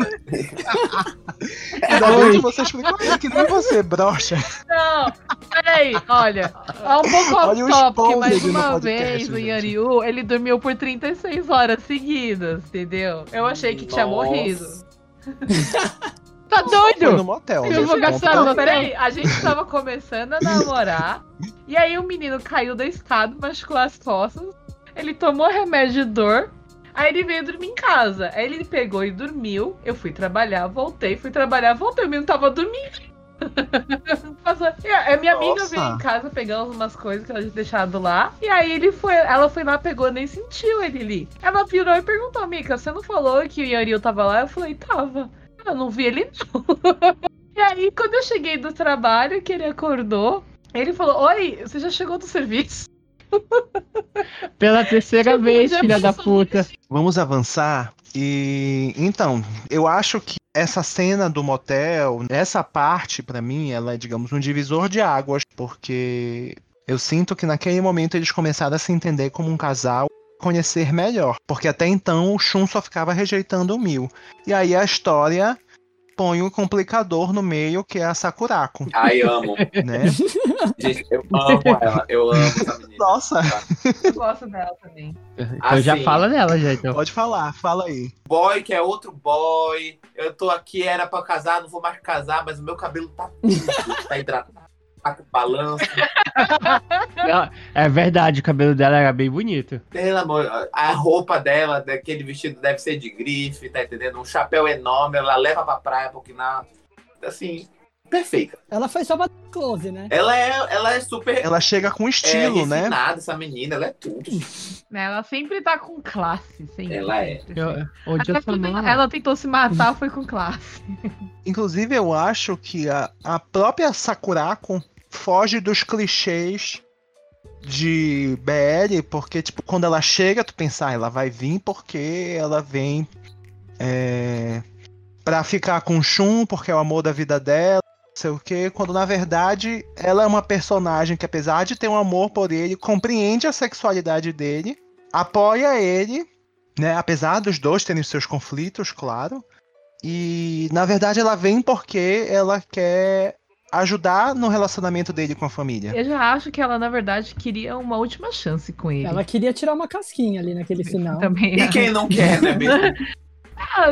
ainda bem que você explicou é que você, brocha. Não, peraí, olha. É um pouco Olha o off-topic, mas uma podcast, vez o gente. Yanryu, ele dormiu por 36 horas seguidas, entendeu? Eu achei que tinha Nossa. morrido. Tá Foi no doido? motel. Eu vou gastar Não, peraí, a gente tava começando a namorar, e aí o menino caiu da escada, machucou as costas, ele tomou remédio de dor, aí ele veio dormir em casa. Aí ele pegou e dormiu, eu fui trabalhar, voltei, fui trabalhar, voltei, o menino tava dormindo. A a minha amiga Nossa. veio em casa pegar umas coisas que ela tinha deixado lá. E aí ele foi, ela foi lá, pegou, nem sentiu ele ali. Ela virou e perguntou, Mika, você não falou que o Yanryu tava lá? Eu falei, tava. Eu não vi ele não. E aí, quando eu cheguei do trabalho, que ele acordou, ele falou: Oi, você já chegou do serviço? Pela terceira Tipo, vez, filha da puta. Vamos avançar. E então, eu acho que essa cena do motel, essa parte pra mim, ela é, digamos, um divisor de águas, porque eu sinto que naquele momento eles começaram a se entender como um casal, conhecer melhor, porque até então o Shun só ficava rejeitando o Mil. E aí a história põe um complicador no meio, que é a Sakurako, Ai, amo. né? Gente, eu amo ela. Eu amo essa menina. Nossa, Eu gosto dela também. Então já Assim. fala dela, já, então. pode falar, fala aí. Boy, que é outro boy. Eu tô aqui, era pra casar, não vou mais casar, mas o meu cabelo tá tudo, tá hidratado, tá com balanço. Ela- É verdade, o cabelo dela era bem bonito. Pelo amor, a roupa dela, daquele vestido deve ser de grife, tá entendendo? Um chapéu enorme, ela leva pra praia, porque na. Assim, perfeita. Ela foi só pra close, né? Ela é, ela é super. Ela chega com estilo, é, né? refinada, essa menina, ela é tudo. Ela sempre tá com classe, sempre. Ela é. sempre, Eu, eu não. ela tentou se matar, foi com classe. Inclusive, eu acho que a, a própria Sakurako foge dos clichês de BL, porque, tipo, quando ela chega, tu pensa, ah, ela vai vir porque ela vem é, pra ficar com o Shun, porque é o amor da vida dela, não sei o quê, quando na verdade ela é uma personagem que, apesar de ter um amor por ele, compreende a sexualidade dele, apoia ele, né, apesar dos dois terem seus conflitos, claro, e na verdade ela vem porque ela quer ajudar no relacionamento dele com a família. Eu já acho que ela, na verdade, queria uma última chance com ele. Ela queria tirar uma casquinha ali naquele final. também. E quem não quer, né, bicho? Ah,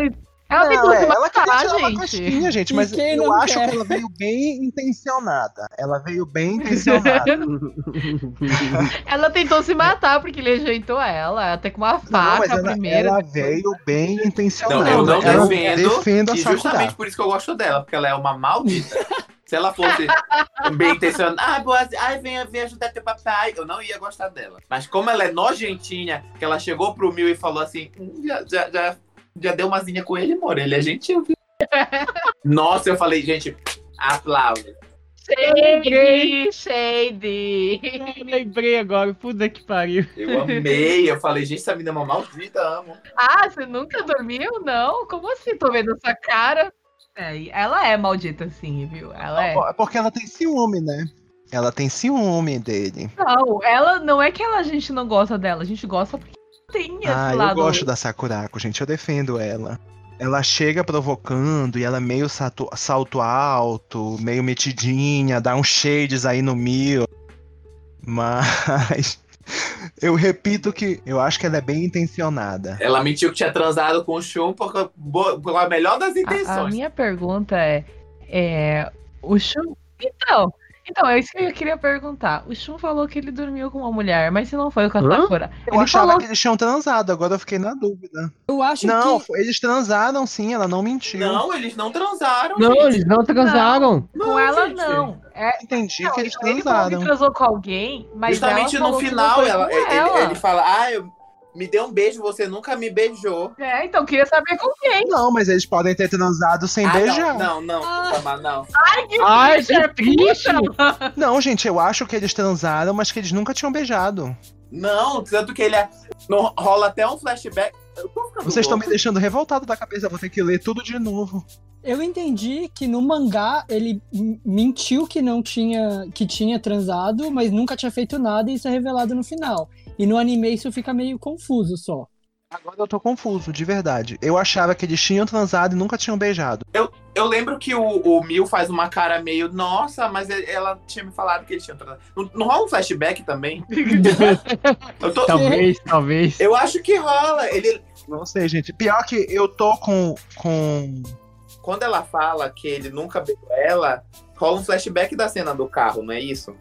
Ela Não, é, ela queria tirar uma gente. casquinha, gente, mas eu não acho quer? que ela veio bem intencionada. Ela veio bem intencionada. Ela tentou se matar porque ele rejeitou ela, até com uma Não, mas faca ela, primeiro. ela veio bem Não, intencionada. eu não Ela defendo. defendo a E justamente por isso que eu gosto dela, porque ela é uma maldita. Se ela fosse bem intencionada, ah, boa, ai, vem, vem ajudar teu papai, eu não ia gostar dela. Mas como ela é nojentinha, que ela chegou pro Mil e falou assim, "Hum, já, já, já, já deu umazinha com ele, amor, ele é gentil, viu? Nossa, eu falei, gente, aplauso. Shady, shady. Eu lembrei agora, puta que pariu. Eu amei, eu falei, gente, essa menina é uma maldita, amo. Ah, você nunca dormiu? Não? Como assim? Tô vendo essa cara. É, ela é maldita, sim, viu? Ela é. É Porque ela tem ciúme, né? Ela tem ciúme dele. Não, ela não é que ela, a gente não gosta dela, a gente gosta porque tem esse Ah, eu lado. gosto da Sakurako, gente. Eu defendo ela. Ela chega provocando e ela é meio salto, salto alto, meio metidinha, dá uns shades aí no Mil. Mas eu repito que eu acho que ela é bem intencionada. Ela mentiu que tinha transado com o Shun por, por a melhor das A, a intenções. minha pergunta é, é. O Shun. Então, então, é isso que eu queria perguntar. O Shun falou que ele dormiu com uma mulher, mas se não foi com a Hã? Sakura. Eu ele achava falou que eles tinham transado, agora eu fiquei na dúvida. Eu acho Não, que. foi- eles transaram sim, ela não mentiu. Não, eles não transaram. Não, gente. eles não transaram. com ela, gente. não. É, Entendi não, que eles ele transaram. transou com alguém, mas Justamente ela no falou que final, não foi ela, com ele, ela. ele fala, ah, eu, me deu um beijo, você nunca me beijou. É, então queria saber com quem. Não, mas eles podem ter transado sem ah, beijar. não, não, não, Ah. Não. Ai, que triste. Não, gente, eu acho que eles transaram, mas que eles nunca tinham beijado. Não, tanto que ele é, não, rola até um flashback. Vocês estão me deixando revoltado da cabeça, eu vou ter que ler tudo de novo. Eu entendi que no mangá ele mentiu que não tinha que tinha transado, mas nunca tinha feito nada e isso é revelado no final. E no anime isso fica meio confuso só. Agora eu tô confuso, de verdade. Eu achava que eles tinham transado e nunca tinham beijado. Eu lembro que o, o Mil faz uma cara meio, nossa, mas ela tinha me falado que eles tinham transado. Não, não rola um flashback também? eu, tô- Talvez, talvez. eu acho que rola. Ele, Não sei, gente. Pior que eu tô com. com... quando ela fala que ele nunca beijou ela, rola um flashback da cena do carro, não é isso?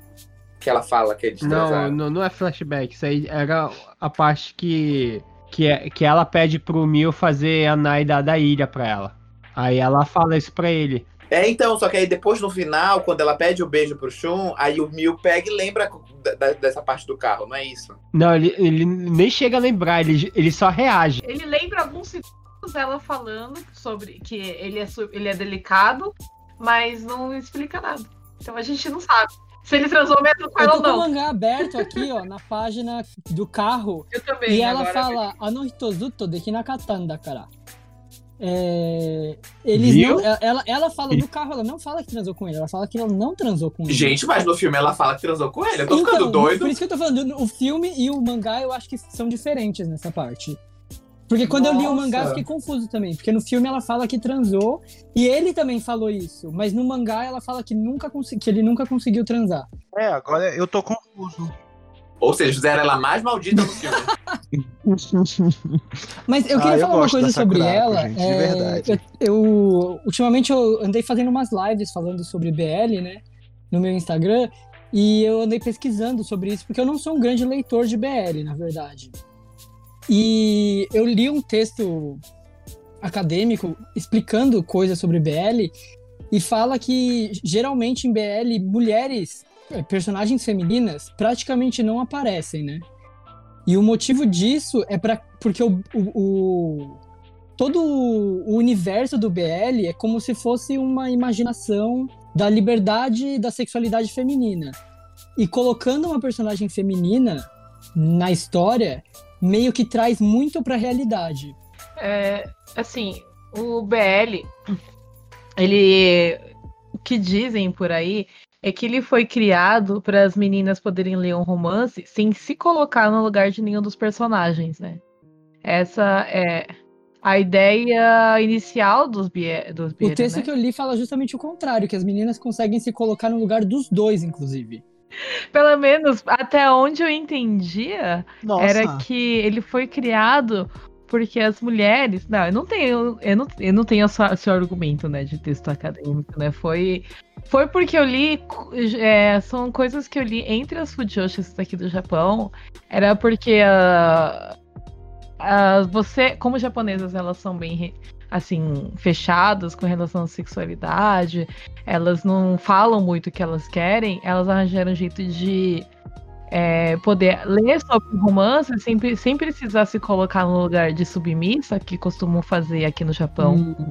Que ela fala que eles Não, transaram. não, não é flashback. Isso aí era a parte que, que, é- que ela pede pro Mil fazer a Naida da ilha pra ela. Aí ela fala isso pra ele. É, então, só que aí depois no final, quando ela pede o beijo pro Shun, aí o Mil pega e lembra da- da- dessa parte do carro, não é isso? Não, ele, ele nem chega a lembrar, ele, ele só reage. Ele lembra alguns segundos dela falando sobre que ele é, ele é delicado, mas não explica nada. Então a gente não sabe. Se ele transou mesmo com Eu ela tô ou com o não. mangá aberto aqui, ó, na página do carro. Eu também. E ela fala, Anohitozuto de Hinakatanda, cara. É, eles Viu? não, ela, ela fala no carro, ela não fala que transou com ele, ela fala que ela não transou com ele. Gente, mas no filme ela fala que transou com ele. Eu tô ficando Então, doido. Por isso que eu tô falando, o filme e o mangá eu acho que são diferentes nessa parte. Porque quando eu li o mangá eu Nossa. fiquei confuso também, porque no filme ela fala que transou e ele também falou isso, mas no mangá ela fala que nunca que ele nunca conseguiu transar. É, agora eu tô confuso. Ou seja, fizeram ela mais maldita no filme. Mas eu Ah, queria eu falar uma coisa sobre ela. gente, de é, verdade. Eu, eu- ultimamente eu andei fazendo umas lives falando sobre BL, né? No meu Instagram. E eu andei pesquisando sobre isso, porque eu não sou um grande leitor de BL, na verdade. E eu li um texto acadêmico explicando coisas sobre BL e fala que geralmente em BL mulheres, eh, personagens femininas, praticamente não aparecem, né? E o motivo disso é para porque o, o- o- todo o universo do BL é como se fosse uma imaginação da liberdade da sexualidade feminina. E colocando uma personagem feminina na história meio que traz muito pra realidade. É, assim, o BL, ele. O que dizem por aí é que ele foi criado para as meninas poderem ler um romance sem se colocar no lugar de nenhum dos personagens, né? Essa é a ideia inicial dos BL. Dos o texto né? que eu li fala justamente o contrário, que as meninas conseguem se colocar no lugar dos dois, inclusive. Pelo menos até onde eu entendia, Nossa. era que ele foi criado porque as mulheres. Não, eu não tenho. Eu não, eu não tenho essa- esse argumento, né, de texto acadêmico, né? Foi. Foi porque eu li. é, são coisas que eu li entre as fujoshis daqui do Japão. Era porque a. a- você, como japonesas, elas são bem assim, fechadas com relação à sexualidade, elas não falam muito o que elas querem, elas arranjaram um jeito de é, poder ler sobre romance sem, sem precisar se colocar no lugar de submissa, que costumam fazer aqui no Japão, Hum,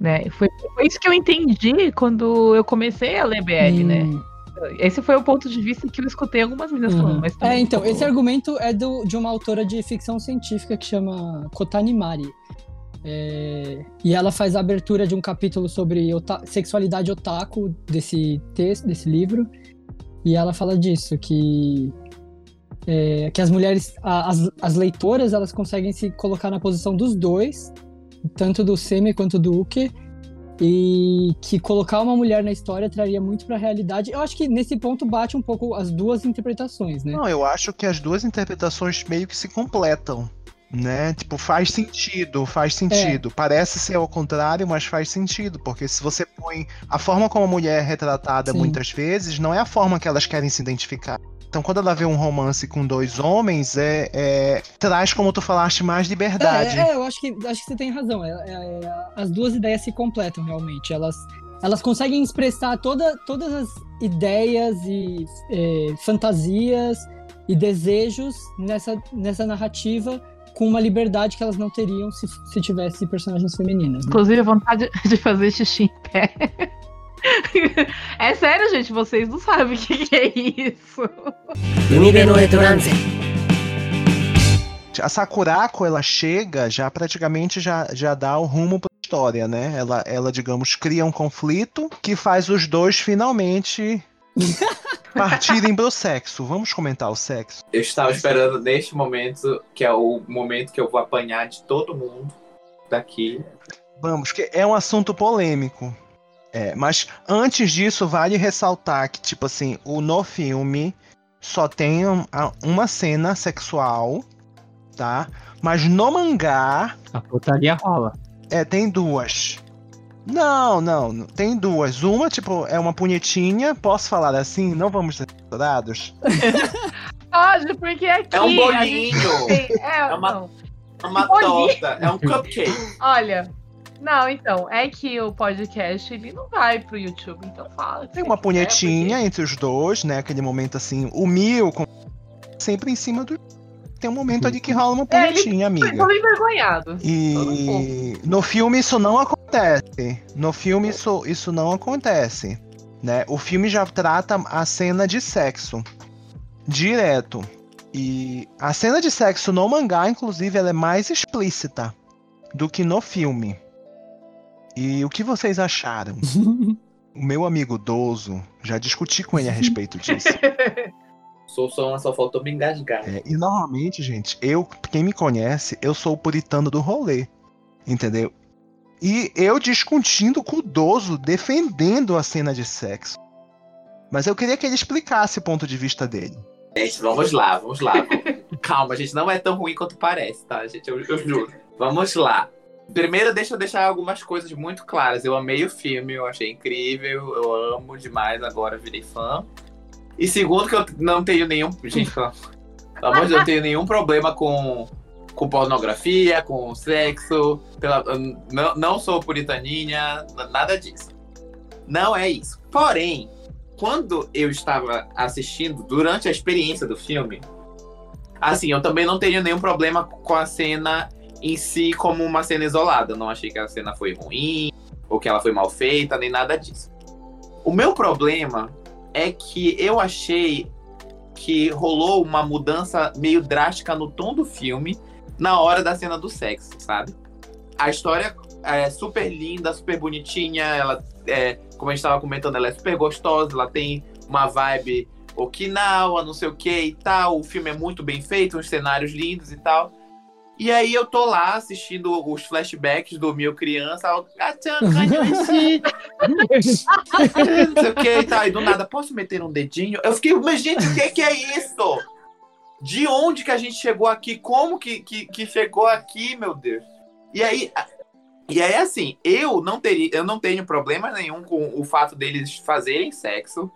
né? Foi, foi isso que eu entendi quando eu comecei a ler BL, né? hum. Esse foi o ponto de vista que eu escutei algumas meninas Uhum. falando, mas É, então, esse argumento é do, de uma autora de ficção científica que chama Kotani Mari. É, e ela faz a abertura de um capítulo sobre ota- sexualidade otaku desse texto, desse livro. E ela fala disso, que, é, que as mulheres, a- as, as leitoras, elas conseguem se colocar na posição dos dois, tanto do Semi quanto do Uke, e que colocar uma mulher na história traria muito pra realidade. Eu acho que nesse ponto bate um pouco as duas interpretações, né? Não, eu acho que as duas interpretações meio que se completam. Né? Tipo, faz sentido, faz sentido. Parece ser ao contrário, mas faz sentido. Porque se você põe. A forma como a mulher é retratada Sim. muitas vezes não é a forma que elas querem se identificar. Então, quando ela vê um romance com dois homens, é, é- traz, como tu falaste, mais liberdade. É, é, eu acho que, acho que você tem razão. É- é- é, as duas ideias se completam realmente. Elas, elas conseguem expressar toda, todas as ideias e é, fantasias e desejos nessa, nessa narrativa com uma liberdade que elas não teriam se, se tivesse personagens femininas. Né? Inclusive, a vontade de fazer xixi em pé. é sério, gente, vocês não sabem o que, é isso. A Sakurako, ela chega, já praticamente já, já dá o rumo pra história, né? Ela, ela, digamos, cria um conflito que faz os dois finalmente partirem pro sexo. Vamos comentar o sexo. Eu estava esperando neste momento, que é o momento que eu vou apanhar de todo mundo daqui. Vamos, que é um assunto polêmico. É, mas antes disso, vale ressaltar que, tipo assim, o no filme só tem um- uma cena sexual, tá? Mas no mangá, A putaria rola. é, tem duas. Não, não, tem duas. Uma, tipo, é uma punhetinha, posso falar assim? Não vamos ser censurados? Pode, porque aqui. É um bolinho. tem- É, É uma- não. É uma torta, é um cupcake. Olha. Não, então, é que o podcast ele não vai pro YouTube, então fala. Tem uma punhetinha entre os dois, né? Aquele momento assim, o Mil com- sempre em cima do. Tem um momento ali que rola uma É, ele- punhetinha, porque- amiga. Tô envergonhado. E no filme isso não acontece. No filme isso, isso não acontece. né? O filme já trata a cena de sexo direto. E a cena de sexo no mangá, inclusive, ela é mais explícita do que no filme. E o que vocês acharam? o meu amigo Dozo, já discuti com ele a respeito disso. Sou só, só faltou me engasgar. É, e normalmente, gente, eu, quem me conhece, eu sou o puritano do rolê. Entendeu? E eu discutindo com o Dozo, defendendo a cena de sexo. Mas eu queria que ele explicasse o ponto de vista dele. Gente, vamos lá, vamos lá. Calma, gente, não é tão ruim quanto parece, tá, gente? Eu, eu juro. Vamos lá. Primeiro, deixa eu deixar algumas coisas muito claras. Eu amei o filme, eu achei incrível, eu amo demais, agora virei fã. E segundo, que eu não tenho nenhum. Gente, pelo amor de Deus, eu não tenho nenhum problema com, com pornografia, com sexo. Pela, não, não sou puritaninha, nada disso. Não é isso. Porém, quando eu estava assistindo, durante a experiência do filme, assim, eu também não tenho nenhum problema com a cena em si como uma cena isolada. Não achei que a cena foi ruim, ou que ela foi mal feita, nem nada disso. O meu problema é que eu achei que rolou uma mudança meio drástica no tom do filme na hora da cena do sexo, sabe? A história é super linda, super bonitinha, ela é, como a gente estava comentando, ela é super gostosa, ela tem uma vibe Okinawa, não sei o que e tal. O filme é muito bem feito, uns cenários lindos e tal. E aí eu tô lá assistindo os flashbacks do meu criança, ah, não sei o que tal. E do nada, posso meter um dedinho? Eu fiquei, mas gente, o que, que é isso? De onde que a gente chegou aqui? Como que, que, que chegou aqui, meu Deus? E aí, e aí, assim, eu não teria, eu não tenho problema nenhum com o fato deles fazerem sexo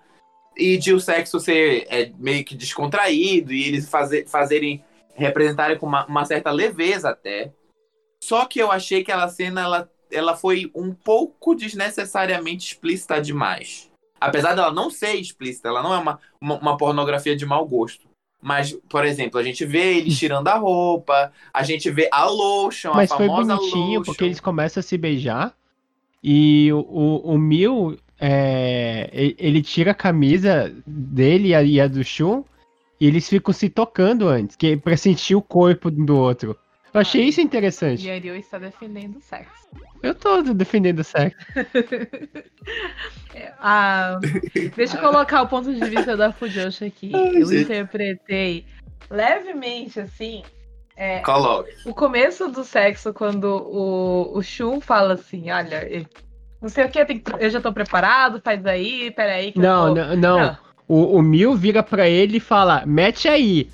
e de o sexo ser é, meio que descontraído e eles fazer, fazerem representarem com uma, uma, certa leveza até. Só que eu achei que aquela cena ela, ela foi um pouco desnecessariamente explícita demais. Apesar dela não ser explícita, ela não é uma, uma, uma pornografia de mau gosto. Mas, por exemplo, a gente vê eles tirando a roupa, a gente vê a lotion, Mas a famosa foi bonitinho, lotion. porque eles começam a se beijar e o, o, o Mil, é, ele tira a camisa dele e a, e a do Shun e eles ficam se tocando antes, que, pra sentir o corpo do outro. Eu achei isso interessante. E Ariel está defendendo o sexo. Eu tô defendendo o sexo. ah, deixa eu colocar o ponto de vista da Fujoshi aqui. Eu interpretei levemente, assim. É, Coloque. O começo do sexo, quando o, o Shun fala assim: olha, não sei o que, eu já tô preparado, faz aí, peraí. Que não, eu não, não, não. O, o Mil vira pra ele e fala: mete aí.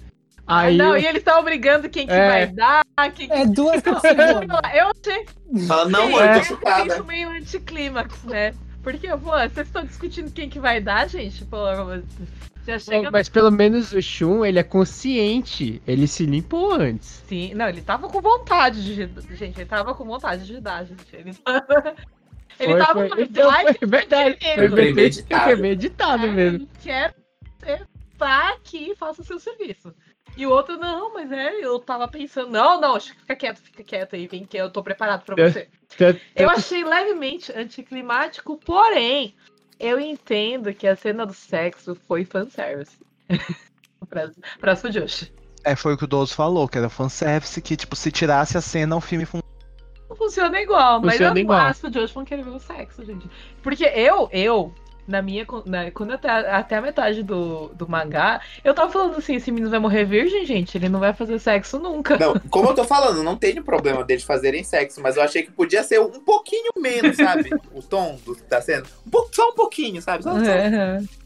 Aí não, eu... e eles estão brigando quem que é. vai dar. Quem... É duas Eu achei. Fala, não, mano, eu tô. Isso meio anticlímax, né? Porque, pô, vocês estão discutindo quem que vai dar, gente? Pô, já chega... Mas pelo menos o Shun, ele é consciente. Ele se limpou antes. Sim, não, ele tava com vontade de. Gente, ele tava com vontade de dar, gente. Ele tava. Ele foi, tava foi, então, foi verdade. Foi premeditado. Foi meditado é, mesmo. Quero estar aqui e faça o seu serviço. E o outro, não, mas é, eu tava pensando, não, não, fica quieto, fica quieto aí, vem que eu tô preparado pra você. Eu achei levemente anticlimático, porém, eu entendo que a cena do sexo foi fanservice. pra, pra Sujoshi. É, foi o que o Dozo falou, que era fanservice, que, tipo, se tirasse a cena, o filme fun... funciona igual, mas Funciona eu igual. acho que o Josh não querer ver o sexo, gente. Porque eu, eu, na minha. Na, quando até, até a metade do, do mangá, eu tava falando assim: esse menino vai morrer virgem, gente. Ele não vai fazer sexo nunca. Não, como eu tô falando, não tenho problema deles fazerem sexo, mas eu achei que podia ser um pouquinho menos, sabe? o tom do, da cena. Um pouco, só um pouquinho, sabe? Só, só.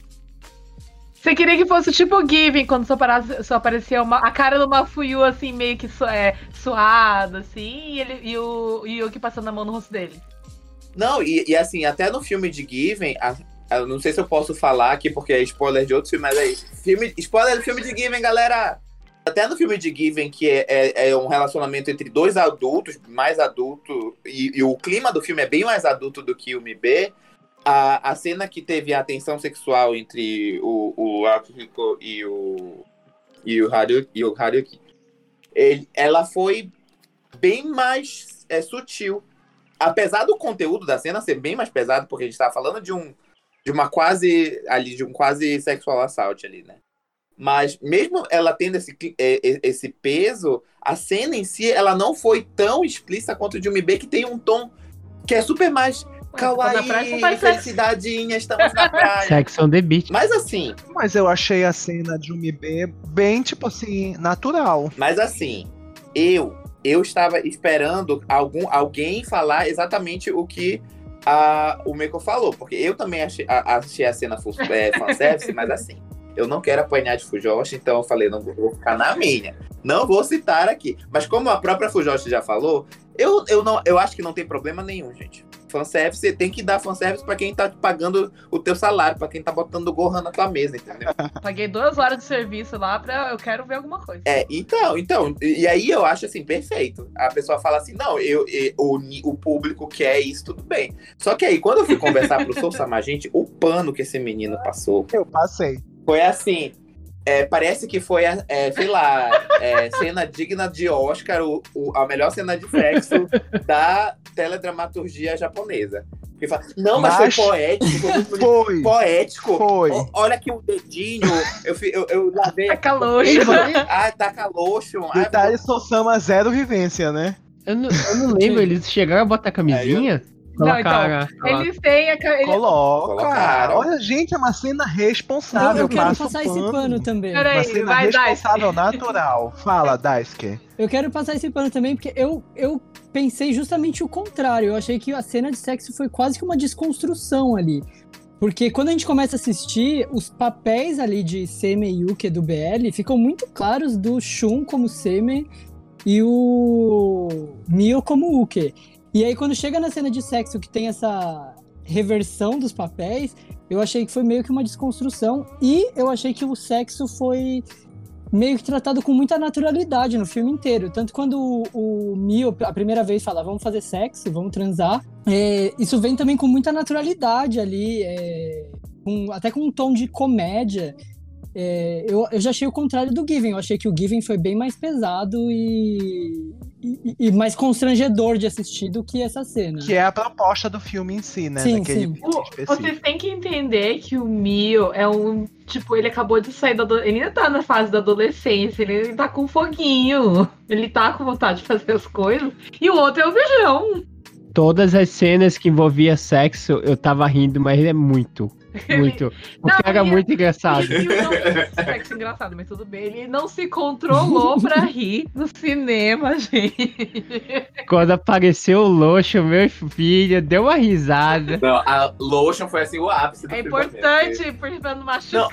É. Você queria que fosse tipo Giving, quando só, parasse, só aparecia uma, a cara do Mafuyu, assim, meio que su, é, suado, assim, e, ele, e o Yuki passando a mão no rosto dele. Não, e, e assim, até no filme de Given, não sei se eu posso falar aqui, porque é spoiler de outro filme, mas aí, filme, spoiler do filme de Given, galera! Até no filme de Given, que é, é, é um relacionamento entre dois adultos, mais adulto, e, e, o clima do filme é bem mais adulto do que o MB, a, a cena que teve a tensão sexual entre o, o Akihiko e o, e o, Haru, e o Haruki, ele, ela foi bem mais é, sutil. Apesar do conteúdo da cena ser bem mais pesado, porque a gente tá falando de um de uma quase ali de um quase sexual assault ali, né? Mas mesmo ela tendo esse, esse peso, a cena em si ela não foi tão explícita quanto o de B, que tem um tom que é super mais kawaii, felicidadinha, estamos na praia. Sex on the beach. Mas assim... Mas eu achei a cena de B bem, tipo assim, natural. Mas assim, eu eu estava esperando algum, alguém falar exatamente o que a, o Meiko falou, porque eu também achei, a, achei a cena é, fanservice, mas assim, eu não quero apanhar de Fujoshi, então eu falei, não vou ficar na minha. Não vou citar aqui. Mas como a própria Fujoshi já falou, eu, eu, não, eu acho que não tem problema nenhum, gente. Fanservice, você tem que dar fanservice pra quem tá pagando o teu salário, pra quem tá botando o Gohan na tua mesa, entendeu? Paguei duas horas de serviço lá pra eu quero ver alguma coisa. É, então, então, e aí eu acho assim, perfeito. A pessoa fala assim, não, eu, eu o, o público quer isso, tudo bem. Só que aí, quando eu fui conversar pro Sou Sama, gente, o pano que esse menino passou. Eu passei. Foi assim, é, parece que foi, é, sei lá, é, cena digna de Oscar, o, o, a melhor cena de sexo da teledramaturgia japonesa. Porque fala, não, mas, mas foi poético. Foi. Poético. Foi. O, olha aqui o dedinho. Eu, eu, eu lavei. Tá caloxo. Ah, tá caloxo. Detalhe, ah, Sama zero vivência, né? Eu não, eu não lembro, eles chegaram a botar camisinha? Não, então, eles têm a. Eles... Coloca. Olha, gente, é uma cena responsável. Eu, eu quero passar esse pano também. Peraí, uma cena vai, responsável, Daisuke. natural. Fala, Daisuke. Eu quero passar esse pano também, porque eu, eu pensei justamente o contrário. Eu achei que a cena de sexo foi quase que uma desconstrução ali. Porque quando a gente começa a assistir, os papéis ali de Seme e Yuki do BL ficam muito claros do Shun como Seme e o Mio como Uke. E aí, quando chega na cena de sexo que tem essa reversão dos papéis, eu achei que foi meio que uma desconstrução. E eu achei que o sexo foi meio que tratado com muita naturalidade no filme inteiro. Tanto quando o, o Mio, a primeira vez, fala, vamos fazer sexo, vamos transar, é, isso vem também com muita naturalidade ali, é, com, até com um tom de comédia. É, eu, eu já achei o contrário do Given. Eu achei que o Given foi bem mais pesado e, e, e, mais constrangedor de assistir do que essa cena. Que é a proposta do filme em si, né? Sim, sim. vocês têm que entender que o Mio é um. Tipo, ele acabou de sair da. Ele ainda tá na fase da adolescência, ele tá com foguinho. Ele tá com vontade de fazer as coisas. E o outro é o beijão. Todas as cenas que envolvia sexo, eu tava rindo, mas é muito. Muito. O não, cara é muito engraçado. Ele não sexo engraçado, mas tudo bem. Ele não se controlou pra rir no cinema, gente. Quando apareceu o Lotion, meu filho, deu uma risada. Não, a Lotion foi assim o ápice do É importante, porque pra não machucar.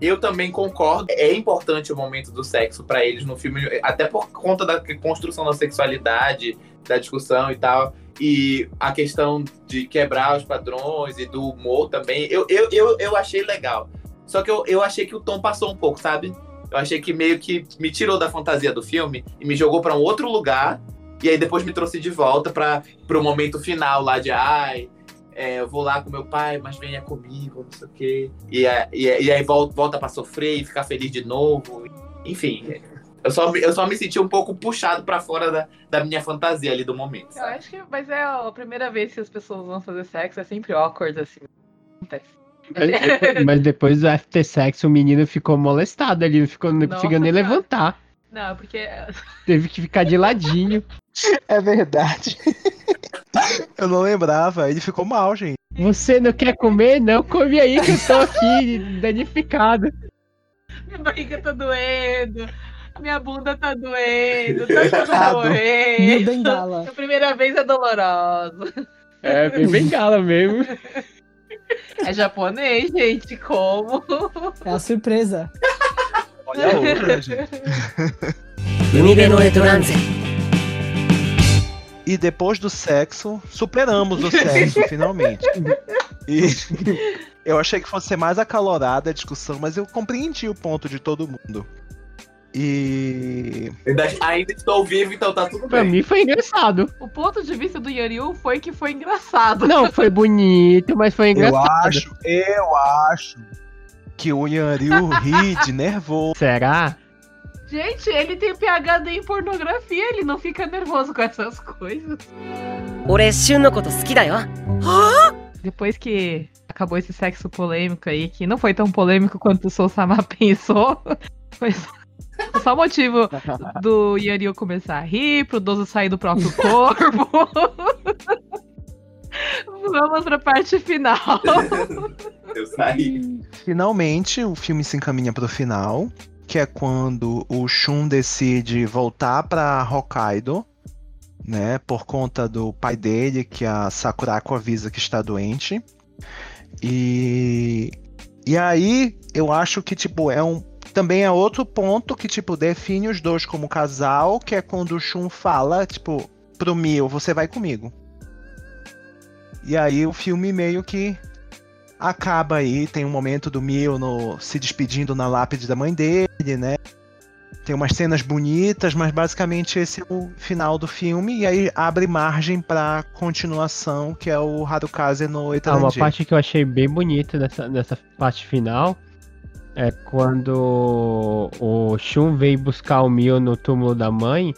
Eu também concordo. É importante o momento do sexo para eles no filme, até por conta da construção da sexualidade, da discussão e tal e a questão de quebrar os padrões e do humor também, eu, eu, eu, eu achei legal. Só que eu, eu achei que o tom passou um pouco, sabe? Eu achei que meio que me tirou da fantasia do filme e me jogou para um outro lugar. E aí depois me trouxe de volta para o momento final lá de ai, é, eu vou lá com meu pai, mas venha comigo, não sei o quê. E, e, e aí volta, volta para sofrer e ficar feliz de novo. Enfim, eu só, eu só me senti um pouco puxado para fora da, da minha fantasia ali do momento. Sabe? Eu acho que, mas é a primeira vez que as pessoas vão fazer sexo, é sempre awkward, assim. Acontece. Mas depois do after sex, o menino ficou molestado ali, não ficou, não conseguiu nem cara. levantar. Não, porque. Teve que ficar de ladinho. É verdade. Eu não lembrava, ele ficou mal, gente. Você não quer comer? Não, come aí que eu tô aqui danificado. Minha barriga tá doendo. Minha bunda tá doendo, tá tudo doendo. bengala. A primeira vez é dolorosa. É, bem bengala mesmo. É japonês, gente, como? É a surpresa. Olha a outra, gente. E depois do sexo, superamos o sexo, finalmente. E eu achei que fosse ser mais acalorada a discussão, mas eu compreendi o ponto de todo mundo. E. Ainda estou vivo, então tá tudo bem. Pra mim foi engraçado. O ponto de vista do Yoriu foi que foi engraçado. Não, foi bonito, mas foi engraçado. Eu acho, eu acho que o Yoriu ri de nervoso. Será? Gente, ele tem PhD em pornografia, ele não fica nervoso com essas coisas. Depois que acabou esse sexo polêmico aí, que não foi tão polêmico quanto o Sousama pensou, foi só, o motivo do Yanio começar a rir, pro Dozo sair do próprio corpo. Vamos pra parte final. Eu saí. Finalmente, o filme se encaminha pro final que é quando o Shun decide voltar pra Hokkaido, né, por conta do pai dele, que a Sakurako avisa que está doente. E e aí, eu acho que tipo é um também é outro ponto que tipo define os dois como casal, que é quando o Shun fala, tipo, pro Mio, você vai comigo. E aí o filme meio que acaba aí, tem um momento do Mio no, se despedindo na lápide da mãe dele, né? Tem umas cenas bonitas, mas basicamente esse é o final do filme e aí abre margem para continuação, que é o Harukaze no Ah, uma parte que eu achei bem bonita dessa, dessa parte final é quando o Shun vem buscar o Mio no túmulo da mãe,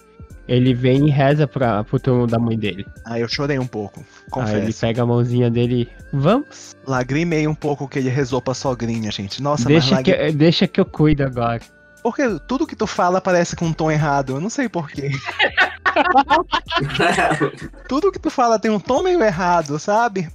ele vem e reza pra, pro túmulo da mãe dele. Aí eu chorei um pouco, Aí ele confesso. pega a mãozinha dele e vamos, Lagrimei um pouco que ele rezou pra sogrinha, gente. Nossa, deixa mas que, deixa que eu cuido agora. Porque tudo que tu fala parece com um tom errado, eu não sei porquê. Tudo que tu fala tem um tom meio errado, sabe?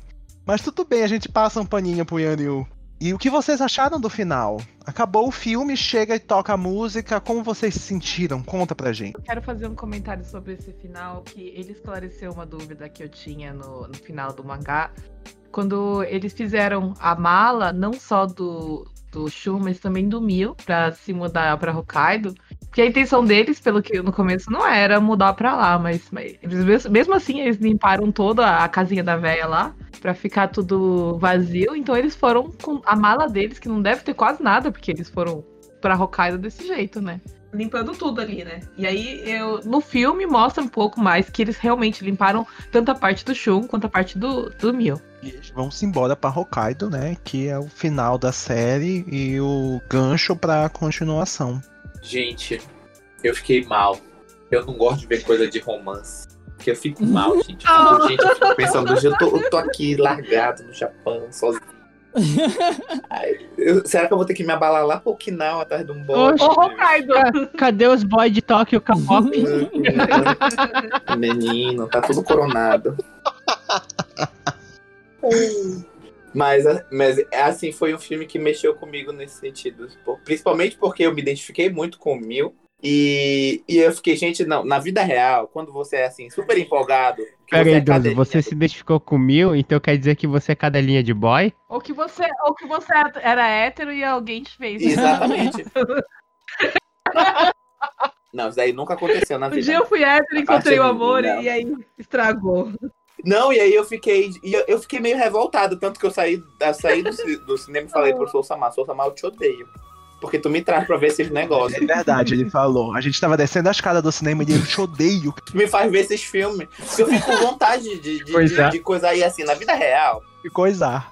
Mas tudo bem, a gente passa um paninho pro Yanryu. E o que vocês acharam do final? Acabou o filme, chega e toca a música. Como vocês se sentiram? Conta pra gente. Quero fazer um comentário sobre esse final, que ele esclareceu uma dúvida que eu tinha no, no final do mangá. Quando eles fizeram a mala, não só do, do Shun, mas também do Mio, pra se mudar pra Hokkaido. Porque a intenção deles, pelo que no começo, não era mudar pra lá, mas, mas eles, mes- mesmo assim eles limparam toda a casinha da véia lá, pra ficar tudo vazio. Então eles foram com a mala deles, que não deve ter quase nada, porque eles foram pra Hokkaido desse jeito, né? limpando tudo ali, né? E aí eu no filme mostra um pouco mais que eles realmente limparam tanto a parte do Shun quanto a parte do, do Mio. E eles vão-se embora pra Hokkaido, né? Que é o final da série e o gancho pra continuação. Gente, eu fiquei mal. Eu não gosto de ver coisa de romance. Porque eu fico mal, gente. Eu fico, gente, eu fico pensando, hoje eu tô, eu tô aqui largado no Japão, sozinho. Ai, eu- será que eu vou ter que me abalar lá pro Okinawa atrás de um bote? Ô, Hokkaido! Cadê os boys de Tóquio K-pop? Menino, tá tudo coronado. Mas, mas assim, foi um filme que mexeu comigo nesse sentido. Principalmente porque eu me identifiquei muito com o Mil. E, e eu fiquei, gente, não, na vida real, quando você é assim, super empolgado. que Pera você é você se identificou com o Mil, então quer dizer que você é cadelinha de boy? Ou que você, ou que você era hétero e alguém te fez. Exatamente. Não, isso daí nunca aconteceu na Um vida. dia eu fui hétero, encontrei o amor não. e aí estragou. Não, e aí eu fiquei. e eu, eu fiquei meio revoltado, tanto que eu saí, eu saí do, do cinema e falei pro Sou Samar, Sou Samar, eu te odeio. Porque tu me traz pra ver esses negócios. É verdade, ele falou. A gente tava descendo a escada do cinema e ele, eu te odeio. Tu me faz ver esses filmes. Porque eu fico com vontade de, de, Pois de, é. de coisa aí assim, na vida real. Que coisar.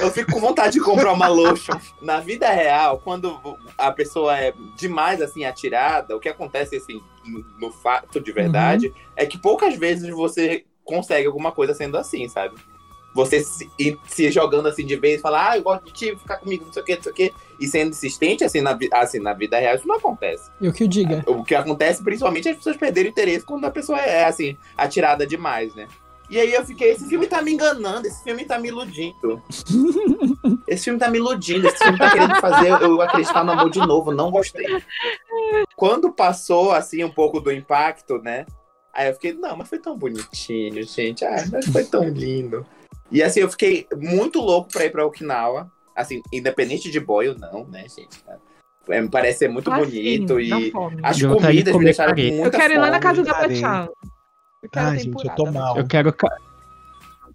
Eu fico com vontade de comprar uma lotion. Na vida real, quando a pessoa é demais assim atirada, o que acontece assim no, no fato de verdade é que poucas vezes você consegue alguma coisa sendo assim, sabe? Você se, e se jogando assim de vez, falar, ah, eu gosto de ti, ficar comigo, não sei o que, não sei o que, e sendo insistente assim na, assim, na vida real, isso não acontece. Eu que o diga. O que acontece principalmente é as pessoas perderem o interesse quando a pessoa é assim, atirada demais, né? E aí eu fiquei, esse filme tá me enganando, esse filme tá me iludindo. Esse filme tá me iludindo, esse filme tá querendo fazer eu acreditar no amor de novo, não gostei. Quando passou, assim, um pouco do impacto, né? Aí eu fiquei, não, mas foi tão bonitinho, gente. Ai, mas foi tão lindo. E assim, eu fiquei muito louco pra ir pra Okinawa. Assim, independente de boy ou não, né, gente? É, me parece ser muito Ah, bonito sim, e as de comidas me deixaram com careta. muita Eu quero ir lá na casa da. Bachan. Eu quero Ai, gente, eu tô mal. Eu quero.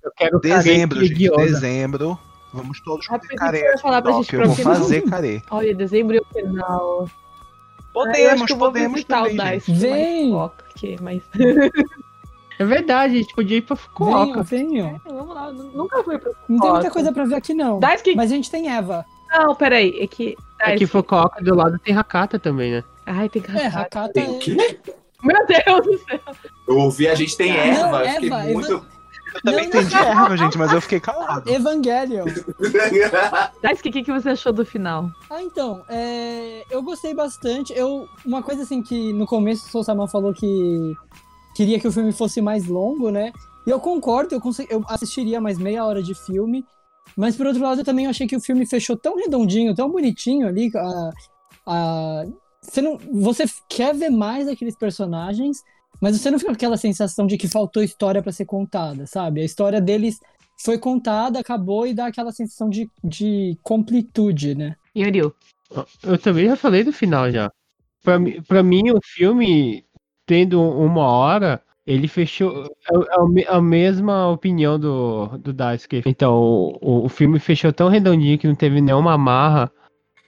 Eu quero Dezembro, careta gente, gyoza. dezembro. Vamos todos comer Rapidinho, carê. eu ia falar pra Tóquio, gente Eu vou fazer carê. Olha, dezembro e o final. Eu acho Podemos, que eu vou podemos visitar também, o gente. Dice. Vem. Porque, mas... É verdade, a gente podia ir pra Fukuoka. Venham, venham. Vamos lá, eu nunca fui pra Não tem muita Fukuoka. coisa pra ver aqui, não. Daisuke... Mas a gente tem Eva. Não, peraí, é que... É que Daisuke- Fukuoka do lado tem Hakata também, né? Ai, tem É, arrasar. Hakata Tem o é... quê? Meu Deus do céu. Eu ouvi, a gente tem Não, eu fiquei Eva, muito. Eu também Não, não. entendi erva, gente, mas eu fiquei calado. Evangelion. Daisuke, o que, que você achou do final? Ah, então, é, eu gostei bastante. Eu, uma coisa assim que no começo o Sousama falou que queria que o filme fosse mais longo, né? E eu concordo, eu, consegui- eu assistiria mais meia hora de filme. Mas por outro lado, eu também achei que o filme fechou tão redondinho, tão bonitinho ali. A, a, você, não, você quer ver mais daqueles personagens, mas você não fica com aquela sensação de que faltou história pra ser contada, sabe? A história deles foi contada, acabou e dá aquela sensação de, de completude, né? Yuriu. Eu também já falei do final já. Pra, mim- pra mim, o filme, tendo uma hora, ele fechou. É, é a me- a mesma opinião do, do Daisuke. Então, o, o filme fechou tão redondinho que não teve nenhuma amarra.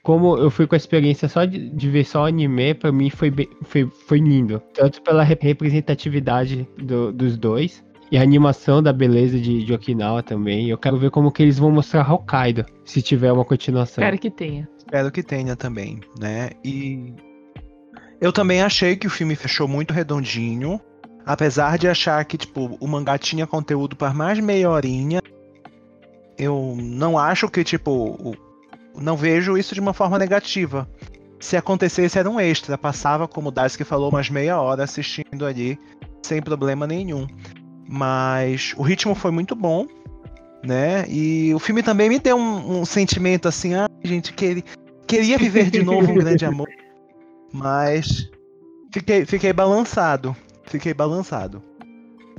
Como eu fui com a experiência só de, de ver só anime, pra mim foi, bem- foi, foi lindo. Tanto pela re- representatividade do- dos dois. E a animação da beleza de, de Okinawa também. Eu quero ver como que eles vão mostrar Hokkaido, se tiver uma continuação. Espero que tenha. Espero que tenha também, né? E eu também achei que o filme fechou muito redondinho, apesar de achar que tipo o mangá tinha conteúdo para mais meia horinha. Eu não acho que tipo não vejo isso de uma forma negativa. Se acontecesse era um extra, passava como o Daisuke falou umas meia hora assistindo ali sem problema nenhum. Mas o ritmo foi muito bom, né? E o filme também me deu um, um sentimento assim, ah, gente, que queria viver de novo um grande amor, mas fiquei, fiquei balançado, fiquei balançado.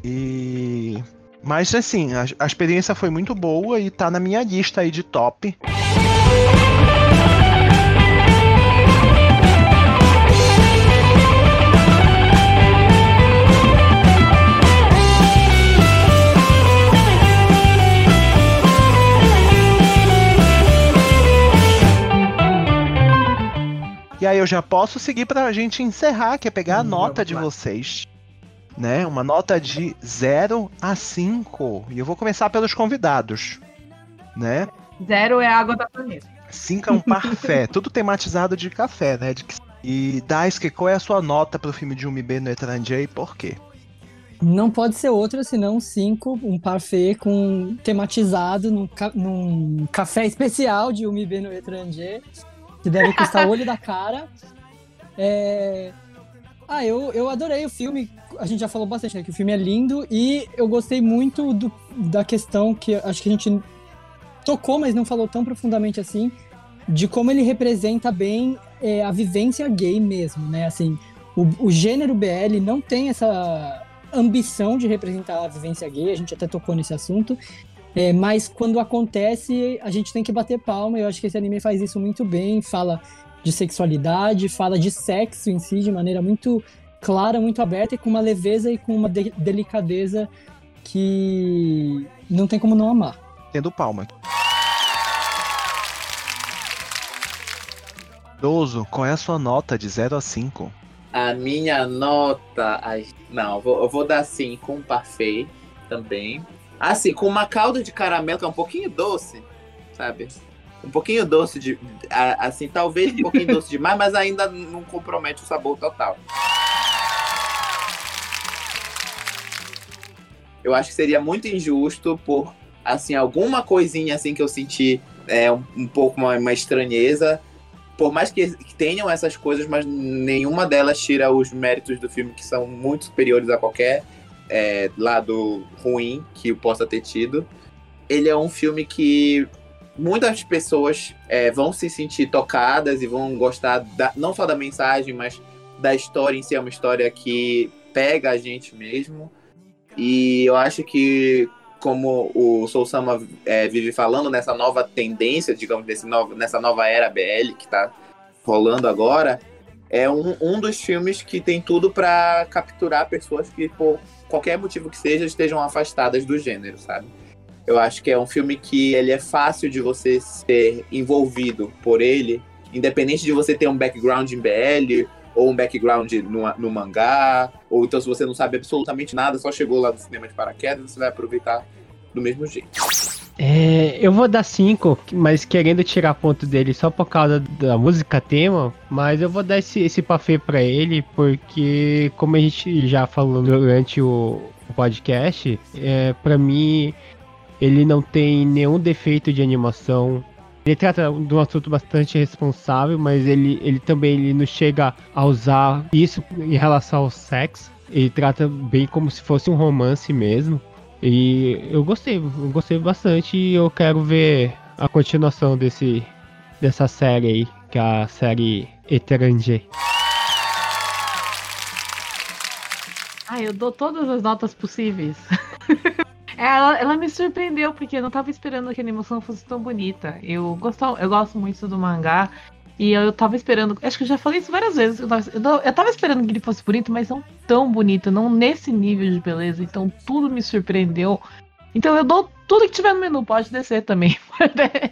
E mas assim, a, a experiência foi muito boa e tá na minha lista aí de top. E aí eu já posso seguir pra gente encerrar, que é pegar a nota de vocês. Né? Uma nota de 0 a 5. E eu vou começar pelos convidados. Né? Zero é água da planeta. 5 é um parfait. Tudo tematizado de café, né? De... E Daisuke, qual é a sua nota pro filme de Umibê no Etranjê e por quê? Não pode ser outra senão cinco, um parfait com tematizado num, ca- num café especial de Umibê no Etranger, que deve custar o olho da cara. É... Ah, eu, eu adorei o filme. A gente já falou bastante, né? Que o filme é lindo e eu gostei muito do- da questão que acho que a gente tocou, mas não falou tão profundamente assim, de como ele representa bem é, a vivência gay mesmo, né? Assim, o, o gênero BL não tem essa ambição de representar a vivência gay, a gente até tocou nesse assunto, é, mas quando acontece, a gente tem que bater palma, e eu acho que esse anime faz isso muito bem, fala de sexualidade, fala de sexo em si de maneira muito clara, muito aberta e com uma leveza e com uma de- delicadeza que não tem como não amar. Tendo palma. Dozo, qual é a sua nota de 0 a 5? A minha nota. Não, eu vou, eu vou dar 5, um parfait também. Assim, com uma calda de caramelo que é um pouquinho doce, sabe? Um pouquinho doce de. Assim, talvez um pouquinho doce demais, mas ainda não compromete o sabor total. Eu acho que seria muito injusto por, assim, alguma coisinha assim que eu senti é, um, um pouco uma, uma estranheza por mais que, que tenham essas coisas, mas nenhuma delas tira os méritos do filme, que são muito superiores a qualquer é, lado ruim que possa ter tido. Ele é um filme que muitas pessoas é, vão se sentir tocadas e vão gostar da- não só da mensagem, mas da história em si. É uma história que pega a gente mesmo. E eu acho que, como o Soul Sama é, vive falando, nessa nova tendência, digamos, desse novo, nessa nova era BL que tá rolando agora, é um, um dos filmes que tem tudo para capturar pessoas que, por qualquer motivo que seja, estejam afastadas do gênero, sabe? Eu acho que é um filme que ele é fácil de você ser envolvido por ele, independente de você ter um background em BL ou um background no, no mangá, ou então se você não sabe absolutamente nada, só chegou lá no cinema de paraquedas, você vai aproveitar do mesmo jeito. É, eu vou dar 5, mas querendo tirar ponto dele só por causa da música tema, mas eu vou dar esse, esse pafê pra ele, porque como a gente já falou durante o, o podcast, é, para mim ele não tem nenhum defeito de animação. Ele trata de um assunto bastante responsável, mas ele, ele também ele não chega a usar isso em relação ao sexo. Ele trata bem como se fosse um romance mesmo. E eu gostei, eu gostei bastante e eu quero ver a continuação desse, dessa série aí, que é a série Étranger. Ah, eu dou todas as notas possíveis. ela, ela me surpreendeu, porque eu não tava esperando que a animação fosse tão bonita. Eu gosto, eu gosto muito do mangá. E eu tava esperando. Acho que eu já falei isso várias vezes. Eu tava, eu tava esperando que ele fosse bonito, mas não tão bonito, não nesse nível de beleza. Então tudo me surpreendeu. Então eu dou tudo que tiver no menu, pode descer também.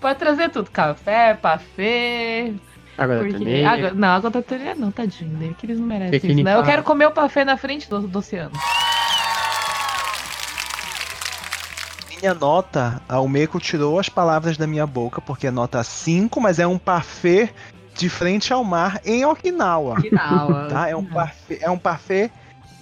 pode trazer tudo: café, pafê, Água da porque, torneira. água, não, água da torneira não, tadinho dele, que eles não merecem isso, né? Eu quero comer o pafê na frente do, do oceano. Minha nota, a Almeco tirou as palavras da minha boca, porque é nota 5, mas é um parfait de frente ao mar em Okinawa. Final. Tá? É um parfait, é um parfait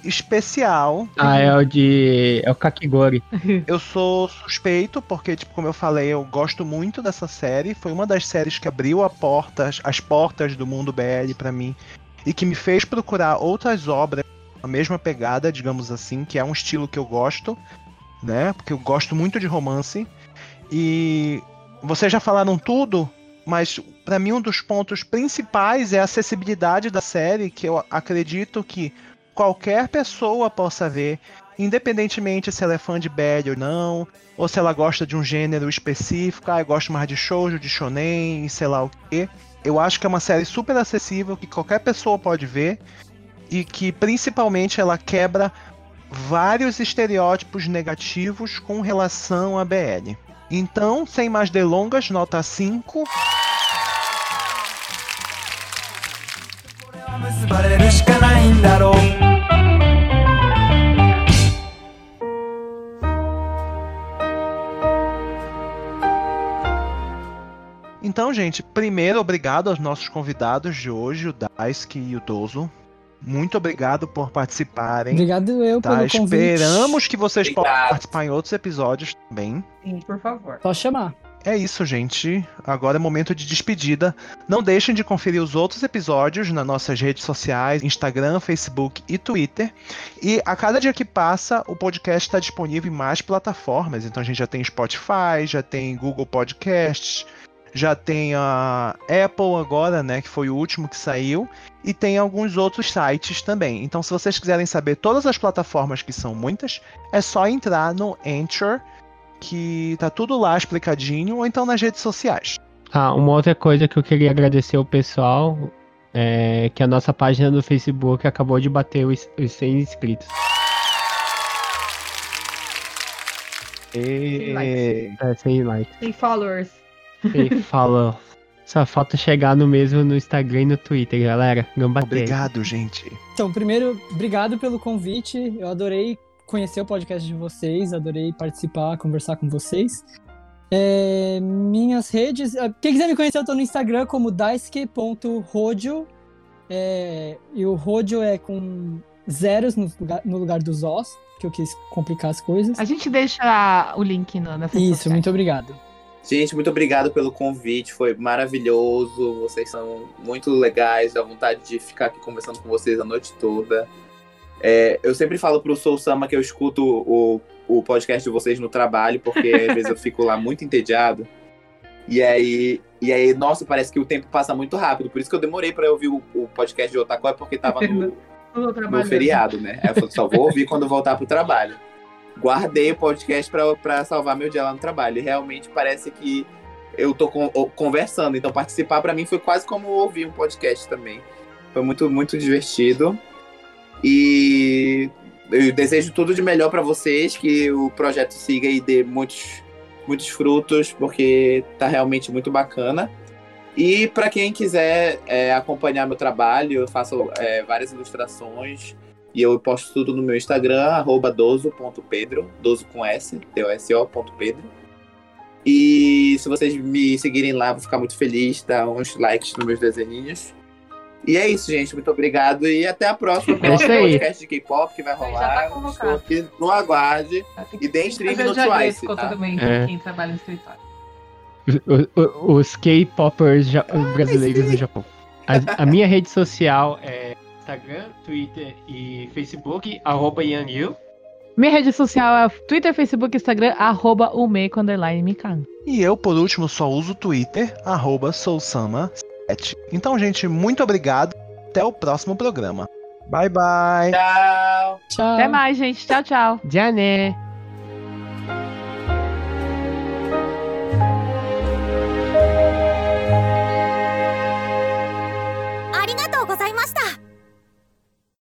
especial. Ah, é o de. É o Kakigori. Eu sou suspeito, porque, tipo, como eu falei, eu gosto muito dessa série. Foi uma das séries que abriu a portas, as portas do mundo BL pra mim. E que me fez procurar outras obras, a mesma pegada, digamos assim, que é um estilo que eu gosto, né? Porque eu gosto muito de romance. E vocês já falaram tudo, mas pra mim um dos pontos principais é a acessibilidade da série, que eu acredito que qualquer pessoa possa ver, independentemente se ela é fã de BL ou não, ou se ela gosta de um gênero específico, ah, eu gosto mais de shoujo, de shonen, sei lá o quê. Eu acho que é uma série super acessível que qualquer pessoa pode ver e que principalmente ela quebra vários estereótipos negativos com relação à BL. Então, sem mais delongas, nota 5. Então, gente, primeiro obrigado aos nossos convidados de hoje, o Daisuke e o Dozo, muito obrigado por participarem. Obrigado eu Tá, pelo convite. esperamos que vocês possam Obrigado. participar em outros episódios também. Sim, por favor. Só chamar. É isso, gente. Agora é momento de despedida. Não deixem de conferir os outros episódios nas nossas redes sociais, Instagram, Facebook e Twitter. E a cada dia que passa, o podcast está disponível em mais plataformas. Então a gente já tem Spotify, já tem Google Podcasts, já tem a Apple agora, né, que foi o último que saiu, e tem alguns outros sites também. Então, se vocês quiserem saber todas as plataformas, que são muitas, é só entrar no Anchor, que tá tudo lá explicadinho, ou então nas redes sociais. Ah, uma outra coisa que eu queria agradecer ao pessoal é que a nossa página do Facebook acabou de bater os, os 100 inscritos. E... É, 100 likes. Tem followers. E falou. Só falta chegar no mesmo no Instagram e no Twitter, galera. Gambatei. Obrigado, gente. Então, primeiro, obrigado pelo convite. Eu adorei conhecer o podcast de vocês, adorei participar, conversar com vocês. É, minhas redes. ah, Quem quiser me conhecer, eu tô no Instagram como daisuke.rodio. É, e o Rodio é com zeros no lugar, no lugar dos Os, que eu quis complicar as coisas. A gente deixa o link no, nessa Isso, muito obrigado. Gente, muito obrigado pelo convite, foi maravilhoso. Vocês são muito legais, dá vontade de ficar aqui conversando com vocês a noite toda. É, eu sempre falo pro Soul Sama que eu escuto o, o podcast de vocês no trabalho, porque às vezes eu fico lá muito entediado. E aí, e aí, nossa, parece que o tempo passa muito rápido. Por isso que eu demorei pra ouvir o, o podcast de Otaku, é porque tava no, no feriado, né? Eu falei, só vou ouvir quando voltar pro trabalho. Guardei o podcast pra salvar meu dia lá no trabalho. E realmente parece que eu tô conversando. Então participar pra mim foi quase como ouvir um podcast também. Foi muito, muito divertido. E eu desejo tudo de melhor pra vocês, que o projeto siga e dê muitos, muitos frutos, porque tá realmente muito bacana. E para quem quiser é, acompanhar meu trabalho, eu faço é, várias ilustrações e eu posto tudo no meu Instagram, arroba dozo.pedro, dozo com S, D-O-S-O, ponto Pedro. E se vocês me seguirem lá, vou ficar muito feliz, dar uns likes nos meus desenhinhos. E é isso, gente. Muito obrigado. E até a próxima. É isso aí. podcast de K-pop que vai tá rolar. Estou aqui no aguarde. E dê stream no Twice, tá? todo mundo, É. quem trabalha no escritório. O- o- Os K-popers ja- brasileiros no Japão. A, a minha rede social é Instagram, Twitter e Facebook, arroba YangYu. Minha rede social é Twitter, Facebook, Instagram, arroba mikan. E eu, por último, só uso o Twitter, arroba sousama7. Então, gente, muito obrigado. Até o próximo programa. Bye, bye. Tchau. Tchau. Até mais, gente. Tchau, tchau. Já né?